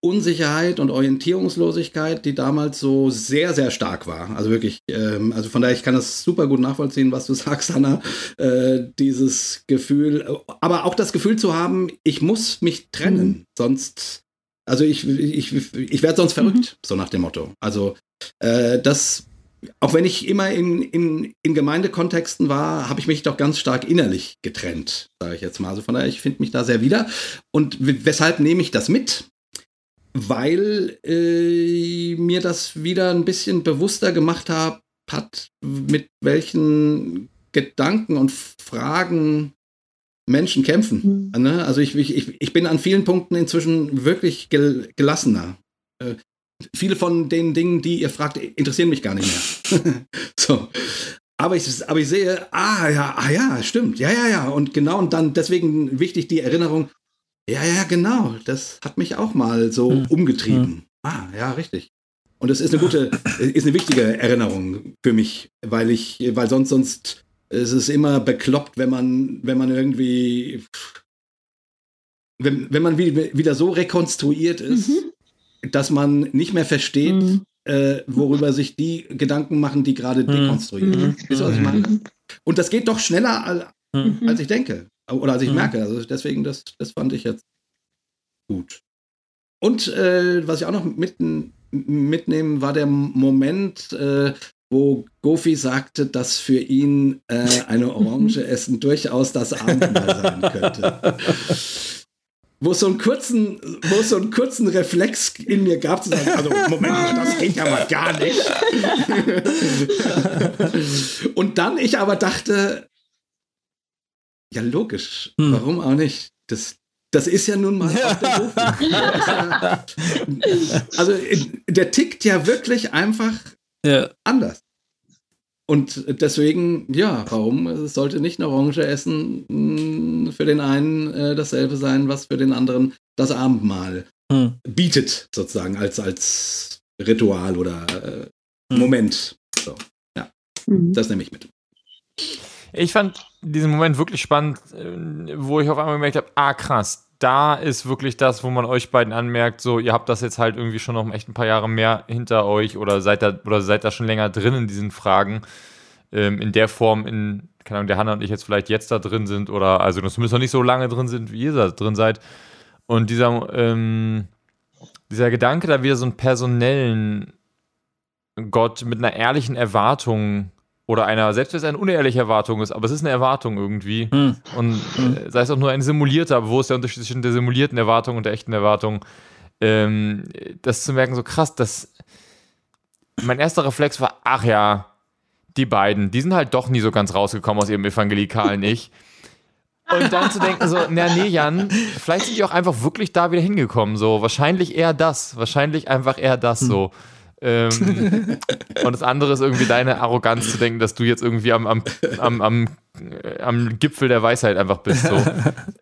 Unsicherheit und Orientierungslosigkeit, die damals so sehr, sehr stark war. Also wirklich, ähm, also von daher, ich kann das super gut nachvollziehen, was du sagst, Hanna. Äh, dieses Gefühl, aber auch das Gefühl zu haben, ich muss mich trennen, mhm. sonst, also ich, ich, ich werde sonst verrückt, mhm. so nach dem Motto. Also äh, das, auch wenn ich immer in, in, in Gemeindekontexten war, habe ich mich doch ganz stark innerlich getrennt, sage ich jetzt mal. Also von daher, ich finde mich da sehr wieder. Und weshalb nehme ich das mit? Weil äh, mir das wieder ein bisschen bewusster gemacht hab, hat, mit welchen Gedanken und Fragen Menschen kämpfen. Mhm. Also ich, ich, ich bin an vielen Punkten inzwischen wirklich gel gelassener. Äh, viele von den Dingen, die ihr fragt, interessieren mich gar nicht mehr. so. Aber ich, aber ich sehe, ah ja, ah ja, stimmt, ja, ja, ja. Und genau, und dann deswegen wichtig die Erinnerung, ja, ja, genau. Das hat mich auch mal so hm. umgetrieben. Hm. Ah, ja, richtig. Und das ist eine gute, ist eine wichtige Erinnerung für mich, weil ich, weil sonst, sonst ist es immer bekloppt, wenn man, wenn man irgendwie, wenn, wenn man wieder so rekonstruiert ist, mhm. dass man nicht mehr versteht, mhm. äh, worüber sich die Gedanken machen, die gerade mhm. dekonstruieren. Mhm. Wisst ihr, was ich meine? Mhm. Und das geht doch schneller, mhm. als ich denke. Oder als ich mhm. merke. Also deswegen, das, das fand ich jetzt gut. Und äh, was ich auch noch mitten, mitnehmen, war der Moment, äh, wo Gofi sagte, dass für ihn äh, eine Orange essen durchaus das Abendmahl sein könnte. wo es so einen kurzen, wo so einen kurzen Reflex in mir gab, zu sagen, also Moment mal, das geht ja mal gar nicht. Und dann ich aber dachte, ja logisch, hm. warum auch nicht? Das, das ist ja nun mal der ja, Also der tickt ja wirklich einfach ja. anders. Und deswegen, ja, warum sollte nicht eine Orange essen hm, für den einen äh, dasselbe sein, was für den anderen das Abendmahl hm. bietet, sozusagen, als, als Ritual oder äh, hm. Moment. So, ja, mhm. das nehme ich mit. Ich fand diesen Moment wirklich spannend, äh, wo ich auf einmal gemerkt habe, ah krass, da ist wirklich das, wo man euch beiden anmerkt, so ihr habt das jetzt halt irgendwie schon noch echt ein paar Jahre mehr hinter euch oder seid da oder seid da schon länger drin in diesen Fragen ähm, in der Form, in keine Ahnung, der Hanna und ich jetzt vielleicht jetzt da drin sind oder also zumindest noch nicht so lange drin sind, wie ihr da drin seid. Und dieser ähm, dieser Gedanke, da wieder so einen personellen Gott mit einer ehrlichen Erwartung oder einer, selbst wenn es eine unehrliche Erwartung ist, aber es ist eine Erwartung irgendwie. Hm. Und hm. Äh, sei es auch nur ein simulierter, aber wo ist der Unterschied zwischen der simulierten Erwartung und der echten Erwartung? Ähm, das zu merken, so krass, dass mein erster Reflex war, ach ja, die beiden, die sind halt doch nie so ganz rausgekommen aus ihrem evangelikalen Ich. Und dann zu denken, so, na nee, Jan, vielleicht sind die auch einfach wirklich da wieder hingekommen. So, wahrscheinlich eher das, wahrscheinlich einfach eher das so. Hm. Ähm, und das andere ist irgendwie deine Arroganz zu denken, dass du jetzt irgendwie am, am, am, am, äh, am Gipfel der Weisheit einfach bist. So.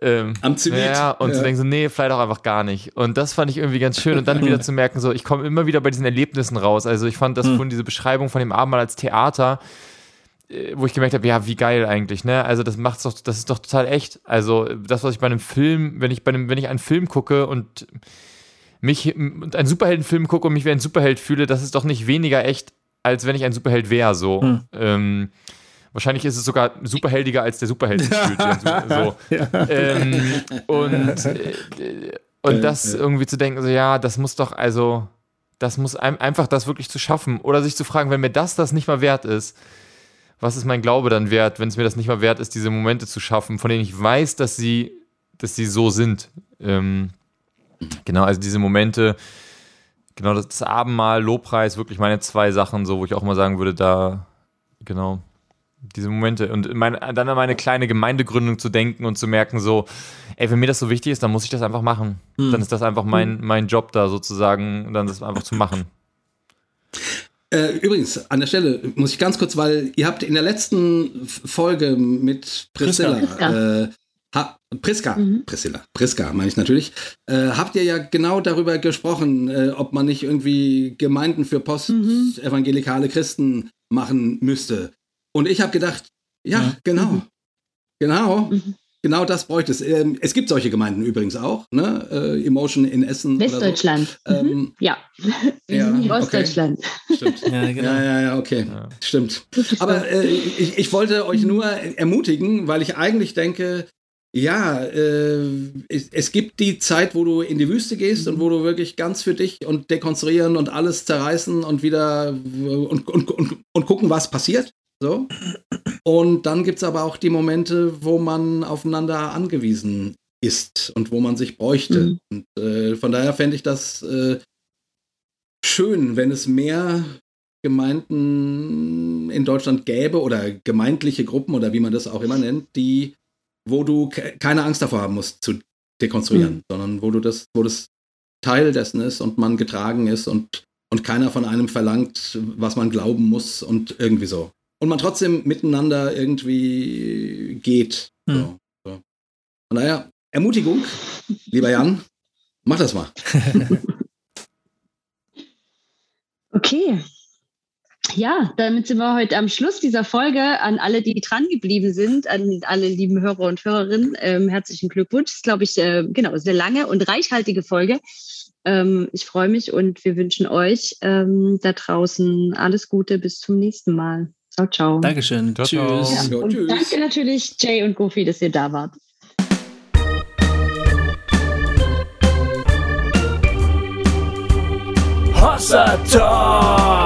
Ähm, am Zenit. Ja, und ja. zu denken so, nee, vielleicht auch einfach gar nicht. Und das fand ich irgendwie ganz schön. Und dann wieder zu merken, so, ich komme immer wieder bei diesen Erlebnissen raus. Also ich fand das mhm. von diese Beschreibung von dem Abendmahl als Theater, äh, wo ich gemerkt habe, ja, wie geil eigentlich, ne? Also das macht's doch, das ist doch total echt. Also das, was ich bei einem Film, wenn ich bei einem, wenn ich einen Film gucke und mich einen Superheldenfilm gucke und mich wie ein Superheld fühle, das ist doch nicht weniger echt, als wenn ich ein Superheld wäre. So. Hm. Ähm, wahrscheinlich ist es sogar superheldiger, als der Superheld sich fühlt. so. ja. ähm, und äh, und das irgendwie zu denken, so ja, das muss doch, also, das muss ein, einfach das wirklich zu schaffen. Oder sich zu fragen, wenn mir das das nicht mal wert ist, was ist mein Glaube dann wert, wenn es mir das nicht mal wert ist, diese Momente zu schaffen, von denen ich weiß, dass sie, dass sie so sind. Ähm, Genau, also diese Momente, genau, das, das Abendmahl, Lobpreis, wirklich meine zwei Sachen, so, wo ich auch mal sagen würde, da, genau, diese Momente und meine, dann an meine kleine Gemeindegründung zu denken und zu merken, so, ey, wenn mir das so wichtig ist, dann muss ich das einfach machen. Mhm. Dann ist das einfach mein, mein Job da sozusagen, dann das einfach zu machen. Äh, übrigens, an der Stelle muss ich ganz kurz, weil ihr habt in der letzten Folge mit Priscilla, Priscilla. Äh, Priska, mhm. Priscilla, Priska meine ich natürlich, äh, habt ihr ja genau darüber gesprochen, äh, ob man nicht irgendwie Gemeinden für postevangelikale mhm. Christen machen müsste. Und ich habe gedacht, ja, ja. genau, mhm. genau. Mhm. Genau das bräuchte es. Ähm, es gibt solche Gemeinden übrigens auch, ne? Äh, Emotion in Essen. Westdeutschland. So. Ähm, mhm. ja. ja. Ostdeutschland. Okay. Stimmt. Ja, genau. ja, ja, ja, okay. Ja. Stimmt. Aber äh, ich, ich wollte euch nur ermutigen, weil ich eigentlich denke, ja, äh, es, es, gibt die Zeit, wo du in die Wüste gehst und wo du wirklich ganz für dich und dekonstruieren und alles zerreißen und wieder und, und, und, und gucken, was passiert. So. Und dann gibt es aber auch die Momente, wo man aufeinander angewiesen ist und wo man sich bräuchte. Mhm. Und äh, von daher fände ich das äh, schön, wenn es mehr Gemeinden in Deutschland gäbe oder gemeindliche Gruppen oder wie man das auch immer nennt, die wo du ke keine Angst davor haben musst zu dekonstruieren, mhm. sondern wo du das, wo das Teil dessen ist und man getragen ist und, und keiner von einem verlangt, was man glauben muss und irgendwie so. Und man trotzdem miteinander irgendwie geht. Mhm. So, so. Von daher, Ermutigung, lieber Jan, mach das mal. okay, ja, damit sind wir heute am Schluss dieser Folge. An alle, die dran geblieben sind, an alle lieben Hörer und Hörerinnen, ähm, herzlichen Glückwunsch. Das ist, glaube ich, äh, genau, sehr lange und reichhaltige Folge. Ähm, ich freue mich und wir wünschen euch ähm, da draußen alles Gute. Bis zum nächsten Mal. Ciao, ciao. Dankeschön. Ciao, tschüss. Ja, und tschüss. danke natürlich, Jay und Goofy, dass ihr da wart. Hossa Talk!